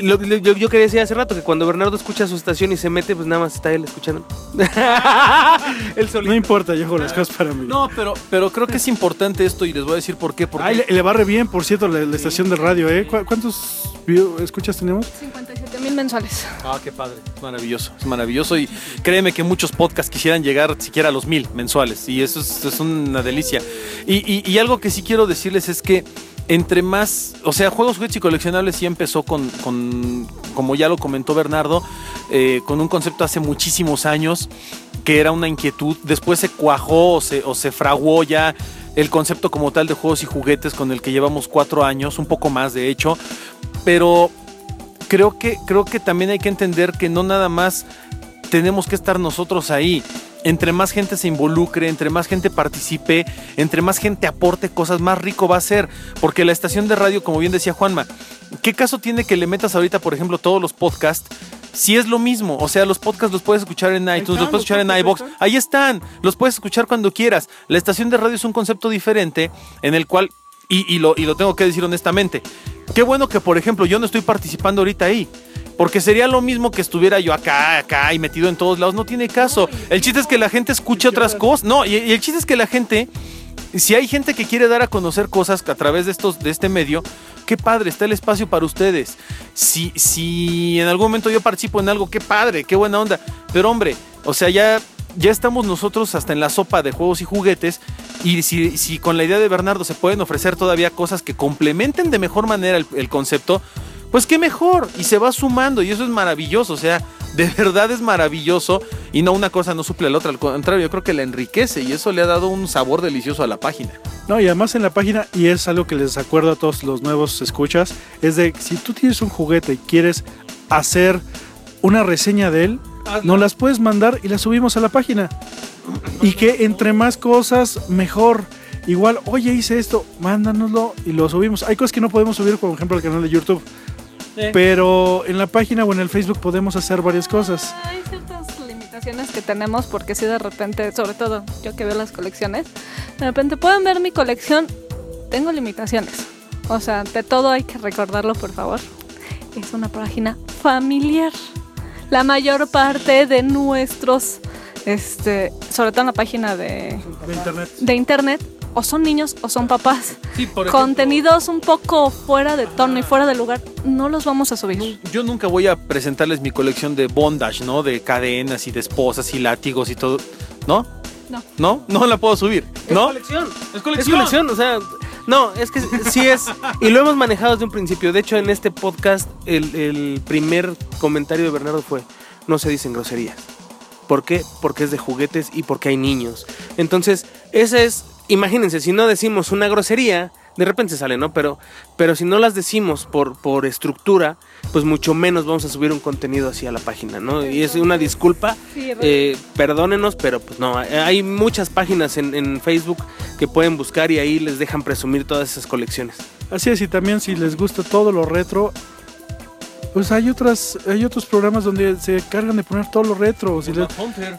Lo- lo- yo, yo quería decir hace rato que cuando Bernardo escucha su estación y se mete, pues nada más está él escuchando. él solito. No importa, yo hago las cosas para mí. No, pero, pero creo que es importante esto y les voy a decir por qué. Porque Ay, le, le va re bien, por cierto, la, la estación de radio, ¿eh? ¿Cu- ¿Cuántos escuchas tenemos? 57 mil mensuales. Ah, qué padre. Es maravilloso, es maravilloso. Y créeme que muchos podcasts quisieran llegar siquiera a los mil mensuales. Y eso es, es una delicia. Y, y- y algo que sí quiero decirles es que entre más, o sea, Juegos, Juguetes y Coleccionables sí empezó con, con como ya lo comentó Bernardo, eh, con un concepto hace muchísimos años que era una inquietud. Después se cuajó o se, o se fraguó ya el concepto como tal de juegos y juguetes con el que llevamos cuatro años, un poco más de hecho. Pero creo que, creo que también hay que entender que no nada más tenemos que estar nosotros ahí. Entre más gente se involucre, entre más gente participe, entre más gente aporte cosas, más rico va a ser. Porque la estación de radio, como bien decía Juanma, ¿qué caso tiene que le metas ahorita, por ejemplo, todos los podcasts? Si es lo mismo, o sea, los podcasts los puedes escuchar en iTunes, los puedes escuchar en iBox, ahí están, los puedes escuchar cuando quieras. La estación de radio es un concepto diferente en el cual, y, y lo, y lo tengo que decir honestamente, qué bueno que, por ejemplo, yo no estoy participando ahorita ahí. Porque sería lo mismo que estuviera yo acá, acá y metido en todos lados. No tiene caso. El chiste es que la gente escuche otras cosas. No, y, y el chiste es que la gente, si hay gente que quiere dar a conocer cosas a través de estos, de este medio, qué padre, está el espacio para ustedes. Si, si en algún momento yo participo en algo, qué padre, qué buena onda. Pero hombre, o sea, ya, ya estamos nosotros hasta en la sopa de juegos y juguetes. Y si, si con la idea de Bernardo se pueden ofrecer todavía cosas que complementen de mejor manera el, el concepto, pues qué mejor. Y se va sumando y eso es maravilloso. O sea, de verdad es maravilloso. Y no una cosa no suple a la otra. Al contrario, yo creo que la enriquece y eso le ha dado un sabor delicioso a la página. No, y además en la página, y es algo que les acuerdo a todos los nuevos escuchas, es de si tú tienes un juguete y quieres hacer una reseña de él, nos las puedes mandar y las subimos a la página. Y que entre más cosas, mejor. Igual, oye, hice esto, mándanoslo y lo subimos. Hay cosas que no podemos subir, por ejemplo, al canal de YouTube. Pero en la página o en el Facebook podemos hacer varias cosas. Hay ciertas limitaciones que tenemos porque si de repente, sobre todo yo que veo las colecciones, de repente pueden ver mi colección, tengo limitaciones. O sea, de todo hay que recordarlo, por favor. Es una página familiar. La mayor parte de nuestros, este, sobre todo en la página de, De internet. de internet, o son niños o son papás. Sí, por Contenidos un poco fuera de tono y fuera de lugar, no los vamos a subir. Yo nunca voy a presentarles mi colección de bondage, ¿no? De cadenas y de esposas y látigos y todo. ¿No? No. ¿No? No la puedo subir. ¿No? Es colección. Es Es colección, o sea, no, es que sí es, y lo hemos manejado desde un principio. De hecho, en este podcast, el, el primer comentario de Bernardo fue, no se dicen groserías. ¿Por qué? Porque es de juguetes y porque hay niños. Entonces, esa es, imagínense, si no decimos una grosería, de repente sale, ¿no? Pero, pero si no las decimos por, por estructura, pues mucho menos vamos a subir un contenido así a la página, ¿no? Y es una disculpa, Sí, eh, perdónenos, pero pues no, hay muchas páginas en, en Facebook que pueden buscar y ahí les dejan presumir todas esas colecciones. Así es, y también si les gusta todo lo retro, pues hay otras, hay otros programas donde se cargan de poner todo lo retro. si le-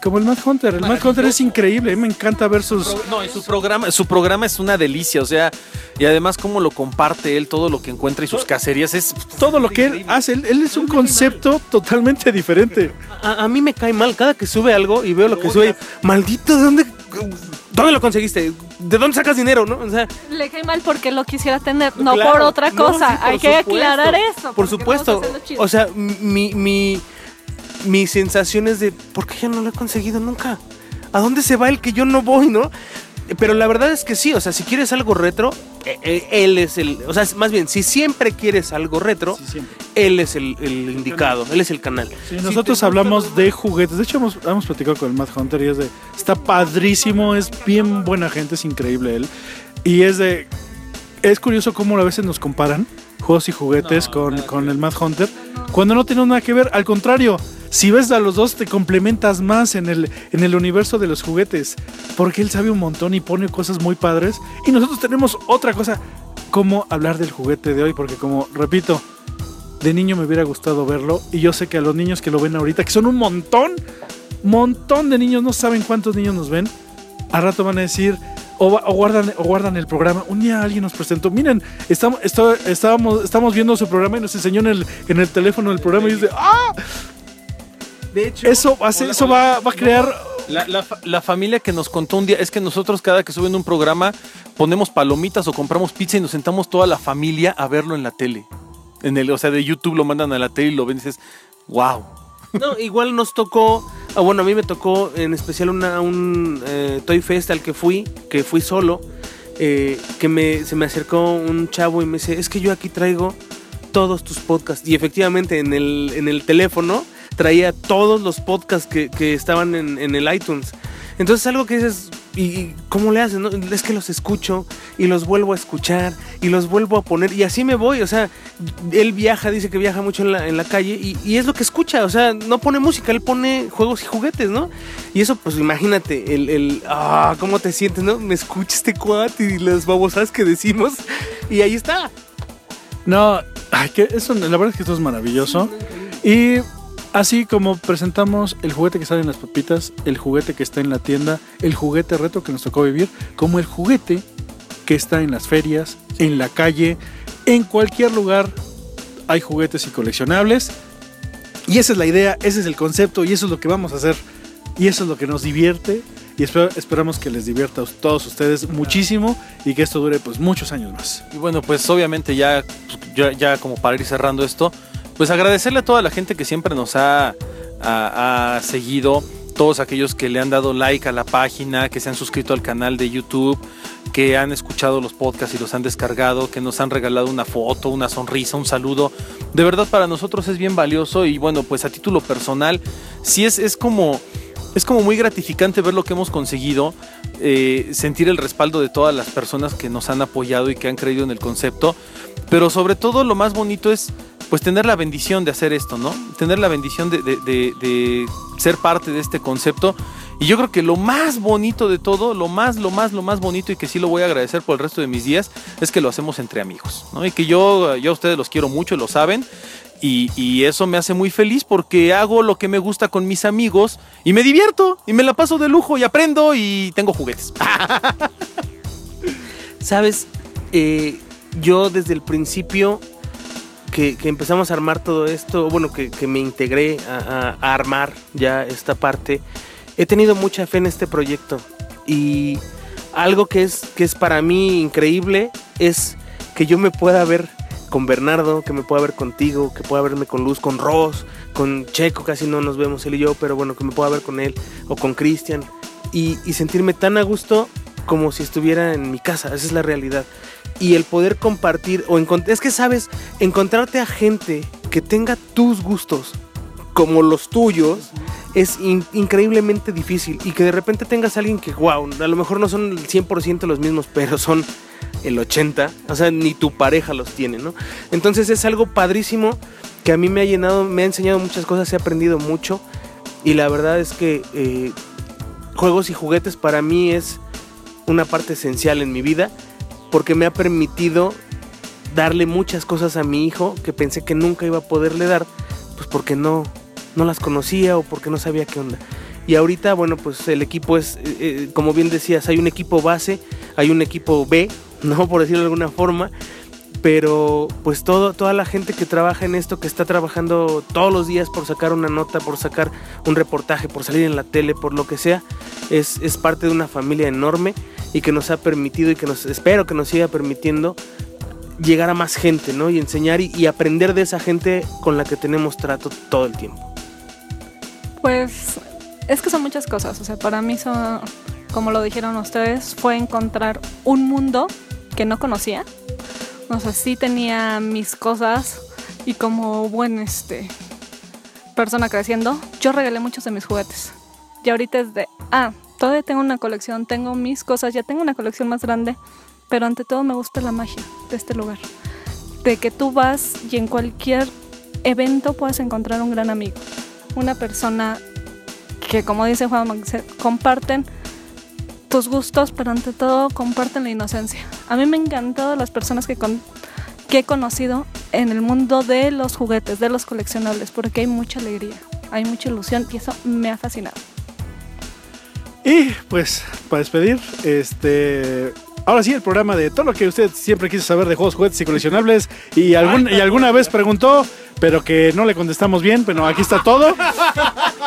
como el Mad Hunter. El Mad Hunter es increíble, a mí me encanta ver sus. No, y su programa, su programa es una delicia, o sea, y además cómo lo comparte él, todo lo que encuentra y sus cacerías es Todo lo que él hace, él, él es un concepto totalmente diferente. A, a mí me cae mal cada que sube algo y veo lo que sube. Maldito, ¿de dónde, dónde lo conseguiste? ¿De dónde sacas dinero, no? O sea, Le cae mal porque lo quisiera tener, no claro, por otra no, cosa. sí, por Hay que aclarar eso. Por supuesto. O sea, mi, mi, mi sensación es de, ¿por qué yo no lo he conseguido nunca? ¿A dónde se va el que yo no voy, no? Pero la verdad es que sí, o sea, si quieres algo retro, eh, eh, él es el. O sea, más bien, si siempre quieres algo retro, él es el, el indicado, él es el canal. Sí, nosotros hablamos de juguetes. De hecho, hemos, hemos platicado con el Mad Hunter y es de. Está padrísimo, es bien buena gente, es increíble él. Y es de. Es curioso cómo a veces nos comparan juegos y juguetes con, con el Mad Hunter. Cuando no tienen nada que ver, al contrario. Si ves a los dos, te complementas más en el, en el universo de los juguetes. Porque él sabe un montón y pone cosas muy padres. Y nosotros tenemos otra cosa. Cómo hablar del juguete de hoy. Porque, como repito, de niño me hubiera gustado verlo y yo sé que a los niños que lo ven ahorita, que son un montón, montón de niños, no saben cuántos niños nos ven, a rato van a decir o, guardan, o guardan el programa. Un día alguien nos presentó, miren, estamos, esto- estábamos, estamos viendo su programa y nos enseñó en el, en el teléfono el programa y dice, ¡ah! De hecho, Eso, va a ser- eso va, va a crear... La, la familia que nos contó un día es que nosotros cada que suben un programa ponemos palomitas o compramos pizza y nos sentamos toda la familia a verlo en la tele. En el, o sea, de YouTube lo mandan a la tele y lo ven y dices, wow. No, igual nos tocó, ah, bueno, a mí me tocó en especial una, un eh, Toy Fest al que fui, que fui solo, eh, que me, se me acercó un chavo y me dice, es que yo aquí traigo todos tus podcasts. Y efectivamente en el, en el teléfono traía todos los podcasts que, que estaban en, en el iTunes. Entonces algo que dices, ¿y cómo le hacen? no? Es que los escucho y los vuelvo a escuchar y los vuelvo a poner y así me voy. O sea, él viaja, dice que viaja mucho en la, en la calle y, y es lo que escucha. O sea, no pone música, él pone juegos y juguetes, ¿no? Y eso, pues imagínate, el, el ah, ¿cómo te sientes, no? Me escucha este cuate y las babosadas que decimos y ahí está. No, ay, que eso, la verdad es que esto es maravilloso. Y así como presentamos el juguete que sale en las papitas, el juguete que está en la tienda, el juguete reto que nos tocó vivir, como el juguete que está en las ferias, en la calle, en cualquier lugar hay juguetes y coleccionables. Y esa es la idea, ese es el concepto y eso es lo que vamos a hacer. Y eso es lo que nos divierte. Y esperamos que les divierta a todos ustedes muchísimo y que esto dure pues muchos años más. Y bueno, pues obviamente ya, ya, ya como para ir cerrando esto, pues agradecerle a toda la gente que siempre nos ha, seguido, todos aquellos que le han dado like a la página, que se han suscrito al canal de YouTube, que han escuchado los podcasts y los han descargado, que nos han regalado una foto, una sonrisa, un saludo. De verdad para nosotros es bien valioso y bueno, pues a título personal, sí es, es como... Es como muy gratificante ver lo que hemos conseguido, eh, sentir el respaldo de todas las personas que nos han apoyado y que han creído en el concepto, pero sobre todo lo más bonito es pues tener la bendición de hacer esto, ¿no? Tener la bendición de, de- de- ser parte de este concepto. Y yo creo que lo más bonito de todo, lo más, lo más, lo más bonito y que sí lo voy a agradecer por el resto de mis días, es que lo hacemos entre amigos, ¿no? Y que yo, yo a ustedes los quiero mucho, lo saben. Y, y eso me hace muy feliz porque hago lo que me gusta con mis amigos y me divierto y me la paso de lujo y aprendo y tengo juguetes. Sabes, Eh, yo desde el principio que, empezamos a armar todo esto, bueno, que, me integré a, armar ya esta parte, he tenido mucha fe en este proyecto. Y algo que es, que es para mí increíble es que yo me pueda ver con Bernardo, que me pueda ver contigo, que pueda verme con Luz, con Ross, con Checo, casi no nos vemos él y yo, pero bueno, que me pueda ver con él o con Cristian y sentirme tan a gusto como si estuviera en mi casa, esa es la realidad. Y el poder compartir o es que sabes, encontrarte a gente que tenga tus gustos como los tuyos es in- increíblemente difícil y que de repente tengas alguien que, wow, a lo mejor no son el 100% los mismos, pero son el 80, o sea, ni tu pareja los tiene, ¿no? Entonces es algo padrísimo que a mí me ha llenado, me ha enseñado muchas cosas, he aprendido mucho y la verdad es que eh, juegos y juguetes para mí es una parte esencial en mi vida porque me ha permitido darle muchas cosas a mi hijo que pensé que nunca iba a poderle dar, pues porque no, no las conocía o porque no sabía qué onda. Y ahorita, bueno, pues el equipo es, eh, eh, como bien decías, hay un equipo base, hay un equipo B, ¿no? Por decirlo de alguna forma. Pero pues todo, toda la gente que trabaja en esto, que está trabajando todos los días por sacar una nota, por sacar un reportaje, por salir en la tele, por lo que sea, es, es parte de una familia enorme y que nos ha permitido y que nos espero que nos siga permitiendo llegar a más gente, ¿no? Y enseñar y, y aprender de esa gente con la que tenemos trato todo el tiempo. Pues es que son muchas cosas. O sea, para mí son, como lo dijeron ustedes, fue encontrar un mundo que no conocía. O sea, sí tenía mis cosas y como buen este persona creciendo, yo regalé muchos de mis juguetes. Y ahorita es de, ah, todavía tengo una colección, tengo mis cosas, ya tengo una colección más grande, pero ante todo me gusta la magia de este lugar. De que tú vas y en cualquier evento puedes encontrar un gran amigo, una persona que como dice Juan comparten tus gustos, pero ante todo comparten la inocencia. A mí me han encantado las personas que, que he conocido en el mundo de los juguetes, de los coleccionables, porque hay mucha alegría, hay mucha ilusión y eso me ha fascinado. Y pues, para despedir, este. Ahora sí, el programa de todo lo que usted siempre quiso saber de juegos, juguetes y coleccionables. Y, algún, y alguna vez preguntó, pero que no le contestamos bien. Pero aquí está todo.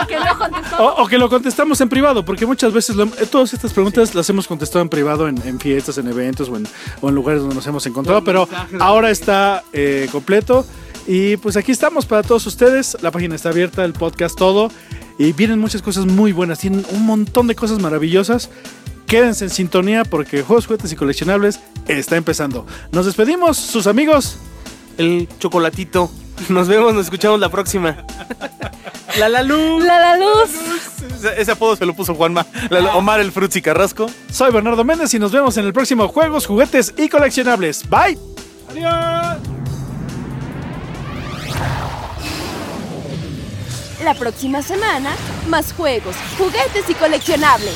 Que no contestó. O, o que lo contestamos en privado, porque muchas veces lo- eh, todas estas preguntas las hemos contestado en privado en, en fiestas, en eventos o en, o en lugares donde nos hemos encontrado. Pero ahora está eh, completo. Y pues aquí estamos para todos ustedes. La página está abierta, el podcast, todo. Y vienen muchas cosas muy buenas. Tienen un montón de cosas maravillosas. Quédense en sintonía porque Juegos, Juguetes y Coleccionables está empezando. Nos despedimos, sus amigos. El chocolatito. Nos vemos, nos escuchamos la próxima. La la luz. La la luz. Ese, ese apodo se lo puso Juanma. La- Omar el Frutzi Carrasco. Soy Bernardo Méndez y nos vemos en el próximo Juegos, Juguetes y Coleccionables. Bye. Adiós. La próxima semana, más juegos, juguetes y coleccionables.